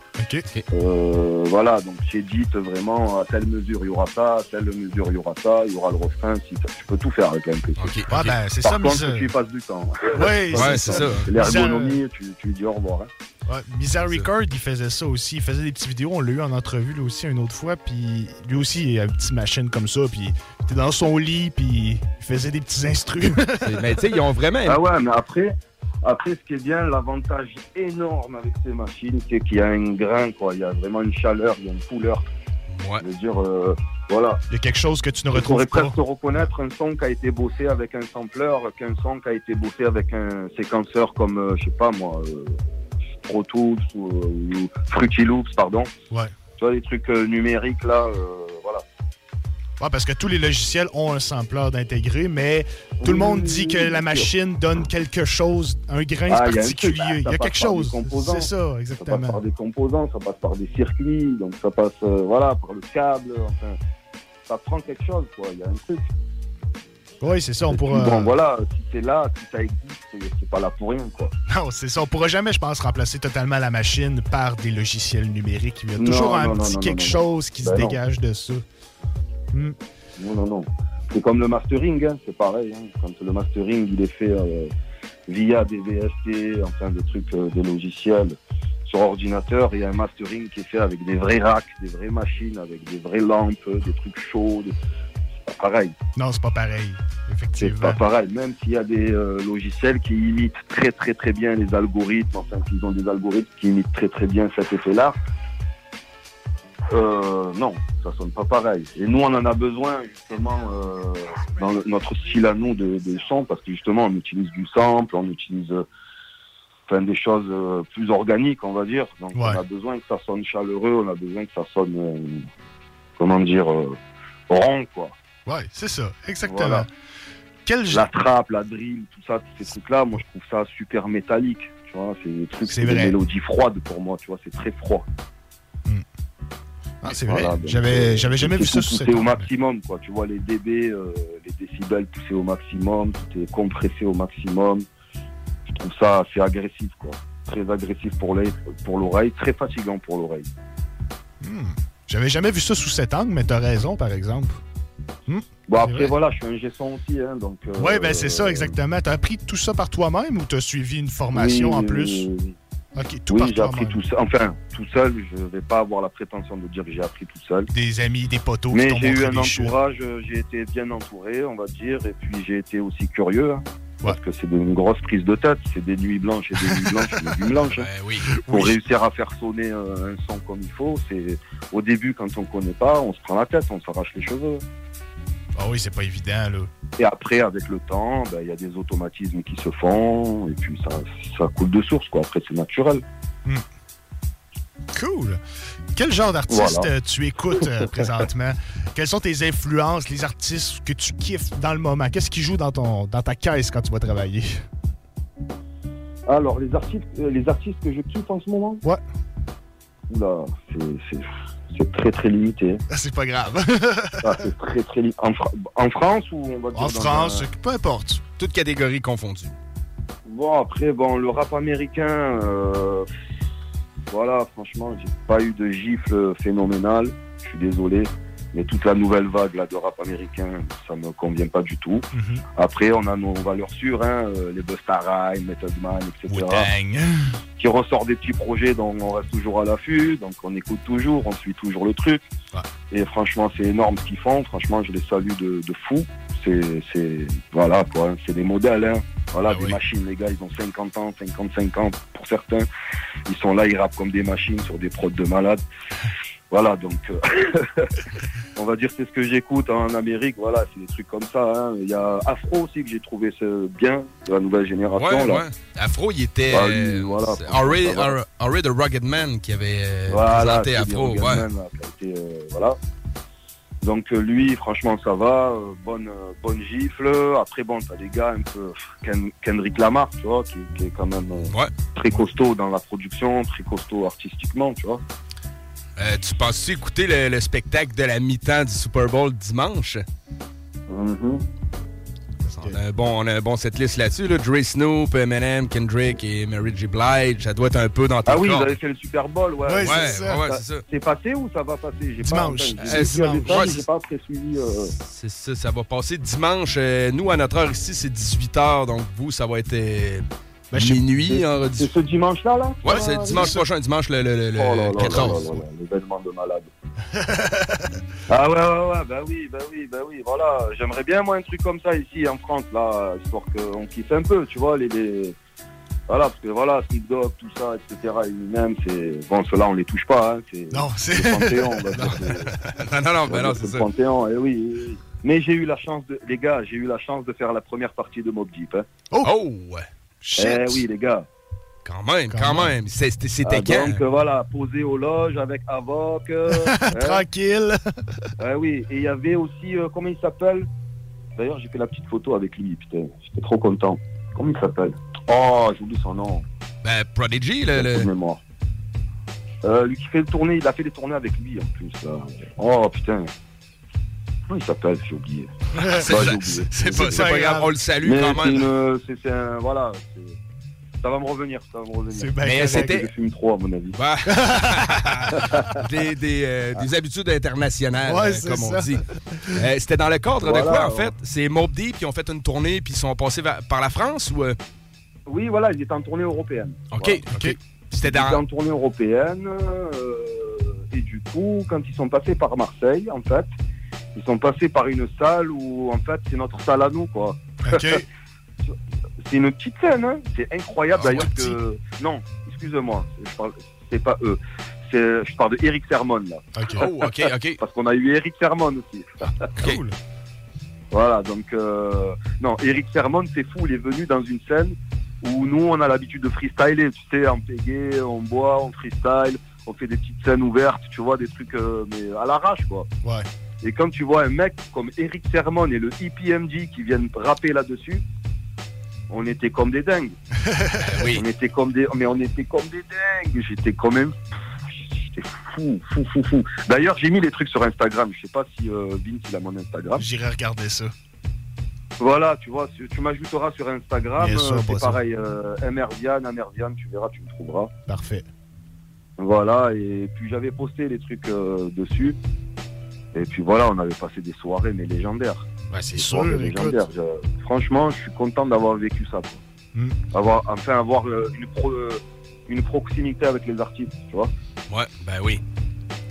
Euh, voilà, donc j'édite vraiment à telle mesure il y aura ça, à telle mesure il y aura ça, il y aura le refrain, si tu peux tout faire avec la MPC. Ouais, ben, c'est Par ça, contre, mais tu y passes du temps. *laughs* Ouais, c'est ça. L'ergonomie, tu, tu lui dis au revoir. hein. Ouais, Bizarre Record, il faisait ça aussi. Il faisait des petites vidéos. On l'a eu en entrevue lui aussi une autre fois. Puis lui aussi, il a une petite machine comme ça. Puis il était dans son lit. Puis il faisait des petits instruments. *laughs* Mais tu sais, ils ont vraiment. Ah ouais, mais après, après, ce qui est bien, l'avantage énorme avec ces machines, c'est qu'il y a un grain, quoi. Il y a vraiment une chaleur, il y a une couleur. Ouais. Je veux dire, euh, voilà. Il y a quelque chose que tu ne Tu retrouves pourrais pas. presque reconnaître un son qui a été bossé avec un sampler qu'un son qui a été bossé avec un séquenceur comme, euh, je sais pas moi, euh, Pro Tools ou, euh, ou Fruity Loops, pardon. Ouais. Tu vois, les trucs euh, numériques, là, euh. Ouais, parce que tous les logiciels ont un sampler d'intégrer, mais tout le monde dit que la machine donne quelque chose, un grain Ah, il y a un particulier. truc, Il y a passe quelque chose. C'est ça, Ça passe exactement. par des composants, ça passe par des circuits, donc ça passe, euh, voilà, par le câble, enfin, ça prend quelque chose, quoi. Il y a un truc. Oui, c'est ça. On pourra. Bon, voilà, si c'est là, si ça existe, c'est- pas là pour rien, quoi. Non, c'est ça. On pourra jamais, je pense, remplacer totalement la machine par des logiciels numériques. Il y a Non, toujours un non, petit non, quelque chose qui se Ben dégage de ça. Hmm. Non, non, non. C'est comme le mastering, hein, c'est pareil. hein. Quand le mastering, il est fait euh, via des VST, enfin des trucs, euh, des logiciels sur ordinateur, il y a un mastering qui est fait avec des vrais racks, des vraies machines, avec des vraies lampes, des trucs chauds. des- C'est pas pareil. Non, c'est pas pareil. C'est Effectivement. pas pareil. Même s'il y a des euh, logiciels qui imitent très très très bien les algorithmes, enfin qu'ils ont des algorithmes qui imitent très très bien cet effet-là, euh, non, ça sonne pas pareil. Et nous, on en a besoin justement euh, dans le- notre style à nous de, de son, parce que justement, on utilise du sample, on utilise euh, enfin, des choses plus organiques, on va dire. Donc, on a besoin que ça sonne chaleureux, on a besoin que ça sonne, comment dire, rond, quoi. Ouais, c'est ça, exactement. Voilà. Quel La trappe, la drill, tout ça, tous ces trucs-là, moi je trouve ça super métallique. Tu vois, c'est des trucs, C'est des mélodies froides pour moi, tu vois, c'est très froid. Ah, c'est vrai. donc, J'avais euh, j'avais jamais vu ça sous cette au maximum, quoi. Tu vois, les dB, euh, les décibels poussés au maximum, tout est compressé au maximum. Je trouve ça assez agressif, quoi. Très agressif pour l'oreille, pour l'oreille, très fatigant pour l'oreille. Hmm. J'avais jamais vu ça sous cet angle, mais t'as raison, par exemple. Hmm. Bon, après, vrai. voilà, je suis un gesson aussi, hein, donc... euh, Ouais, ben c'est ça, exactement. T'as appris tout ça par toi-même ou t'as suivi une formation oui, en oui, plus? oui, oui. Tout Oui, j'ai appris tout seul. Enfin, tout seul, je vais pas avoir la prétention de dire que j'ai appris tout seul. Des amis, des poteaux Mais j'ai eu un entourage, euh, j'ai été bien entouré, on va dire, et puis j'ai été aussi curieux. hein, Parce que c'est une grosse prise de tête, c'est des nuits blanches et des nuits blanches et des nuits blanches. hein. *laughs* Pour Oui. réussir à faire sonner euh, un son comme il faut, c'est au début quand on connaît pas, on se prend la tête, on s'arrache les cheveux. Ah oui, c'est pas évident, là. Et après, avec le temps, ben, il y a des automatismes qui se font, et puis ça, ça coule de source, quoi. Après, c'est naturel. Cool. Quel genre d'artiste Voilà. euh, tu écoutes euh, présentement? *laughs* Quelles sont tes influences, les artistes que tu kiffes dans le moment? Qu'est-ce qui joue dans, ton, dans ta caisse quand tu vas travailler? Alors, les artistes, euh, les artistes que je kiffe en ce moment? Ouais. Oula, c'est- c'est- très très limité. C'est pas grave. Ah, c'est très très limité. En, Fra- en France ou on va dire En France, un- peu importe. Toutes catégories confondues. Bon, après, bon, le rap américain, euh, voilà, franchement, j'ai pas eu de gifle phénoménal. Je suis désolé. Mais toute la nouvelle vague là, de rap américain, ça me convient pas du tout. Après, on a nos valeurs sûres, hein, euh, les Busta Rhymes, Method Man, etc. Qui ressort des petits projets dont on reste toujours à l'affût, donc on écoute toujours, on suit toujours le truc. Et franchement, c'est énorme ce qu'ils font. Franchement, je les salue de, de fou. C'est, c'est, voilà, quoi, hein, c'est des modèles, hein. Voilà, des machines, les gars, ils ont 50 ans, 55 ans pour certains. Ils sont là, ils rappent comme des machines sur des prods de malades. Voilà, donc euh, *laughs* on va dire c'est ce que j'écoute en Amérique. Voilà, c'est des trucs comme ça. hein. Il y a Afro aussi que j'ai trouvé ce bien de la nouvelle génération. Ouais, là. ouais. Afro, il était. Bah, lui, voilà, Henry. Henry- the Rugged Man qui avait euh, Voilà, présenté Afro. Ouais. Rugged Man, là, qui a été, euh, voilà. Donc lui, franchement, ça va. bonne, bonne gifle. Après, bon, t'as des gars un peu Ken- Kendrick Lamar, tu vois, qui, qui est quand même très costaud dans la production, très costaud artistiquement, tu vois. Euh, tu penses-tu écouter le, le spectacle de la mi-temps du Super Bowl dimanche? Mm-hmm. On a un bon, on a un bon cette liste là-dessus. Là. Dre Snoop, Eminem, Kendrick et Mary J. Blige. Ça doit être un peu dans tes Ah oui, vous cordes. avez fait le Super Bowl, ouais. Ouais, c'est ça. ouais, c'est ça. C'est passé ou ça va passer? J'ai Dimanche. Pas, Euh, j'ai c'est- pas après suivi. euh, C'est ça, ça va passer dimanche. Euh, nous, à notre heure ici, c'est 18h. Donc, vous, ça va être euh, minuit. Ben, C'est ce dimanche-là, là? Ouais, Ah, c'est dimanche prochain, dimanche le, le, le- le Oh là là 14. là là là, l'événement de malade. *laughs* ah ouais, ouais, ouais, bah oui, bah oui, bah oui, voilà. J'aimerais bien, moi, un truc comme ça ici en France, là, histoire qu'on kiffe un peu, tu vois, les... les- Voilà, parce que voilà, Snoop Dogg, tout ça, etc., lui-même, c'est... Bon, ceux-là, on les touche pas, hein, c'est... Non, c'est... le Panthéon, *laughs* c'est- *laughs* non, non, non, ben dire c'est le. Panthéon, eh oui, oui. Mais j'ai eu la chance de... Les gars, j'ai eu la chance de faire la première partie de Mob Deep, hein. Oh! Eh oui, les gars. Quand même, quand, même. C'est- C'était Ah, quand? Donc voilà, posé aux loges avec Avoc. euh, *laughs* hein. Tranquille. Ah oui, et il y avait aussi, euh, comment il s'appelle? D'ailleurs, j'ai fait la petite photo avec lui, putain. J'étais trop content. Comment il s'appelle? Oh, j'oublie son nom. Ben, Prodigy, le. Le- mémoire. Euh, lui qui fait le tournée, il a fait des tournées avec lui en plus. là. Oh putain. Comment il s'appelle? J'ai oublié. *laughs* C'est- Bah, pas- c'est pas grave, on le salue Mais quand même. une- C'est un. Voilà. Ça va me revenir, ça va me revenir. Mais c'était- Je fume trop, à mon avis. Bah. *laughs* des, des, euh, des habitudes internationales, Ouais, euh, comme on ça. dit. Euh, C'était dans le cadre de quoi, en fait? C'est Mob Deep qui ont fait une tournée puis ils sont passés par la France ou... euh? Oui, voilà, il était en tournée européenne. OK, Voilà. OK. C'était Ils étaient en tournée européenne. euh, et du coup, quand ils sont passés par Marseille, en fait, ils sont passés par une salle où, en fait, c'est notre salle à nous, quoi. *laughs* c'est une petite scène, hein. C'est incroyable, Ah, d'ailleurs, que... Non, excuse-moi, je parle- c'est pas eux. C'est- Je parle de Eric Sermon, là. *laughs* Oh, OK, OK. Parce qu'on a eu Eric Sermon aussi. Cool. Voilà, donc euh, non, Eric Sermon, c'est fou, il est venu dans une scène où nous, on a l'habitude de freestyler, tu sais, en pégé, on boit, on freestyle, on fait des petites scènes ouvertes, tu vois, des trucs euh, mais à l'arrache, quoi. Ouais. Et quand tu vois un mec comme Eric Sermon et le EPMD qui viennent rapper là-dessus, on était comme des dingues. *laughs* On était comme des, mais on était comme des dingues. J'étais quand même, j'étais fou, fou, fou, fou. D'ailleurs, j'ai mis les trucs sur Instagram. Je sais pas si euh, Vince il a mon Instagram. J'irai regarder ça. Voilà, tu vois, tu m'ajouteras sur Instagram. Euh, c'est pareil, euh, Amervian, tu verras, tu me trouveras. Parfait. Voilà, et puis j'avais posté les trucs euh, dessus. Et puis voilà, on avait passé des soirées, mais légendaires. Ouais, c'est sûr, légendaires. Je- franchement, je suis content d'avoir vécu ça. quoi. Hmm. Avoir, enfin, avoir euh, une, pro- euh, une proximité avec les artistes, tu vois. Ouais, ben oui.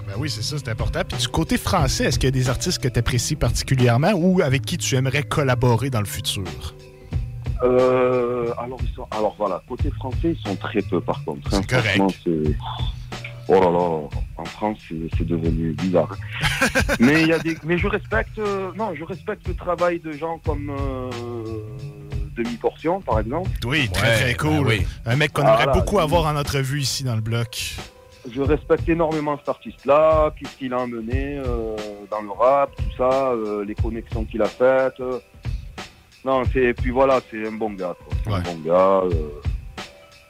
Ben oui, c'est ça, c'est important. Puis du côté français, est-ce qu'il y a des artistes que tu apprécies particulièrement ou avec qui tu aimerais collaborer dans le futur? Euh, alors, ils sont, alors voilà, côté français, ils sont très peu par contre. hein. C'est correct. Oh là là, en France, c'est devenu bizarre. *laughs* mais il y a des, mais je respecte, euh, non, je respecte le travail de gens comme euh, Demi Portion, par exemple. Oui, très très cool. Un mec qu'on Ah, aimerait là, beaucoup avoir en entrevue ici dans le bloc. Je respecte énormément cet artiste-là, qu'est-ce qu'il a amené euh, dans le rap, tout ça, euh, les connexions qu'il a faites. euh. Non, c'est puis voilà, c'est un bon gars. quoi. C'est Un bon gars. euh.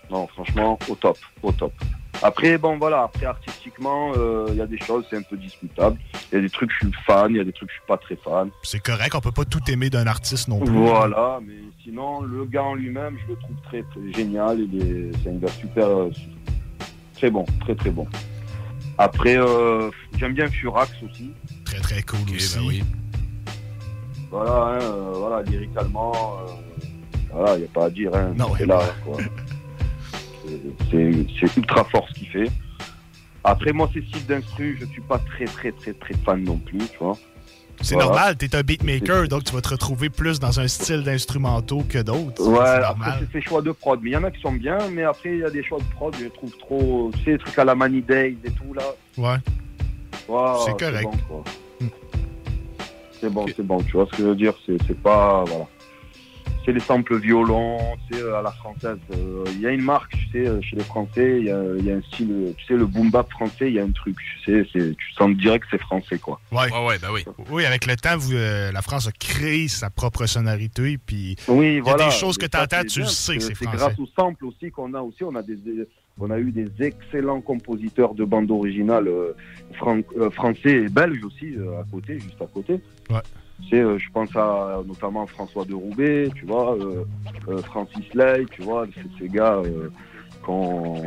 Non, franchement, au top, au top. Après, bon voilà, après artistiquement, euh, il y a des choses, c'est un peu discutable. Il y a des trucs, je suis fan, il y a des trucs, je suis pas très fan. C'est correct, on peut pas tout aimer d'un artiste non plus. Voilà, mais sinon, le gars en lui-même, je le trouve très, très génial. Il est, c'est un gars super, euh, très bon, très très bon. Après, euh, j'aime bien Furax aussi. Très, très cool aussi. Voilà, hein, euh, voilà, lyricalement, euh, voilà, il n'y a pas à dire. Hein, Non, là, quoi. *laughs* C'est- ultra fort ce qu'il fait. Après, moi, ces styles d'instru, je suis pas très, très, très, très fan non plus, tu vois. C'est Voilà. normal, t'es un beatmaker, donc tu vas te retrouver plus dans un style d'instrumentaux que d'autres. Ouais, c'est après, c'est ses choix de prod. Mais il y en a qui sont bien, mais après, il y a des choix de prod, je les trouve trop. Tu sais, les trucs à la Money Days et tout, là. Ouais. Ouais, C'est correct. bon, quoi. C'est bon, c'est bon, tu vois ce que je veux dire C'est c'est pas. Voilà. C'est les samples violons, c'est à la française. Euh, Il y a une marque, tu sais, chez les Français, il y a, il y a un style, tu sais, le boom bap français, il y a un truc, tu sais, c'est- tu sens direct que c'est français, quoi. Ouais. ouais, bah oui. Oui, avec le temps, vous, euh, la France a créé sa propre sonorité, puis Oui, il y a voilà. des choses que tu ça, entends, c'est tu le bien, sais que c'est C'est français. grâce aux samples aussi qu'on a aussi. On a, des, on a eu des excellents compositeurs de bandes originales euh, fran- euh, français et belges aussi, euh, à côté, juste à côté. Ouais. Sais, euh, je pense à notamment François de Roubaix, tu vois, euh, euh, Francis Lay, tu vois, c'est ces gars qu'on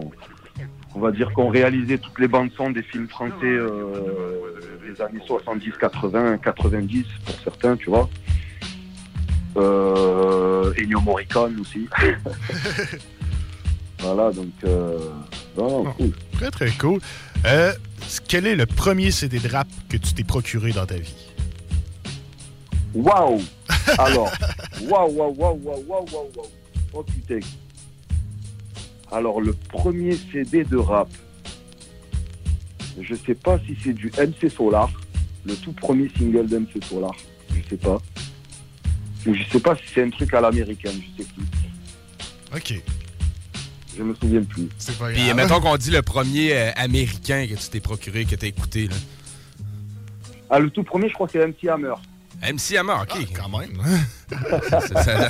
on va dire qu'on réalisé toutes les bandes son des films français euh, des années 70, 80, 90 pour certains, tu vois. Euh, Ennio Morricone aussi. *laughs* voilà, donc euh, non, non, cool. Très, très cool. Quel est le premier CD de rap que tu t'es procuré dans ta vie? Waouh Alors, waouh, waouh, waouh, waouh, waouh, waouh, waouh. Oh putain. Alors, le premier CD de rap, je sais pas si c'est du MC Solar, le tout premier single d'MC Solar, je sais pas. Ou je sais pas si c'est un truc à l'américaine, je sais plus. Ok. Je me souviens plus. C'est pas Puis mettons qu'on dit le premier euh, américain que tu t'es procuré, que t'as écouté. Là. Ah, le tout premier, je crois que c'est MC Hammer. MC Hammer, ok. quand même. C'est ça.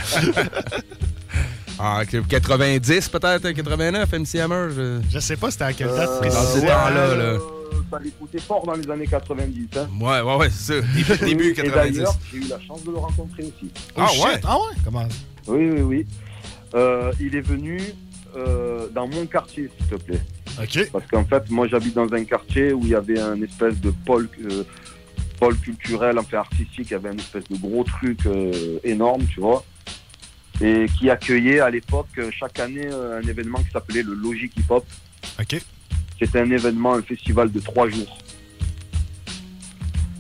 Ah, que- 90 peut-être, 89, MC Hammer. Je, je sais pas c'était à quelle date Dans ces ouais, temps-là, là. euh, ça l'écoutait fort dans les années 90. Hein. Ouais, ouais, ouais, c'est ça. Début, début Et 90. d'ailleurs, j'ai eu la chance de le rencontrer aussi. Ah Oh, ouais? shit. Ah ouais? Comment? Oui, oui, oui. Euh, il est venu euh, dans mon quartier, s'il te plaît. OK. Parce qu'en fait, moi, j'habite dans un quartier où il y avait un espèce de pôle, euh, pôle culturel, enfin artistique. Il y avait un espèce de gros truc euh, énorme, tu vois. Et qui accueillait à l'époque, euh, chaque année, euh, un événement qui s'appelait le Logic Hip Hop. OK. C'était un événement, un festival de trois jours.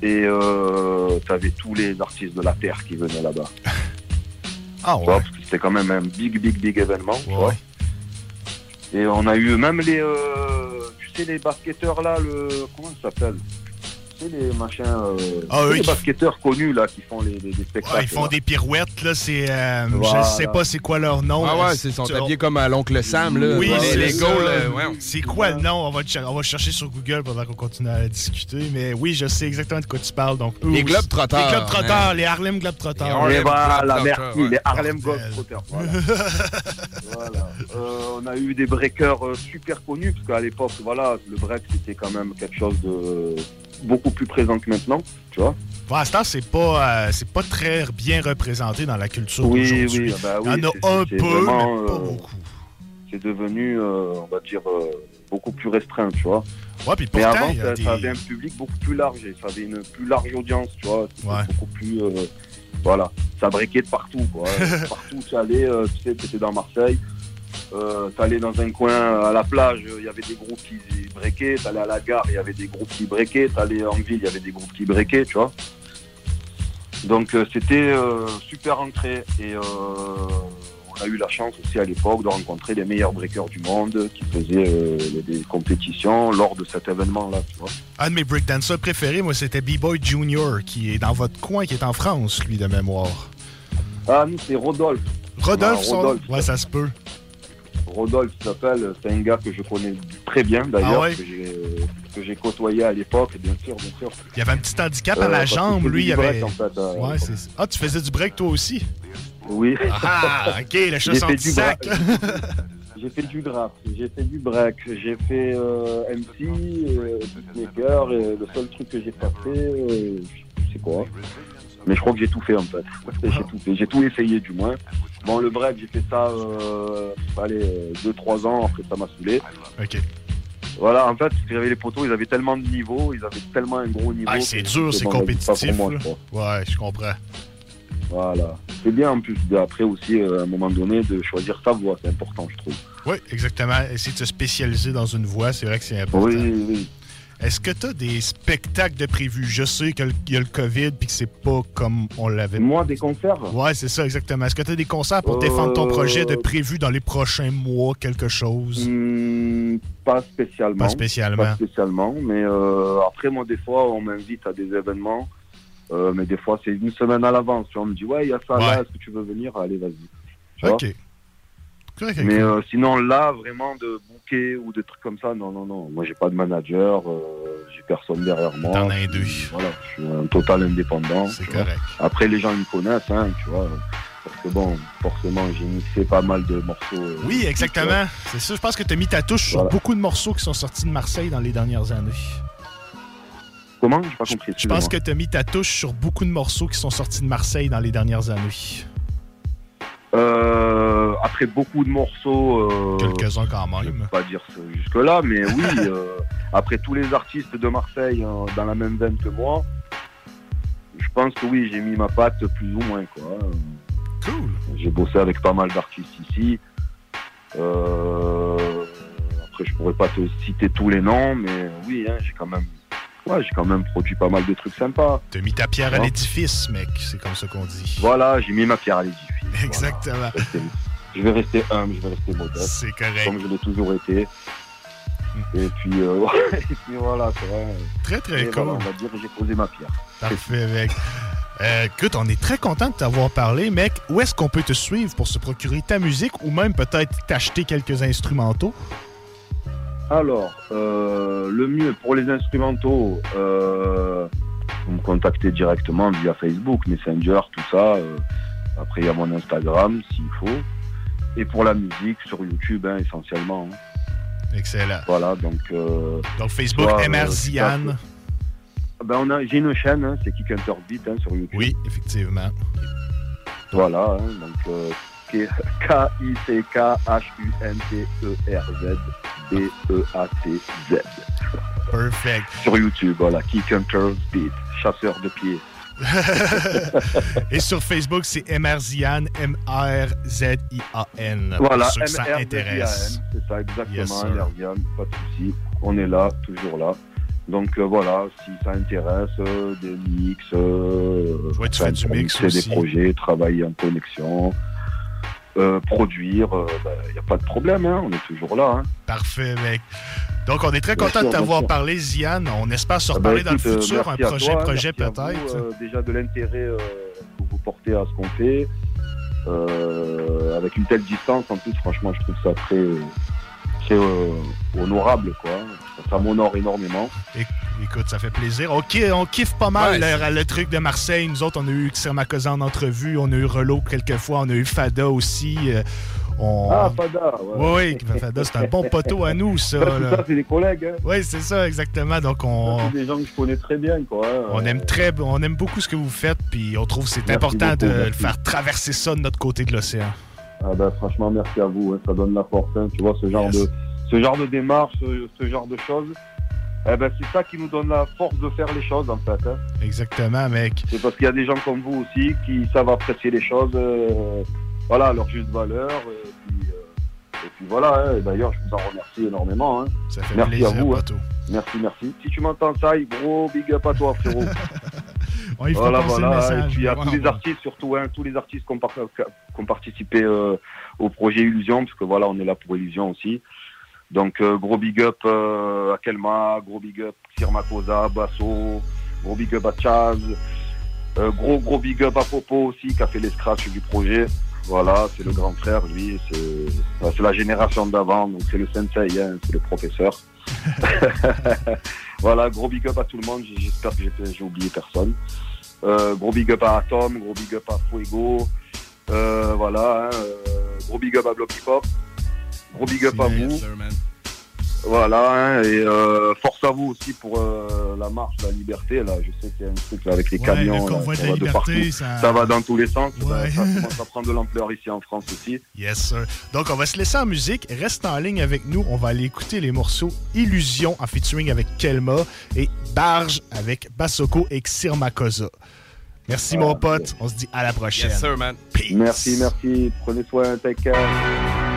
Et euh, tu avais tous les artistes de la Terre qui venaient là-bas. *laughs* Ah que c'était quand même un big, big, big événement. tu vois. Et on a eu même les, euh, tu sais, les basketteurs là, le, comment ça s'appelle? Les machins, euh, Ah, les qui- basketteurs connus là, qui font les, les- les spectacles. Ouais, ils font là. des pirouettes, là, c'est... euh, Voilà. Je sais pas c'est quoi leur nom. Ah ouais, sont Tu- habillés comme à l'oncle Sam, là. Oui, les, c'est les euh. C'est quoi le nom? On va, on va chercher sur Google pendant qu'on continue à discuter. Mais oui, je sais exactement de quoi tu parles. Donc, eux Les aussi- Globetrotters, Les Globetrotters, hein. les Harlem. Les Et voilà, Globetrotters, merci, ouais. les Harlem. *laughs* Voilà. Euh, on a eu des breakers euh, super connus, parce qu'à l'époque, voilà, le break, c'était quand même quelque chose de beaucoup plus présent que maintenant, tu vois. Pour l'instant, c'est pas, euh, c'est pas très bien représenté dans la culture Oui, d'aujourd'hui. oui, bah oui, Il y en a un peu, vraiment, mais pas beaucoup. C'est devenu, euh, on va dire, euh, beaucoup plus restreint, tu vois. Ouais, puis Mais pourtant, avant, il y a ça, des- ça avait un public beaucoup plus large, et ça avait une plus large audience, tu vois. C'était Ouais. beaucoup plus, voilà, ça breakait de partout, quoi. *laughs* partout où tu allais, tu sais, tu étais dans Marseille, euh, t'allais dans un coin à la plage, il y avait des groupes qui breakaient, t'allais à la gare, il y avait des groupes qui breakaient, t'allais en ville, il y avait des groupes qui breakaient, tu vois. Donc euh, c'était euh, super ancré et on a eu la chance aussi à l'époque de rencontrer les meilleurs breakers du monde qui faisaient des compétitions lors de cet événement-là, tu vois. Un de mes breakdancers préférés, moi, c'était B-Boy Junior, qui est dans votre coin, qui est en France, lui, de mémoire. Ah, nous, c'est Rodolphe. Rodolphe, Ah, son- Rodolphe. Ouais, ça se peut. Rodolphe s'appelle, c'est un gars que je connais très bien d'ailleurs, Ah ouais? que j'ai côtoyé à l'époque, bien sûr, bien sûr. Il y avait un petit handicap Euh, à la parce que jambe, lui, il avait... break, en fait, euh, ouais. Ah, tu faisais du break, toi aussi? Oui. Ah, OK, fait petit du sac. break. J'ai fait du rap, j'ai fait du break, j'ai fait euh, MC, euh, beatmaker, et le seul truc que j'ai pas fait, euh, je sais quoi. Mais je crois que j'ai tout fait en fait. J'ai tout fait, j'ai tout essayé du moins. Bon, le break, j'ai fait ça, euh, allez, 2-3 ans, après ça m'a saoulé. OK. Voilà, en fait, j'avais les poteaux, ils avaient tellement de niveaux, ils avaient tellement un gros niveau. Ah, c'est dur, c'est compétitif. moi, là. je crois. Ouais, je comprends. Voilà. C'est bien en plus, après aussi, euh, à un moment donné, de choisir sa voie, c'est important, je trouve. Oui, exactement. Essayer de se spécialiser dans une voie, c'est vrai que c'est important. Oui, oui. Est-ce que tu as des spectacles de prévus? Je sais qu'il y a le COVID puis que c'est pas comme on l'avait. Moi, des concerts? Ouais, c'est ça, exactement. Est-ce que tu as des concerts pour Euh, défendre ton projet de prévu dans les prochains mois, quelque chose? Hmm, pas spécialement. Pas spécialement. Pas spécialement, mais euh, après, moi, des fois, on m'invite à des événements, euh, mais des fois, c'est une semaine à l'avance. On me dit, ouais, il y a ça là, est-ce que tu veux venir? Allez, vas-y. Vois? Ok. Mais euh, sinon, là, vraiment, de ou des trucs comme ça, non, non, non. Moi, j'ai pas de manager, euh, j'ai personne derrière moi. T'en as un deux. Voilà, je suis un total indépendant. C'est vois. correct. Après, les gens me connaissent, hein, tu vois. Parce que bon, forcément, j'ai mixé pas mal de morceaux. euh, Oui, exactement. C'est ça. Je pense que tu as mis ta touche sur beaucoup de morceaux qui sont sortis de Marseille dans les dernières années. Comment? J'ai pas compris. Je pense que tu as mis ta touche sur beaucoup de morceaux qui sont sortis de Marseille dans les dernières années. Euh, après beaucoup de morceaux. euh, Quelques-uns quand Je même. peux pas dire jusque-là, mais oui, *laughs* euh, après tous les artistes de Marseille euh, dans la même veine que moi, je pense que oui, j'ai mis ma patte plus ou moins. Quoi. Cool. J'ai bossé avec pas mal d'artistes ici. Euh, après, je pourrais pas te citer tous les noms, mais oui, hein, j'ai quand même. Ouais, j'ai quand même produit pas mal de trucs sympas. T'as mis ta pierre à l'édifice, mec. C'est comme ça qu'on dit. Voilà, j'ai mis ma pierre à l'édifice. *laughs* Exactement. Je vais rester humble, je vais rester modeste. C'est correct. Comme je l'ai toujours été. Et puis, euh, *laughs* ouais, et puis voilà, c'est vrai. Très, très Et cool. voilà, on va dire que j'ai posé ma pierre. Parfait, mec. Euh, écoute, on est très content de t'avoir parlé, mec. Où est-ce qu'on peut te suivre pour se procurer ta musique ou même peut-être t'acheter quelques instrumentaux? Alors, euh, le mieux pour les instrumentaux, euh, vous me contactez directement via Facebook, Messenger, tout ça. euh, après, il y a mon Instagram, s'il faut. Et pour la musique, sur YouTube, hein, essentiellement. hein. Excellent. Voilà, donc... Donc, Facebook, soit, MR tu Zian. tapes- Ben, j'ai une chaîne, hein, c'est Kick Beat hein, sur YouTube. Oui, effectivement. Voilà, donc K- K-I-C-K-H-U-N-T-E-R-Z B-E-A-T-Z. Perfect. Sur YouTube, voilà, Kick Hunters Beat, chasseur de pieds. *laughs* Et sur Facebook, c'est MR Zian, M-R-Z-I-A-N. Voilà, Pour ceux que ça intéresse. c'est ça exactement. Enervian, pas de souci. On est là, toujours là. Donc euh, voilà, si ça intéresse, euh, des mix, euh, Ouais, tu enfin, fais du pour mix mixer aussi. des projets, travailler en connexion, euh, produire, il n'y a pas de problème, hein, on est toujours là. Hein. Parfait, mec. Donc, on est très Bien content sûr, de t'avoir parlé, Zian. On espère se Ah bah, reparler dans le euh, futur, un prochain toi, projet peut-être. euh, déjà de l'intérêt euh, que vous portez à ce qu'on fait. Euh, avec une telle distance, en plus, franchement, je trouve ça très, très euh, honorable. Quoi. Ça, ça m'honore énormément. É- Écoute, ça fait plaisir. On, ki- on kiffe pas mal Ouais, le, le truc de Marseille. Nous autres, on a eu Xermacosa en entrevue, on a eu Relo quelques fois, on a eu Fada aussi. euh, on... Ah, Fada, ouais. Oui, oui, Fada, c'est un bon poteau à nous, ça. C'est des collègues. Hein. Oui, c'est ça, exactement. Donc, on, C'est des gens que je connais très bien. Quoi, hein. on aime très, on aime beaucoup ce que vous faites, puis on trouve que c'est important beaucoup, de merci. faire traverser ça de notre côté de l'océan. Ah ben, franchement, merci à vous. hein, ça donne la force. hein, tu vois, ce genre, de, ce genre de démarche, ce, ce genre de choses. Eh ben, c'est ça qui nous donne la force de faire les choses, en fait. hein. Exactement, mec. C'est parce qu'il y a des gens comme vous aussi qui savent apprécier les choses, euh, voilà, à leur juste valeur. Et puis, euh, et puis voilà, hein, d'ailleurs, je vous en remercie énormément. hein. Ça fait merci plaisir, à vous. Merci, merci. Si tu m'entends ça, gros big up à toi, frérot. *laughs* Voilà, voilà. Et puis à tous les artistes, surtout, hein, tous les artistes qui ont, par- qui ont participé euh, au projet Illusion, parce que voilà, on est là pour Illusion aussi. Donc, euh, gros big up euh, à Kelma, gros big up Sirma Koza, Basso, gros big up à Chaz, gros gros big up à Popo aussi, qui a fait les scratchs du projet. Voilà, c'est le grand frère, lui, c'est la génération d'avant, donc c'est le sensei, hein, c'est le professeur. *laughs* *laughs* voilà, gros big up à tout le monde, j'espère que j'ai oublié personne. Euh, gros big up à Atom, gros big up à Fuego, euh, voilà, hein, euh, gros big up à Block Hip Hop, gros big up à vous. Voilà, hein, et euh, force à vous aussi pour euh, la marche, la liberté. Là, je sais qu'il y a un truc là, avec les Ouais, camions. le là, de ça la va de liberté, partout. ça- Ça... va dans tous les sens. Ouais. Ça, ça commence à prendre de l'ampleur ici en France aussi. Yes, sir. Donc, on va se laisser en musique. Reste en ligne avec nous. On va aller écouter les morceaux Illusion en featuring avec Kelma et Barge avec Basoko et Xirmakosa. Merci, mon pote. On se dit à la prochaine. Yes, sir, man. Merci, merci. Prenez soin, take care.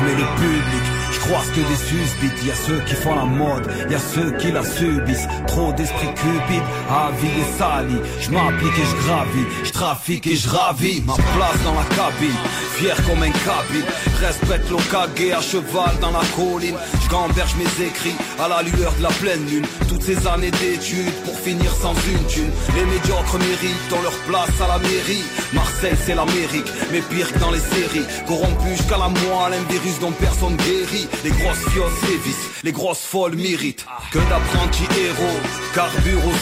Charmer le public, croise que des suspites. Y a ceux qui font la mode, y a ceux qui la subissent. Trop d'esprit cupide, avide et sali. Je m'applique et je gravis, je trafique et je ravis. Ma place dans la cabine, fier comme un cabine. Respecte l'Okage à cheval dans la colline. Je gamberge mes écrits à la lueur de la pleine lune. Toutes ces années d'études pour finir sans une thune. Les médiocres méritent ont leur place à la mairie. Marseille c'est l'Amérique, mais pire que dans les séries. Corrompu jusqu'à la moelle, un virus dont personne guérit. Les grosses fiosses sévissent, les grosses folles méritent. Que d'apprentis héros, carbure au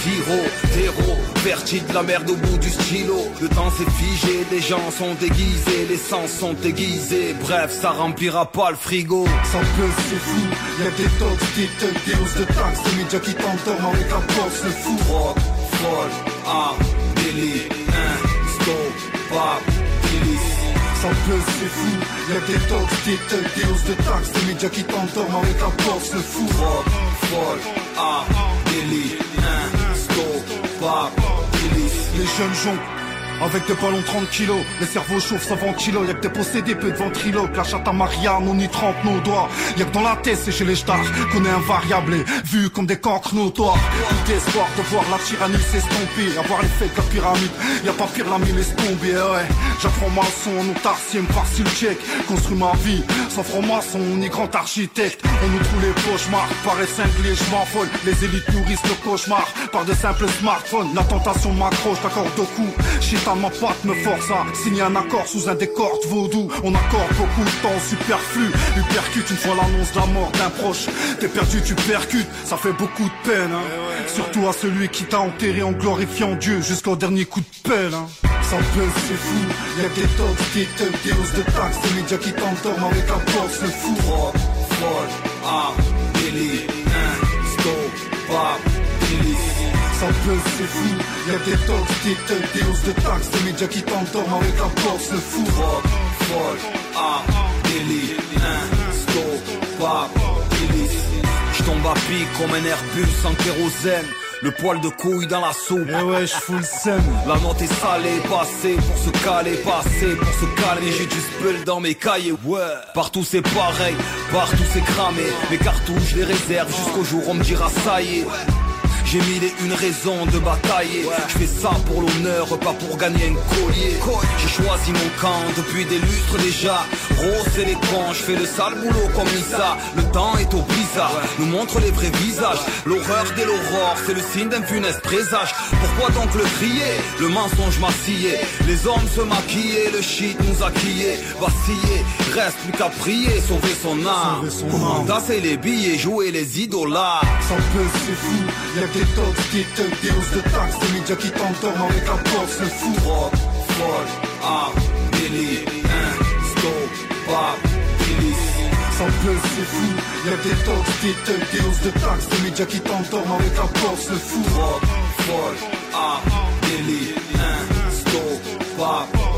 zéro. Vertige de la merde au bout du stylo. Le temps s'est figé, les gens sont déguisés, les sens sont aiguisés. Bref, ça remplira pas le frigo. Sans plus c'est fou, y'a des toxiques, des hausses de taxes, des médias qui t'endorment avec la force le fou. Drogue, folle, art, délit, instoppable, délice. Sans plus c'est fou, y'a des toxiques, des hausses de taxes, des médias qui t'endorment avec la force le fou. Drogue, folle, art, délit, instoppable, délice. Les jeunes joncs avec des ballons 30 kilos, les cerveaux chauffent sans ventilo, y'a que des possédés, peu de ventrilo, la chatte à Marianne, on y trempe nos doigts. Y'a que dans la tête, c'est chez les stars, qu'on est invariable et vu comme des cancres notoires. Tout espoir de voir la tyrannie s'estomper, avoir l'effet de la pyramide, y'a pas pire la mine laisse tomber, ouais. J'apprends maçon en autarcie, me farci le check, construis ma vie, sans franc-maçon ni grand architecte. On nous trouve les cauchemars, paraît cinglé, je m'envole, les élites nourrissent le cauchemar, par de simples smartphones, la tentation m'accroche, d'accord au cou, shit à ma patte me force à signer un accord sous un décor de vaudou. On accorde beaucoup de temps superflu. Lui percute une fois l'annonce de la mort d'un proche. T'es perdu, tu percutes, ça fait beaucoup de peine. hein. Surtout à celui qui t'a enterré en glorifiant Dieu jusqu'au dernier coup de pelle. Hein. Sans plus c'est fou, y'a que des toxiques, des hausses de taxes, des médias qui t'endorment avec la force le fou. Drogue, folle, art, délit, instoppable, délice. Sans plus c'est fou, y'a des toxiques, des hausses de taxes, des médias qui t'endorment avec la force le fou. Drogue, folle, art, délit, instoppable, délice. Je tombe à pic comme un Airbus sans kérosène. Le poil de couille dans la soupe. Eh ouais, je fous le seum. La note est salée, passée pour se caler, passée pour se calmer. J'ai du spell dans mes cahiers, ouais. Partout c'est pareil, partout c'est cramé. Mes cartouches, les réserve jusqu'au jour où on me dira ça y est. J'ai mille et une raisons de batailler. Je fais ça pour l'honneur, pas pour gagner un collier. J'ai choisi mon camp depuis des lustres déjà. Rose et les cons, je fais le sale boulot comme Issa. Le temps est au bizarre, nous montre les vrais visages. L'horreur dès l'aurore, c'est le signe d'un funeste présage. Pourquoi donc le crier? Le mensonge m'a scié. Les hommes se maquillaient, le shit nous a quillés. Vaciller, reste plus qu'à prier, sauver son âme. Tasser les billets, jouer les idolats. Sans plus c'est fou, des toxiques, des hausses de taxes, des médias qui t'endorment avec la force le fou. Drogue, folle, art, délit, instoppable, délice. Sans plus c'est fou, y'a des toxiques, des hausses de taxes, des médias qui t'endorment avec la force le fou. Drogue, folle, art, délit, instoppable, délice.